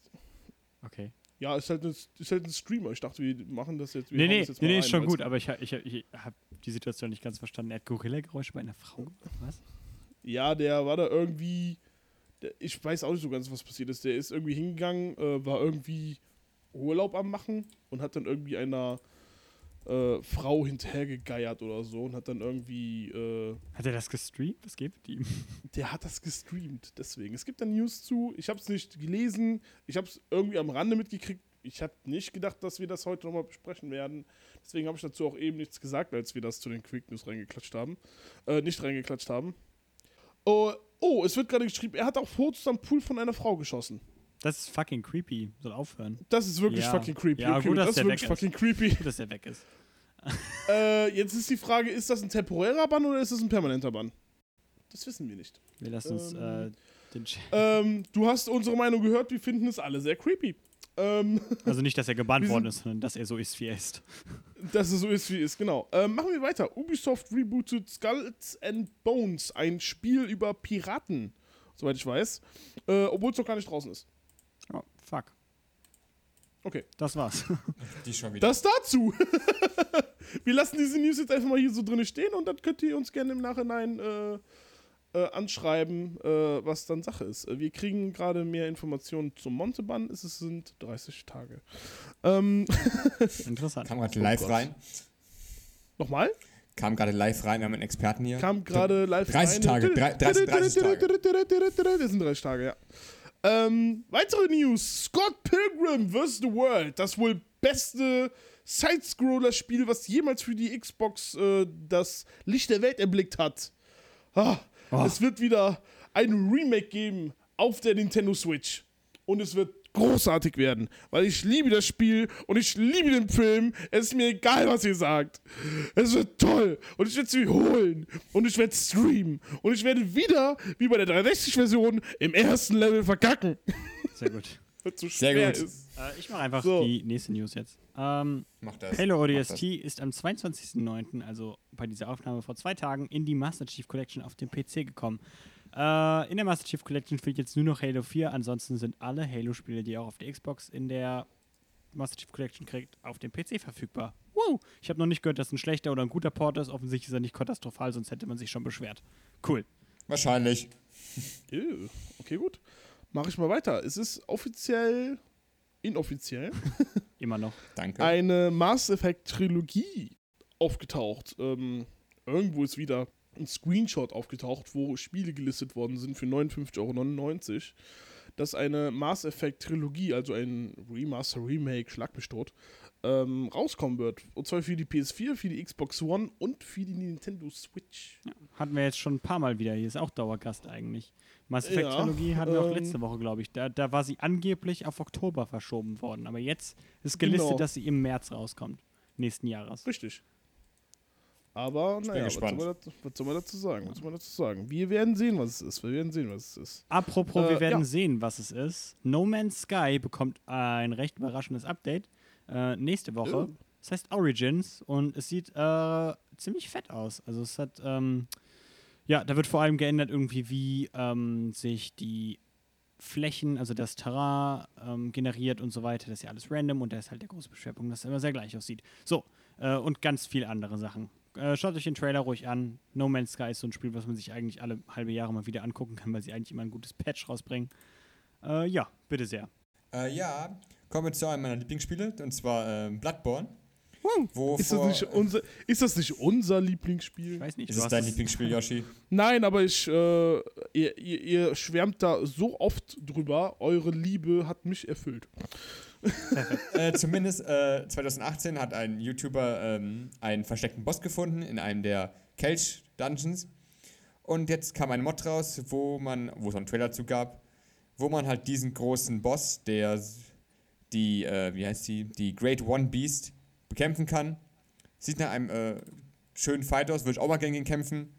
okay. ja, ist halt, ein, ist halt ein Streamer. Ich dachte, wir machen das jetzt. Wir Nee, nee, das jetzt nee, mal nee, ist schon gut, aber ich, ich, ich habe die Situation nicht ganz verstanden. Er hat Gorilla-Geräusche bei einer Frau gemacht, was? Ja, der war da irgendwie. Der, ich weiß auch nicht so ganz, was passiert ist. Der ist irgendwie hingegangen, äh, war irgendwie Urlaub am Machen und hat dann irgendwie einer äh, Frau hinterhergegeiert oder so und hat dann irgendwie. Äh, Hat er das gestreamt? Was geht mit ihm? (laughs) Der hat das gestreamt, deswegen. Es gibt da News zu. Ich habe es nicht gelesen. Ich habe es irgendwie am Rande mitgekriegt. Ich habe nicht gedacht, dass wir das heute nochmal besprechen werden. Deswegen habe ich dazu auch eben nichts gesagt, als wir das zu den Quick News reingeklatscht haben. Äh, nicht reingeklatscht haben. Oh, oh, es wird gerade geschrieben, er hat auch Fotos am Pool von einer Frau geschossen. Das ist fucking creepy. Soll aufhören. Das ist wirklich Ja. fucking creepy. Ja, okay, gut, dass das ist wirklich weg ist. fucking creepy. Gut, dass er weg ist. (laughs) äh, jetzt ist die Frage, ist das ein temporärer Bann oder ist das ein permanenter Bann? Das wissen wir nicht. Wir lassen uns Ähm, äh, den Chat. Ähm, du hast unsere Meinung gehört, wir finden es alle sehr creepy. Ähm, (laughs) Also nicht, dass er gebannt worden ist, sondern dass er so ist, wie er ist. (laughs) dass es so ist, wie es ist, genau. Ähm, machen wir weiter. Ubisoft rebootet Skulls and Bones, ein Spiel über Piraten, soweit ich weiß. Äh, Obwohl es noch gar nicht draußen ist. Oh. Okay. Das war's. (laughs) Die schon wieder. Das dazu. (laughs) wir lassen diese News jetzt einfach mal hier so drin stehen und dann könnt ihr uns gerne im Nachhinein äh, äh, anschreiben, äh, was dann Sache ist. Wir kriegen gerade mehr Informationen zum Monteban. Es sind 30 Tage. Ähm, (laughs) Interessant. Kam gerade Oh live Gott. rein. Nochmal? Kam gerade live rein, wir haben einen Experten hier. Kam gerade live 30 rein. Tage, drei- 30 30 Tage. Das sind 30 Tage, ja. Ähm, weitere News. Scott Pilgrim vs. The World. Das wohl beste Side-Scroller-Spiel, was jemals für die Xbox äh, das Licht der Welt erblickt hat. Ah, Oh. Es wird wieder ein Remake geben auf der Nintendo Switch. Und es wird großartig werden, weil ich liebe das Spiel und ich liebe den Film. Es ist mir egal, was ihr sagt. Es wird toll und ich werde es mir holen und ich werde streamen und ich werde wieder, wie bei der 360-Version, im ersten Level verkacken. Sehr gut. (laughs) So Sehr gut. ist. Äh, ich mache einfach So. die nächste News jetzt. Ähm, Mach das. Halo Mach ODST ist am 22.09., also bei dieser Aufnahme vor zwei Tagen, in die Master Chief Collection auf dem PC gekommen. Äh, in der Master Chief Collection fehlt jetzt nur noch Halo 4, ansonsten sind alle Halo-Spiele, die ihr auch auf der Xbox in der Master Chief Collection kriegt, auf dem PC verfügbar. Wow! Ich habe noch nicht gehört, dass ein schlechter oder ein guter Port ist. Offensichtlich ist er nicht katastrophal, sonst hätte man sich schon beschwert. Cool. Wahrscheinlich. Ew. Okay, gut. Mache ich mal weiter. Es ist offiziell, inoffiziell, (laughs) Immer noch. Danke. eine Mass Effect Trilogie aufgetaucht. Ähm, irgendwo ist wieder ein Screenshot aufgetaucht, wo Spiele gelistet worden sind für 59,99 Euro. Dass eine Mass Effect Trilogie, also ein Remaster, Remake, Schlag mich tot, ähm, rauskommen wird. Und zwar für die PS4, für die Xbox One und für die Nintendo Switch. Hatten wir jetzt schon ein paar Mal wieder. Hier ist auch Dauergast eigentlich. Mass Effect Ja, Trilogie hatten wir auch ähm, letzte Woche, glaube ich. Da, da war sie angeblich auf Oktober verschoben worden. Aber jetzt ist gelistet, Genau. dass sie im März rauskommt. Nächsten Jahres. Richtig. Aber bin naja, was soll, man dazu, was soll man dazu sagen? Was soll man dazu sagen? Wir werden sehen, was es ist. Wir werden sehen, was es ist. Apropos, Äh, wir werden ja. sehen, was es ist. No Man's Sky bekommt ein recht überraschendes Update äh, nächste Woche. Oh. Das heißt Origins und es sieht äh, ziemlich fett aus. Also es hat, ähm, ja, da wird vor allem geändert irgendwie, wie ähm, sich die Flächen, also das Terrain ähm, generiert und so weiter. Das ist ja alles random und da ist halt der große Beschwerpunkt, dass es immer sehr gleich aussieht. So, äh, und ganz viele andere Sachen. Äh, schaut euch den Trailer ruhig an. No Man's Sky ist so ein Spiel, was man sich eigentlich alle halbe Jahre mal wieder angucken kann, weil sie eigentlich immer ein gutes Patch rausbringen. Äh, ja, bitte sehr. Äh, ja, kommen wir zu einem meiner Lieblingsspiele, und zwar ähm, Bloodborne. Wo Ist das, unser, ist das nicht unser Ich Lieblingsspiel? weiß nicht. ist es dein Lieblingsspiel, Yoshi? (laughs) Nein, aber ich, äh, ihr, ihr, ihr schwärmt da so oft drüber. Eure Liebe hat mich erfüllt. Äh, zumindest äh, 2018 hat ein YouTuber ähm, einen versteckten Boss gefunden in einem der Kelch-Dungeons. Und jetzt kam ein Mod raus, wo man, wo es einen Trailer zu gab, wo man halt diesen großen Boss, der die, äh, wie heißt die, die Great One Beast bekämpfen kann. Sieht nach einem äh, schönen Fight aus, würde ich auch mal gegen ihn kämpfen.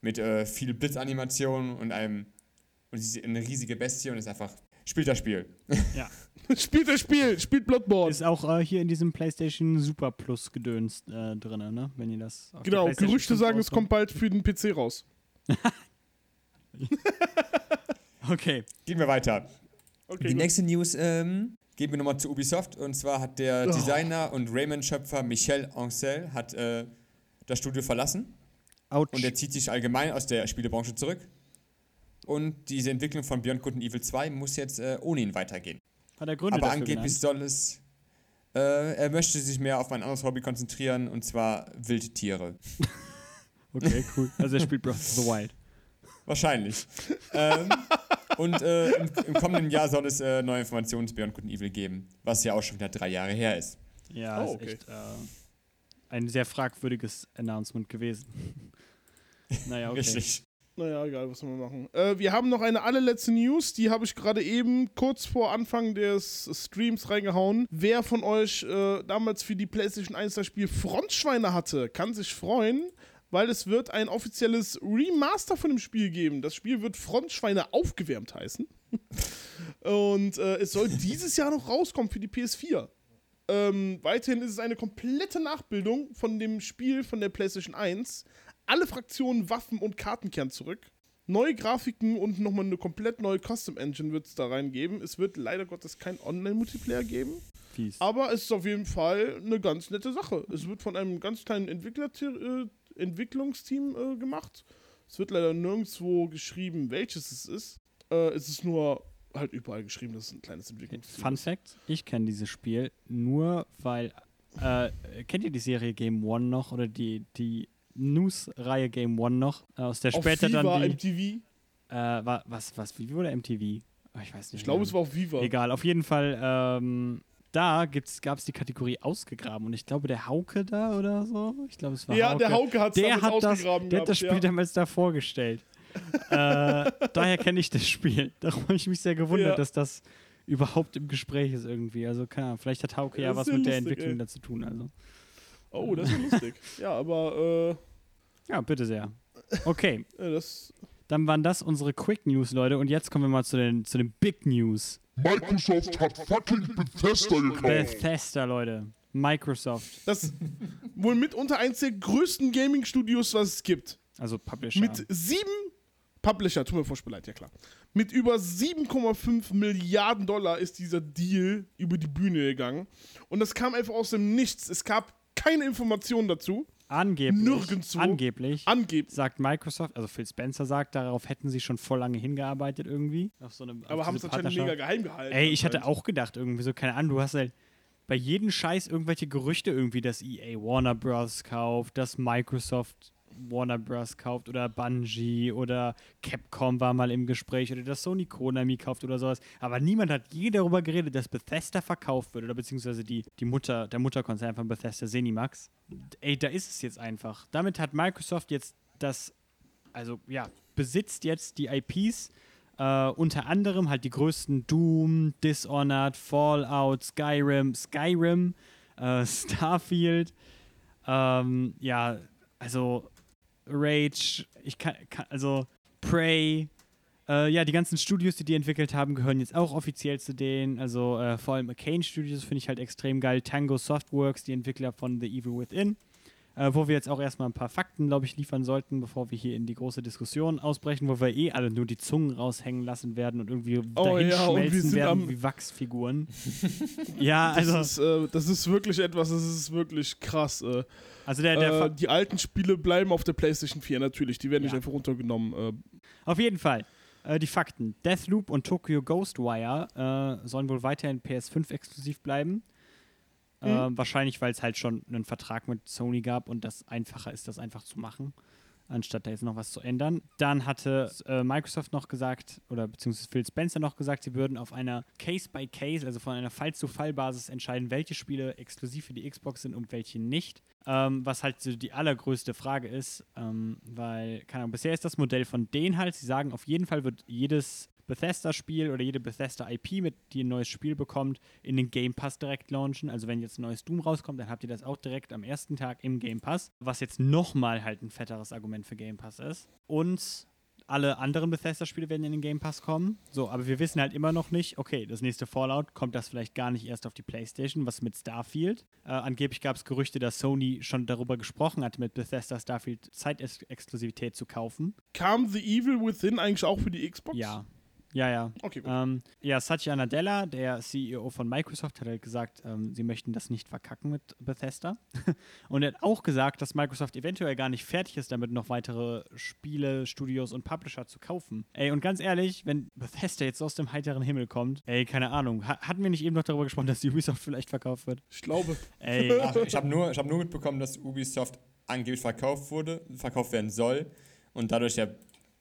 Mit äh, viel Blitzanimationen und einem und diese, eine riesige Bestie und ist einfach, spielt das Spiel. Ja. (laughs) (laughs) spielt das Spiel, spielt Bloodborne. Ist auch äh, hier in diesem PlayStation Super Plus Gedöns äh, drin, ne? Wenn ihr das. Genau, Gerüchte 5 sagen, es rauskommt. kommt bald für den PC raus. (laughs) Okay. Gehen wir weiter. Okay, Die gut. nächste News ähm, gehen wir nochmal zu Ubisoft. Und zwar hat der Oh. Designer und Rayman-Schöpfer Michel Ancel hat äh, das Studio verlassen. Autsch. Und er zieht sich allgemein aus der Spielebranche zurück. Und diese Entwicklung von Beyond Good and Evil 2 muss jetzt äh, ohne ihn weitergehen. Hat er Gründe Aber dafür angeblich genannt? soll es. Äh, er möchte sich mehr auf ein anderes Hobby konzentrieren, und zwar Wildtiere. (laughs) Okay, cool. Also er spielt Breath of the Wild. Wahrscheinlich. ähm, und äh, im, im kommenden Jahr soll es äh, neue Informationen zu Beyond Good and Evil geben, was ja auch schon wieder drei Jahre her ist. Ja, Oh, ist okay. echt äh, ein sehr fragwürdiges Announcement gewesen. (laughs) naja, okay. Richtig. Naja, egal, was wir machen. Äh, wir haben noch eine allerletzte News, die habe ich gerade eben kurz vor Anfang des Streams reingehauen. Wer von euch äh, damals für die PlayStation 1 das Spiel Frontschweine hatte, kann sich freuen, weil es wird ein offizielles Remaster von dem Spiel geben. Das Spiel wird Frontschweine aufgewärmt heißen. (laughs) Und äh, es soll dieses Jahr noch rauskommen für die PS4. Ähm, weiterhin ist es eine komplette Nachbildung von dem Spiel von der PlayStation 1. Alle Fraktionen, Waffen und Karten kehren zurück. Neue Grafiken und nochmal eine komplett neue Custom Engine wird es da reingeben. Es wird leider Gottes kein Online-Multiplayer geben. Fies. Aber es ist auf jeden Fall eine ganz nette Sache. Es wird von einem ganz kleinen Entwickler äh, Entwicklungsteam äh, gemacht. Es wird leider nirgendwo geschrieben, welches es ist. Äh, es ist nur halt überall geschrieben, dass es ein kleines Entwicklungsteam Fun ist. Fact: Ich kenne dieses Spiel nur, weil. Äh, kennt ihr die Serie Game One noch oder die, die News-Reihe Game One noch? Äh, Aus der Auf später Viva, dann die. MTV. Äh, wa- was, was, wie wurde MTV? Oh, ich weiß nicht. Ich glaube, es war auf Viva. Egal, auf jeden Fall, ähm, da gab es die Kategorie ausgegraben und ich glaube, der Hauke da oder so, ich glaube, es war Ja, Hauke. der Hauke hat's der hat das, ausgegraben Der hat das Spiel ja. damals da vorgestellt. äh, (laughs) daher kenne ich das Spiel. Darum habe ich mich sehr gewundert, Ja. dass das überhaupt im Gespräch ist irgendwie. Also, keine Ahnung, vielleicht hat Hauke ja, was mit der lustig, Entwicklung ey. da zu tun. Also. Oh, das ist ja lustig. (laughs) ja, aber Ja, bitte sehr. Okay, (laughs) äh, das. dann waren das unsere Quick News, Leute. Und jetzt kommen wir mal zu den, zu den Big News. Microsoft hat fucking Bethesda gekauft. Bethesda, Leute. Microsoft, Das wohl mitunter eins der größten Gaming-Studios, was es gibt. also Publisher. Mit sieben Publisher, tut mir furchtbar leid, ja klar. Mit über 7,5 Milliarden Dollar ist dieser Deal über die Bühne gegangen. Und das kam einfach aus dem Nichts. Es gab keine Informationen dazu. Angeblich, Nirgendwo. angeblich Angeblich. sagt Microsoft, also Phil Spencer sagt, darauf hätten sie schon voll lange hingearbeitet irgendwie. Auf so eine, auf Aber haben es anscheinend mega geheim gehalten. Ey, ich hatte anscheinend. auch gedacht irgendwie so, keine Ahnung, du hast halt bei jedem Scheiß irgendwelche Gerüchte irgendwie, dass EA Warner Bros. kauft, dass Microsoft Warner Bros. kauft oder Bungie oder Capcom war mal im Gespräch oder dass Sony Konami kauft oder sowas. Aber niemand hat je darüber geredet, dass Bethesda verkauft wird oder beziehungsweise die, die Mutter, der Mutterkonzern von Bethesda, Zenimax. Ey, da ist es jetzt einfach. Damit hat Microsoft jetzt das, also ja, besitzt jetzt die IPs äh, unter anderem halt die größten Doom, Dishonored, Fallout, Skyrim, Skyrim, äh, (laughs) Starfield, ähm, ja, also Rage, ich kann, kann also Prey, äh, ja, die ganzen Studios, die die entwickelt haben, gehören jetzt auch offiziell zu denen. Also äh, vor allem Arcane Studios finde ich halt extrem geil. Tango Softworks, die Entwickler von The Evil Within. Äh, wo wir jetzt auch erstmal ein paar Fakten, glaube ich, liefern sollten, bevor wir hier in die große Diskussion ausbrechen, wo wir eh alle nur die Zungen raushängen lassen werden und irgendwie Oh dahin ja, schmelzen sind werden wie Wachsfiguren. (laughs) ja, also, Das, ist, äh, das ist wirklich etwas, das ist wirklich krass. Äh. also der, der äh, die alten Spiele bleiben auf der PlayStation 4 natürlich, die werden nicht Ja. einfach runtergenommen. Äh, Auf jeden Fall. Äh, die Fakten. Deathloop und Tokyo Ghostwire äh, sollen wohl weiterhin PS5 exklusiv bleiben. Äh, wahrscheinlich, weil es halt schon einen Vertrag mit Sony gab und das einfacher ist, das einfach zu machen, anstatt da jetzt noch was zu ändern. Dann hatte äh, Microsoft noch gesagt, oder beziehungsweise Phil Spencer noch gesagt, sie würden auf einer Case-by-Case, also von einer Fall-zu-Fall-Basis entscheiden, welche Spiele exklusiv für die Xbox sind und welche nicht. Ähm, was halt so die allergrößte Frage ist, ähm, weil, keine Ahnung, bisher ist das Modell von denen halt, sie sagen, auf jeden Fall wird jedes Bethesda-Spiel oder jede Bethesda-IP, mit die ein neues Spiel bekommt, in den Game Pass direkt launchen. Also wenn jetzt ein neues Doom rauskommt, dann habt ihr das auch direkt am ersten Tag im Game Pass, was jetzt nochmal halt ein fetteres Argument für Game Pass ist. Und alle anderen Bethesda-Spiele werden in den Game Pass kommen. So, aber wir wissen halt immer noch nicht, okay, das nächste Fallout kommt das vielleicht gar nicht erst auf die PlayStation, was mit Starfield. Äh, angeblich gab es Gerüchte, dass Sony schon darüber gesprochen hat, mit Bethesda Starfield Zeitexklusivität zu kaufen. kam The Evil Within eigentlich auch für die Xbox? Ja. Ja, ja. Okay, gut. Ähm, ja, Satya Nadella, der CEO von Microsoft, hat halt gesagt, ähm, sie möchten das nicht verkacken mit Bethesda. (laughs) und er hat auch gesagt, dass Microsoft eventuell gar nicht fertig ist, damit noch weitere Spiele, Studios und Publisher zu kaufen. Ey, und ganz ehrlich, wenn Bethesda jetzt aus dem heiteren Himmel kommt, ey, keine Ahnung, ha hatten wir nicht eben noch darüber gesprochen, dass Ubisoft vielleicht verkauft wird? Ich glaube. Ey, (laughs) Ach, ich habe nur, ich hab nur mitbekommen, dass Ubisoft angeblich verkauft wurde, verkauft werden soll und dadurch ja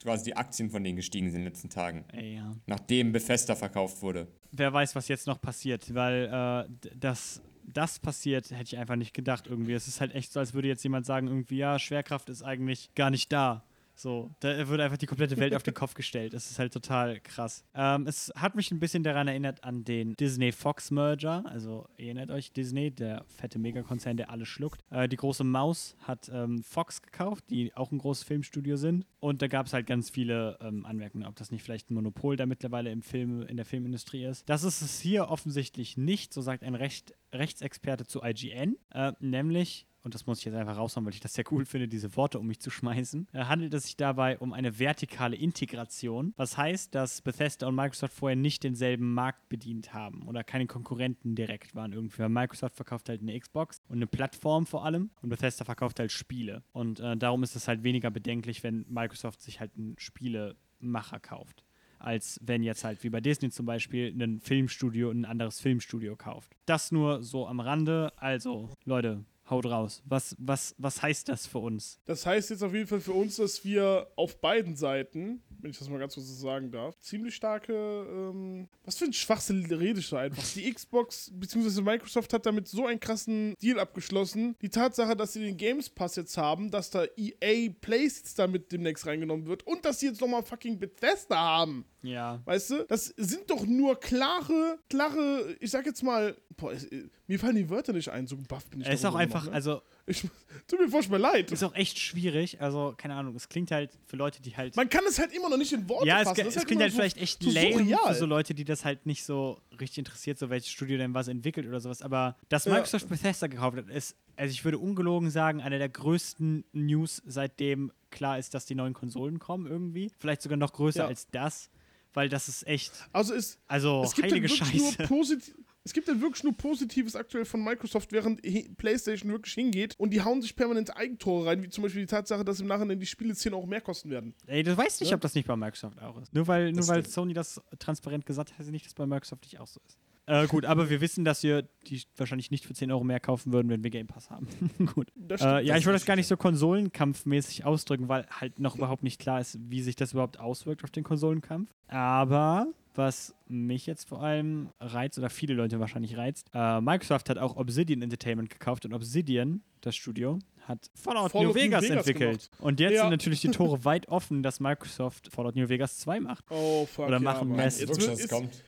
quasi die Aktien von denen gestiegen sind in den letzten Tagen, ja. nachdem Bethesda verkauft wurde. wer weiß, was jetzt noch passiert, weil äh, das, das passiert, hätte ich einfach nicht gedacht irgendwie. Es ist halt echt so, als würde jetzt jemand sagen, irgendwie, ja, Schwerkraft ist eigentlich gar nicht da. So, da wird einfach die komplette Welt auf den Kopf gestellt. Das ist halt total krass. Ähm, es hat mich ein bisschen daran erinnert an den Disney-Fox-Merger. Also, erinnert euch, Disney, der fette Megakonzern, der alles schluckt. Äh, die große Maus hat ähm, Fox gekauft, die auch ein großes Filmstudio sind. Und da gab es halt ganz viele ähm, Anmerkungen, ob das nicht vielleicht ein Monopol da mittlerweile im Film, in der Filmindustrie ist. Das ist es hier offensichtlich nicht, so sagt ein Recht, Rechtsexperte zu IGN. Äh, nämlich und das muss ich jetzt einfach raushauen, weil ich das sehr cool finde, diese Worte um mich zu schmeißen, äh, handelt es sich dabei um eine vertikale Integration. Was heißt, dass Bethesda und Microsoft vorher nicht denselben Markt bedient haben oder keine Konkurrenten direkt waren irgendwie. Microsoft verkauft halt eine Xbox und eine Plattform vor allem und Bethesda verkauft halt Spiele. Und äh, darum ist es halt weniger bedenklich, wenn Microsoft sich halt einen Spielemacher kauft als wenn jetzt halt wie bei Disney zum Beispiel ein Filmstudio ein anderes Filmstudio kauft. Das nur so am Rande. Also, Leute, haut raus. Was, was, was heißt das für uns? Das heißt jetzt auf jeden Fall für uns, dass wir auf beiden Seiten, wenn ich das mal ganz kurz so sagen darf, ziemlich starke, ähm, was für ein Schwachsinn rede ich da einfach. Die Xbox bzw. Microsoft hat damit so einen krassen Deal abgeschlossen. Die Tatsache, dass sie den Games Pass jetzt haben, dass da EA Plays jetzt damit demnächst reingenommen wird und dass sie jetzt nochmal fucking Bethesda haben. Ja. Weißt du? Das sind doch nur klare, klare, ich sag jetzt mal, boah, mir fallen die Wörter nicht ein, so buff bin ich Es ist auch einfach, ne? also, ich, Tut mir furchtbar leid. ist auch echt schwierig. Also, keine Ahnung, es klingt halt für Leute, die halt. Man kann es halt immer noch nicht in Worte ja, es, fassen. Das ist es klingt immer halt so- vielleicht echt so lame surreal. für so Leute, die das halt nicht so richtig interessiert, so welches Studio denn was entwickelt oder sowas. Aber dass Ja. Microsoft Bethesda gekauft hat, ist, also ich würde ungelogen sagen, eine der größten News, seitdem klar ist, dass die neuen Konsolen kommen irgendwie. Vielleicht sogar noch größer Ja. als das, weil das ist echt, Also es, also es gibt heilige wirklich Scheiße. nur. Es gibt dann wirklich nur Positives aktuell von Microsoft, während PlayStation wirklich hingeht und die hauen sich permanent Eigentore rein, wie zum Beispiel die Tatsache, dass im Nachhinein die Spiele 10 Euro mehr kosten werden. Ey, du weißt nicht, Ja. ob das nicht bei Microsoft auch ist. Nur weil, nur weil stimmt. Sony das transparent gesagt hat, heißt es nicht, dass bei Microsoft nicht auch so ist. Äh, gut, aber wir wissen, dass wir die wahrscheinlich nicht für 10 Euro mehr kaufen würden, wenn wir Game Pass haben. (laughs) gut. Das Äh, stimmt. ja, das ich ist das gar nicht so konsolenkampfmäßig ausdrücken, weil halt noch überhaupt nicht klar ist, wie sich das überhaupt auswirkt auf den Konsolenkampf. Aber was mich jetzt vor allem reizt, oder viele Leute wahrscheinlich reizt, äh, Microsoft hat auch Obsidian Entertainment gekauft und Obsidian, das Studio, hat Fallout, Fallout New New Vegas, Vegas entwickelt. gemacht. Und jetzt Ja. sind natürlich die (laughs) Tore weit offen, dass Microsoft Fallout New Vegas 2 macht. oh, fuck. Oder ja, machen Mann. Mass- Jetzt jetzt- kommt.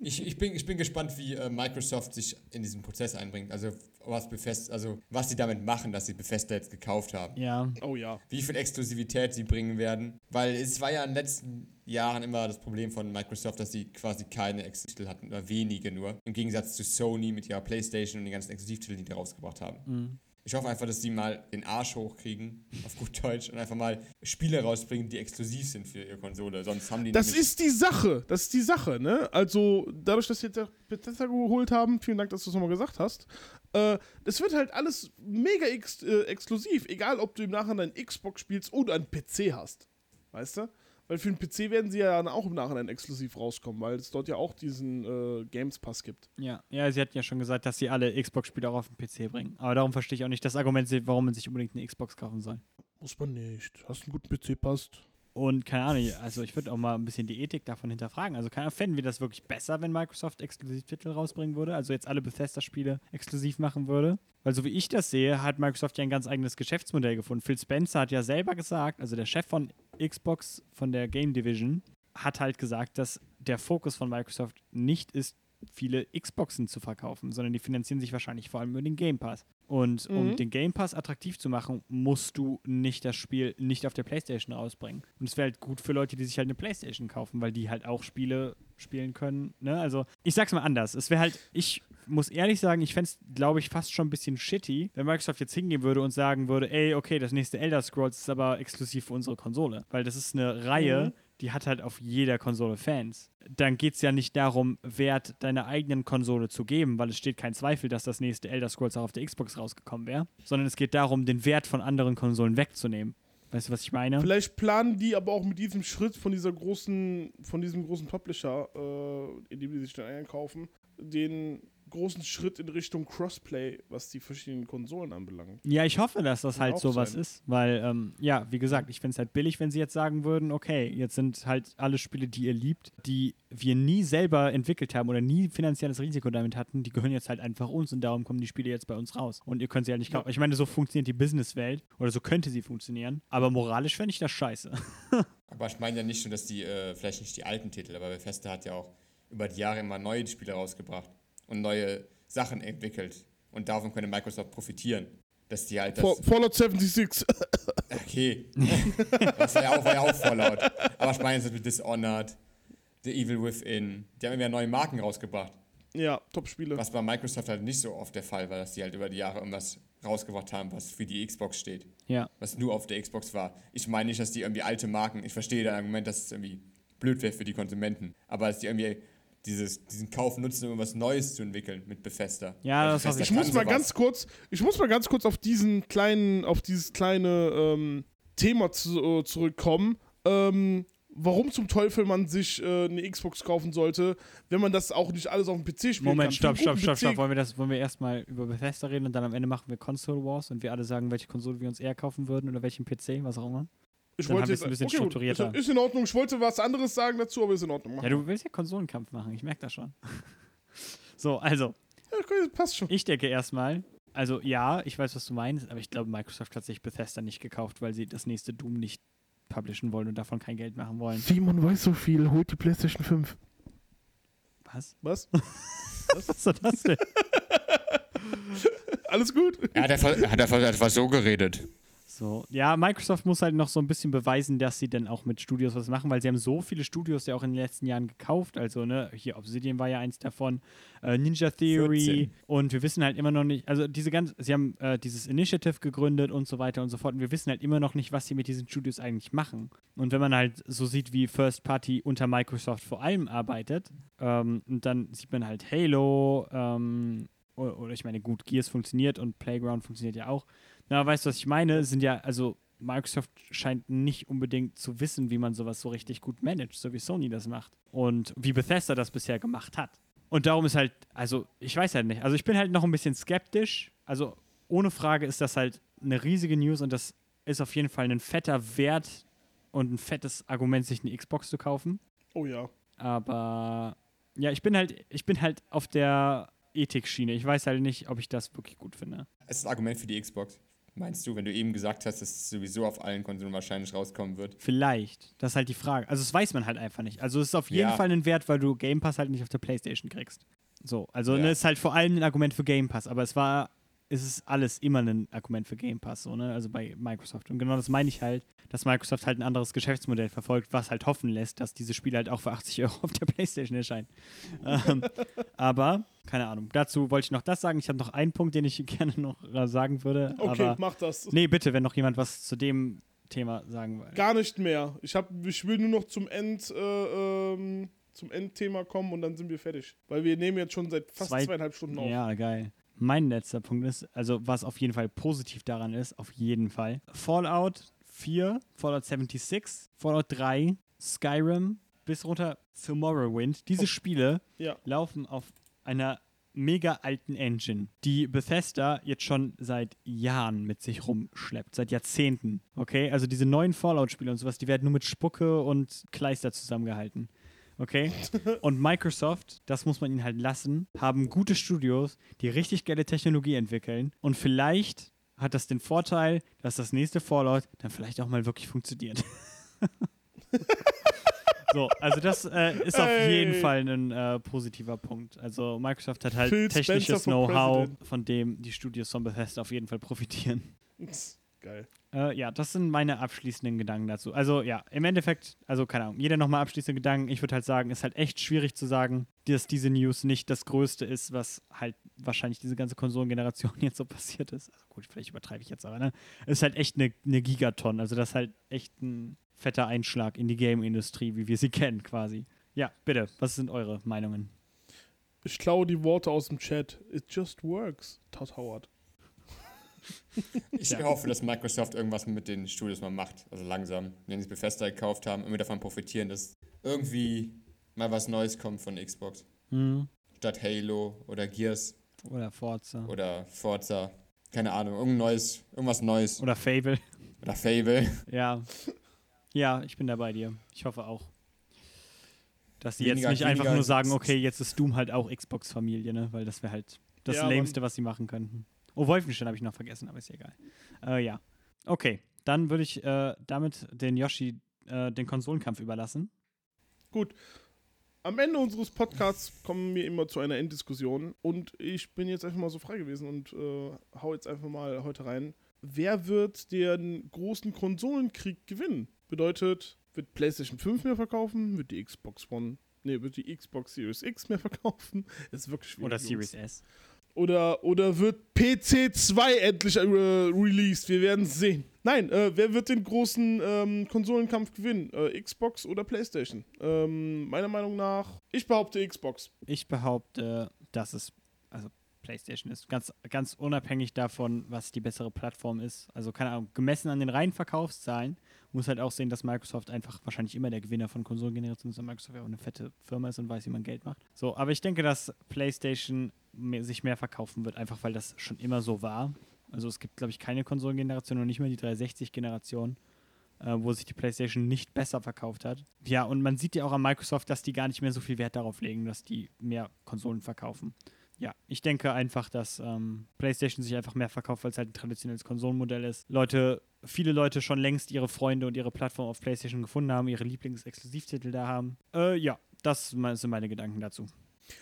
Ich, ich, bin, ich bin gespannt, wie äh, Microsoft sich in diesen Prozess einbringt. Also was befest, also was sie damit machen, dass sie Bethesda jetzt gekauft haben. Ja. Oh ja. Wie viel Exklusivität sie bringen werden. Weil es war ja in den letzten Jahren immer das Problem von Microsoft, dass sie quasi keine Exklusivtitel hatten oder wenige nur. Im Gegensatz zu Sony mit ihrer Playstation und den ganzen Exklusivtiteln, die die rausgebracht haben. Mhm. Ich hoffe einfach, dass sie mal den Arsch hochkriegen, auf gut Deutsch, und einfach mal Spiele rausbringen, die exklusiv sind für ihre Konsole. Sonst haben die Das ist die Sache. Das ist die Sache, ne? Also, dadurch, dass wir jetzt Bethesda geholt haben, vielen Dank, dass du es nochmal gesagt hast. Äh, das wird halt alles mega ex äh, exklusiv. Egal, ob du im Nachhinein Xbox spielst oder einen PC hast. Weißt du? Weil für den PC werden sie ja dann auch im Nachhinein exklusiv rauskommen, weil es dort ja auch diesen äh, Games Pass gibt. Ja. ja, sie hatten ja schon gesagt, dass sie alle Xbox-Spiele auch auf den PC bringen. Aber darum verstehe ich auch nicht das Argument, warum man sich unbedingt eine Xbox kaufen soll. Muss man nicht. Hast einen guten PC, passt. Und keine Ahnung, also ich würde auch mal ein bisschen die Ethik davon hinterfragen. Also keine Ahnung, fänden wir das wirklich besser, wenn Microsoft Exklusivtitel rausbringen würde? Also jetzt alle Bethesda-Spiele exklusiv machen würde? Weil so wie ich das sehe, hat Microsoft ja ein ganz eigenes Geschäftsmodell gefunden. Phil Spencer hat ja selber gesagt, also der Chef von Xbox, von der Game Division, hat halt gesagt, dass der Fokus von Microsoft nicht ist, viele Xboxen zu verkaufen, sondern die finanzieren sich wahrscheinlich vor allem über den Game Pass. Und um Mhm. den Game Pass attraktiv zu machen, musst du nicht das Spiel nicht auf der PlayStation rausbringen. Und es wäre halt gut für Leute, die sich halt eine PlayStation kaufen, weil die halt auch Spiele spielen können. Ne? Also, ich sag's mal anders. Es wäre halt, ich muss ehrlich sagen, ich fände es, glaube ich, fast schon ein bisschen shitty, wenn Microsoft jetzt hingehen würde und sagen würde, ey, okay, das nächste Elder Scrolls ist aber exklusiv für unsere Konsole. Weil das ist eine Reihe, Mhm. die hat halt auf jeder Konsole Fans. Dann geht es ja nicht darum, Wert deiner eigenen Konsole zu geben, weil es steht kein Zweifel, dass das nächste Elder Scrolls auch auf der Xbox rausgekommen wäre, sondern es geht darum, den Wert von anderen Konsolen wegzunehmen. Weißt du, was ich meine? Vielleicht planen die aber auch mit diesem Schritt von dieser großen, von diesem großen Publisher, äh, in dem die sich dann einkaufen, den großen Schritt in Richtung Crossplay, was die verschiedenen Konsolen anbelangt. Ja, ich hoffe, dass das Kann halt sowas sein. ist, weil, ähm, ja, wie gesagt, ich finde es halt billig, wenn sie jetzt sagen würden, okay, jetzt sind halt alle Spiele, die ihr liebt, die wir nie selber entwickelt haben oder nie finanzielles Risiko damit hatten, die gehören jetzt halt einfach uns und darum kommen die Spiele jetzt bei uns raus. Und ihr könnt sie halt nicht kaufen. Ich meine, so funktioniert die Businesswelt oder so könnte sie funktionieren, aber moralisch fände ich das scheiße. (laughs) Aber ich meine ja nicht nur, dass die, äh, vielleicht nicht die alten Titel, aber Bethesda hat ja auch über die Jahre immer neue Spiele rausgebracht und neue Sachen entwickelt. Und davon könnte Microsoft profitieren. Dass die halt das. Fall- Fallout 76. (laughs) Okay. das war ja, auch, war ja auch Fallout. Aber ich meine, mit Dishonored, The Evil Within, die haben immer neue Marken rausgebracht. ja, Top-Spiele. Was bei Microsoft halt nicht so oft der Fall war, dass die halt über die Jahre irgendwas rausgebracht haben, was für die Xbox steht. ja. Was nur auf der Xbox war. Ich meine nicht, dass die irgendwie alte Marken, ich verstehe dein Argument, dass es irgendwie blöd wäre für die Konsumenten, aber dass die irgendwie dieses, diesen Kauf nutzen, um was Neues zu entwickeln mit Bethesda. Ja, Weil das Bethesda Ich muss mal sowas. ganz kurz, ich muss mal ganz kurz auf diesen kleinen, auf dieses kleine ähm, Thema zu, äh, zurückkommen. Ähm, warum zum Teufel man sich äh, eine Xbox kaufen sollte, wenn man das auch nicht alles auf dem PC spielen Moment, kann. stopp, stopp, stopp, stopp. Wollen wir, das, wollen wir erstmal über Bethesda reden und dann am Ende machen wir Console Wars und wir alle sagen, welche Konsole wir uns eher kaufen würden oder welchen PC, was auch immer? Ich Dann wollte haben wir jetzt es ein bisschen okay, strukturierter. Ist, ist in Ordnung. Ich wollte was anderes sagen dazu, aber ist in Ordnung. Mach Ja, du willst ja Konsolenkampf machen, ich merke das schon. (laughs) so, also, Ja, okay, passt schon. ich denke erstmal, also ja, ich weiß, was du meinst, aber ich glaube, Microsoft hat sich Bethesda nicht gekauft, weil sie das nächste Doom nicht publishen wollen und davon kein Geld machen wollen. Simon weiß so viel. Holt die PlayStation 5. Was? Was? (laughs) Was soll das denn? (laughs) Alles gut? Er hat einfach, er hat einfach etwas so geredet. So, ja, Microsoft muss halt noch so ein bisschen beweisen, dass sie dann auch mit Studios was machen, weil sie haben so viele Studios ja auch in den letzten Jahren gekauft. Also, ne, hier Obsidian war ja eins davon, äh, Ninja Theory 14. und wir wissen halt immer noch nicht, also diese ganz, sie haben äh, dieses Initiative gegründet und so weiter und so fort und wir wissen halt immer noch nicht, was sie mit diesen Studios eigentlich machen. Und wenn man halt so sieht, wie First Party unter Microsoft vor allem arbeitet, ähm, und dann sieht man halt Halo, ähm, oder, oder ich meine, gut, Gears funktioniert und Playground funktioniert ja auch. Na, weißt du, was ich meine? Sind ja, also Microsoft scheint nicht unbedingt zu wissen, wie man sowas so richtig gut managt, so wie Sony das macht. Und wie Bethesda das bisher gemacht hat. Und darum ist halt, also ich weiß halt nicht. Also ich bin halt noch ein bisschen skeptisch. Also ohne Frage ist das halt eine riesige News und das ist auf jeden Fall ein fetter Wert und ein fettes Argument, sich eine Xbox zu kaufen. Oh ja. Aber ja, ich bin halt, ich bin halt auf der Ethik-Schiene. Ich weiß halt nicht, ob ich das wirklich gut finde. Es ist ein Argument für die Xbox. Meinst du, wenn du eben gesagt hast, dass es sowieso auf allen Konsolen wahrscheinlich rauskommen wird? Vielleicht. Das ist halt die Frage. Also, das weiß man halt einfach nicht. Also, es ist auf jeden Ja. Fall ein Wert, weil du Game Pass halt nicht auf der PlayStation kriegst. So, also, Ja. ne, ist halt vor allem ein Argument für Game Pass. Aber es war, es ist alles immer ein Argument für Game Pass, so, ne? Also bei Microsoft. Und genau das meine ich halt, dass Microsoft halt ein anderes Geschäftsmodell verfolgt, was halt hoffen lässt, dass diese Spiele halt auch für 80 Euro auf der PlayStation erscheinen. (laughs) ähm, aber, keine Ahnung. Dazu wollte ich noch das sagen. Ich habe noch einen Punkt, den ich (laughs) gerne noch äh, sagen würde. Okay, aber, mach das. Nee, bitte, wenn noch jemand was zu dem Thema sagen will. Gar nicht mehr. Ich, hab, ich will nur noch zum End, äh, ähm, zum Endthema kommen und dann sind wir fertig. Weil wir nehmen jetzt schon seit fast Zwei- zweieinhalb Stunden auf. Ja, geil. Mein letzter Punkt ist, also was auf jeden Fall positiv daran ist, auf jeden Fall. Fallout 4, Fallout 76, Fallout 3, Skyrim bis runter zu Morrowind. Diese Spiele Ja. laufen auf einer mega alten Engine, die Bethesda jetzt schon seit Jahren mit sich rumschleppt, seit Jahrzehnten. Okay, also diese neuen Fallout-Spiele und sowas, die werden nur mit Spucke und Kleister zusammengehalten. Okay? (laughs) Und Microsoft, das muss man ihnen halt lassen, haben gute Studios, die richtig geile Technologie entwickeln. Und vielleicht hat das den Vorteil, dass das nächste Fallout dann vielleicht auch mal wirklich funktioniert. (laughs) so, also das äh, ist auf jeden Fall ein äh, positiver Punkt. Also Microsoft hat halt Phil technisches Know-how, von dem die Studios von Bethesda auf jeden Fall profitieren. Geil. Äh, ja, das sind meine abschließenden Gedanken dazu. Also ja, im Endeffekt, also keine Ahnung, jeder nochmal abschließende Gedanken. Ich würde halt sagen, ist halt echt schwierig zu sagen, dass diese News nicht das Größte ist, was halt wahrscheinlich diese ganze Konsolengeneration (laughs) jetzt so passiert ist. Also gut, vielleicht übertreibe ich jetzt aber, ne? Ist halt echt eine, eine Gigaton. Also das ist halt echt ein fetter Einschlag in die Game-Industrie, wie wir sie (laughs) kennen quasi. Ja, bitte, was sind eure Meinungen? Ich klaue die Worte aus dem Chat. It just works, Todd Howard. (laughs) Ich Ja. hoffe, dass Microsoft irgendwas mit den Studios mal macht. Also langsam. Wenn sie Bethesda gekauft haben, irgendwie davon profitieren, dass irgendwie mal was Neues kommt von Xbox. Hm. statt Halo oder Gears Oder Forza. oder Forza. Keine Ahnung, irgendein neues, irgendwas Neues. Oder Fable. Oder Fable. (laughs) Ja. Ja, ich bin da bei dir. Ich hoffe auch. Dass die Weniger- jetzt nicht einfach nur sagen, okay, jetzt ist Doom halt auch Xbox-Familie, ne? Weil das wäre halt das Ja, Lämste, was sie machen könnten. Oh, Wolfenstein habe ich noch vergessen, aber ist ja egal. Äh, ja. Okay, dann würde ich äh, damit den Yoshi äh, den Konsolenkampf überlassen. Am Ende unseres Podcasts kommen wir immer zu einer Enddiskussion und ich bin jetzt einfach mal so frei gewesen und äh, hau jetzt einfach mal heute rein. Wer wird den großen Konsolenkrieg gewinnen? Bedeutet, wird PlayStation 5 mehr verkaufen? Wird die Xbox One, nee, wird die Xbox Series X mehr (laughs) verkaufen? Das ist wirklich schwierig. Oder. Series S. Oder, oder wird PC2 endlich äh, released? Wir werden es sehen. Nein, äh, wer wird den großen ähm, Konsolenkampf gewinnen? Äh, Xbox oder PlayStation? Ähm, meiner Meinung nach, ich behaupte Xbox. Ich behaupte, dass es also PlayStation ist. Ganz, ganz unabhängig davon, was die bessere Plattform ist. Also keine Ahnung, gemessen an den reinen Verkaufszahlen muss halt auch sehen, dass Microsoft einfach wahrscheinlich immer der Gewinner von Konsolengenerationen ist, weil Microsoft ja auch eine fette Firma ist und weiß, wie man Geld macht. So, aber ich denke, dass PlayStation mehr, sich mehr verkaufen wird, einfach weil das schon immer so war. Also es gibt, glaube ich, keine Konsolengeneration und nicht mehr die 360-Generation, äh, wo sich die PlayStation nicht besser verkauft hat. Ja, und man sieht ja auch an Microsoft, dass die gar nicht mehr so viel Wert darauf legen, dass die mehr Konsolen verkaufen. Ja, ich denke einfach, dass ähm, PlayStation sich einfach mehr verkauft, weil es halt ein traditionelles Konsolenmodell ist. Leute, viele Leute schon längst ihre Freunde und ihre Plattform auf PlayStation gefunden haben, ihre Lieblingsexklusivtitel da haben. Äh, ja, das sind meine Gedanken dazu.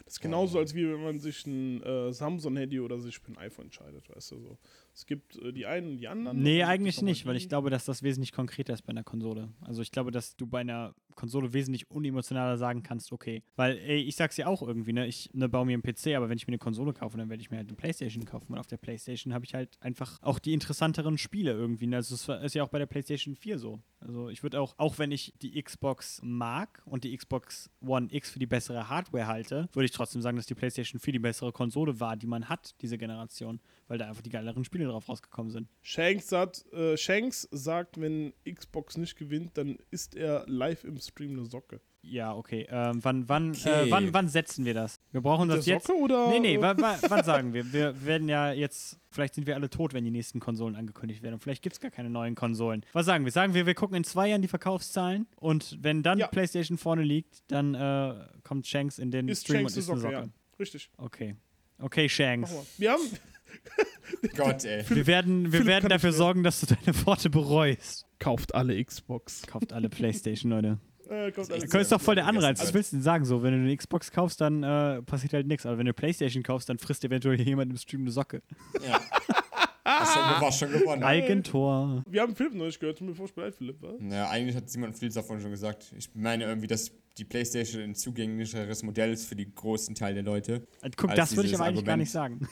Das ist genauso, als wie wenn man sich ein äh, Samsung-Handy oder sich für ein iPhone entscheidet, weißt du so. Es gibt äh, die einen und die anderen. Nee, eigentlich nicht, weil ich glaube, dass das wesentlich konkreter ist bei einer Konsole. Also ich glaube, dass du bei einer Konsole wesentlich unemotionaler sagen kannst, okay. Weil, ey, ich sag's ja auch irgendwie, ne, ich ne, baue mir einen PC, aber wenn ich mir eine Konsole kaufe, dann werde ich mir halt eine Playstation kaufen. Und auf der Playstation habe ich halt einfach auch die interessanteren Spiele irgendwie. Ne? Also es war- ist ja auch bei der Playstation 4 so. Also ich würde auch, auch wenn ich die Xbox mag und die Xbox One X für die bessere Hardware halte, würde ich trotzdem sagen, dass die Playstation 4 die bessere Konsole war, die man hat, diese Generation. Weil da einfach die geileren Spiele drauf rausgekommen sind. Shanks sagt, äh, Shanks sagt, wenn Xbox nicht gewinnt, dann ist er live im Stream eine Socke. Ja, okay. Ähm, wann, wann, Okay. Äh, wann, wann setzen wir das? Wir brauchen Der das jetzt. Socke oder? Nee, nee, wa, wa, wann sagen wir? Wir werden ja jetzt, vielleicht sind wir alle tot, wenn die nächsten Konsolen angekündigt werden. Und vielleicht gibt es gar keine neuen Konsolen. Was sagen wir? Sagen wir, wir gucken in zwei Jahren die Verkaufszahlen und wenn dann Ja. die PlayStation vorne liegt, dann äh, kommt Shanks in den Ist Stream Shanks und ist eine Socke, Socke. ja. Richtig. Okay. Okay, Shanks. Wir haben, (laughs) Gott, ey. Wir werden, wir Philipp werden dafür sorgen, dass du deine Worte bereust. kauft alle Xbox. Kauft alle PlayStation, Leute. Äh, Das ist doch voll der. Anreiz. Was willst du denn sagen? So, wenn du eine Xbox kaufst, dann äh, passiert halt nichts. Aber wenn du eine Playstation kaufst, dann frisst eventuell jemand im Stream eine Socke. Ja. Hast du warst schon gewonnen. Eigentor. Wir haben Philipp noch nicht gehört. Tut mir Philipp, was? Naja, eigentlich hat Simon vieles davon schon gesagt. Ich meine irgendwie, dass die PlayStation ein zugänglicheres Modell ist für die großen Teil der Leute. Äh, Guck, das würde ich aber eigentlich gar Argument. nicht sagen.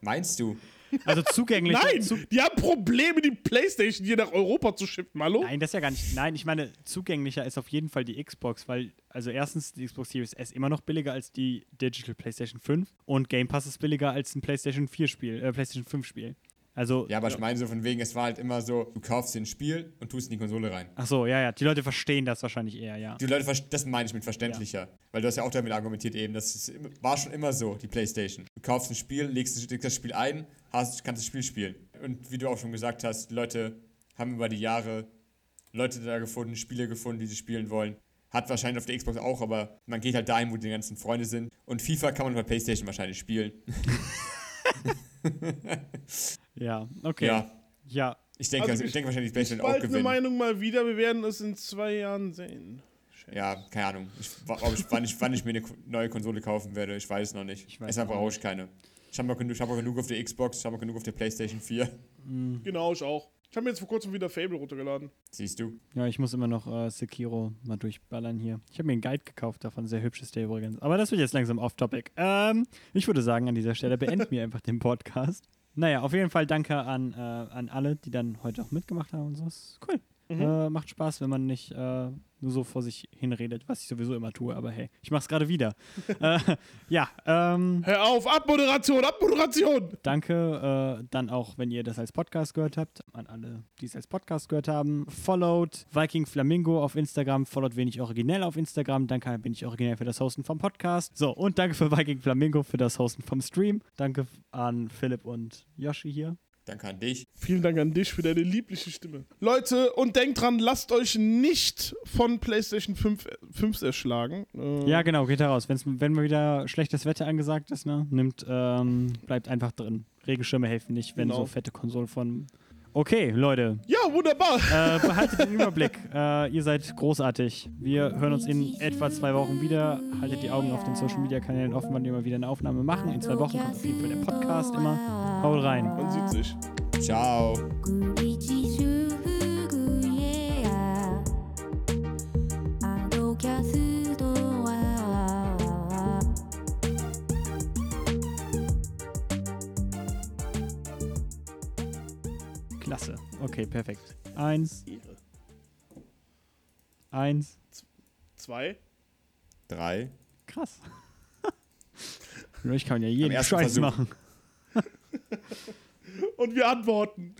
Meinst du? Also zugänglich. Nein, Zu, die haben Probleme, die Playstation hier nach Europa zu schippen. Hallo? nein, das ist ja gar nicht. Nein, ich meine, zugänglicher ist auf jeden Fall die Xbox, weil, also erstens, die Xbox Series S immer noch billiger als die Digital PlayStation 5 und Game Pass ist billiger als ein PlayStation 4 Spiel, äh, PlayStation 5 Spiel. Also, Ja, aber ich meine so von wegen, es war halt immer so, du kaufst dir ein Spiel und tust in die Konsole rein. ach so, ja, ja, die Leute verstehen das wahrscheinlich eher, ja. Die Leute, das meine ich mit verständlicher. Weil du hast ja auch damit argumentiert eben, das ist, war schon immer so, die Playstation. Du kaufst ein Spiel, legst, legst das Spiel ein, hast, kannst das Spiel spielen. Und wie du auch schon gesagt hast, die Leute haben über die Jahre Leute da gefunden, Spiele gefunden, die sie spielen wollen. Hat wahrscheinlich auf der Xbox auch, aber man geht halt dahin, wo die ganzen Freunde sind. Und FIFA kann man bei Playstation wahrscheinlich spielen. (laughs) (laughs) Ja, okay. Ja, Ja, ich denke, Also ich- ich denke wahrscheinlich, PlayStation auch eine gewinnen. Meinung mal wieder. Wir werden es in zwei Jahren sehen. Ja, keine Ahnung. Ich, ob ich, wann, ich, wann ich mir eine neue Konsole kaufen werde, ich weiß es noch nicht. Ich weiß Deshalb auch brauche ich keine. Ich habe genug- hab auch genug auf der Xbox, ich habe auch genug auf der PlayStation 4. Genau, ich auch. Ich habe mir jetzt vor kurzem wieder Fable runtergeladen. Siehst du? ja, ich muss immer noch äh, Sekiro mal durchballern hier. Ich habe mir einen Guide gekauft davon, sehr hübsches der übrigens. Aber das wird jetzt langsam off-topic. Ähm, ich würde sagen, an dieser Stelle beenden wir einfach den Podcast. Naja, auf jeden Fall danke an, äh, an alle, die dann heute auch mitgemacht haben und so. Ist cool. Äh, macht Spaß, wenn man nicht äh, nur so vor sich hinredet, was ich sowieso immer tue, aber hey, ich mach's gerade wieder. (laughs) äh, ja, ähm, Hör auf, Abmoderation, Abmoderation! Danke äh, dann auch, wenn ihr das als Podcast gehört habt, an alle, die es als Podcast gehört haben. Followed Viking Flamingo auf Instagram, followed wenig originell auf Instagram. Danke an wenig originell für das Hosten vom Podcast. So, und danke für Viking Flamingo für das Hosten vom Stream. Danke an Philipp und Yoshi hier. Danke an dich. Vielen Dank an dich für deine liebliche Stimme. Leute, und denkt dran, lasst euch nicht von PlayStation 5, 5 erschlagen. Äh, Ja, genau, geht da raus. Wenn's, wenn mal wieder schlechtes Wetter angesagt ist, ne, nimmt, ähm, bleibt einfach drin. Regenschirme helfen nicht, wenn Genau. so fette Konsolen von. Okay, Leute, ja wunderbar. äh, behaltet den Überblick. Äh, ihr seid großartig. Wir hören uns in etwa zwei Wochen wieder. Haltet die Augen auf den Social Media Kanälen offen, wann wir mal wieder eine Aufnahme machen. In zwei Wochen kommt auf jeden Fall der Podcast immer. Haut rein. Man sieht sich. Ciao. 繰 Klasse. Okay, perfekt. Eins, Ehre. eins. Zwei. Drei. Krass. (laughs) ich kann ja jeden Scheiß Versuch. machen. (laughs) Und wir antworten.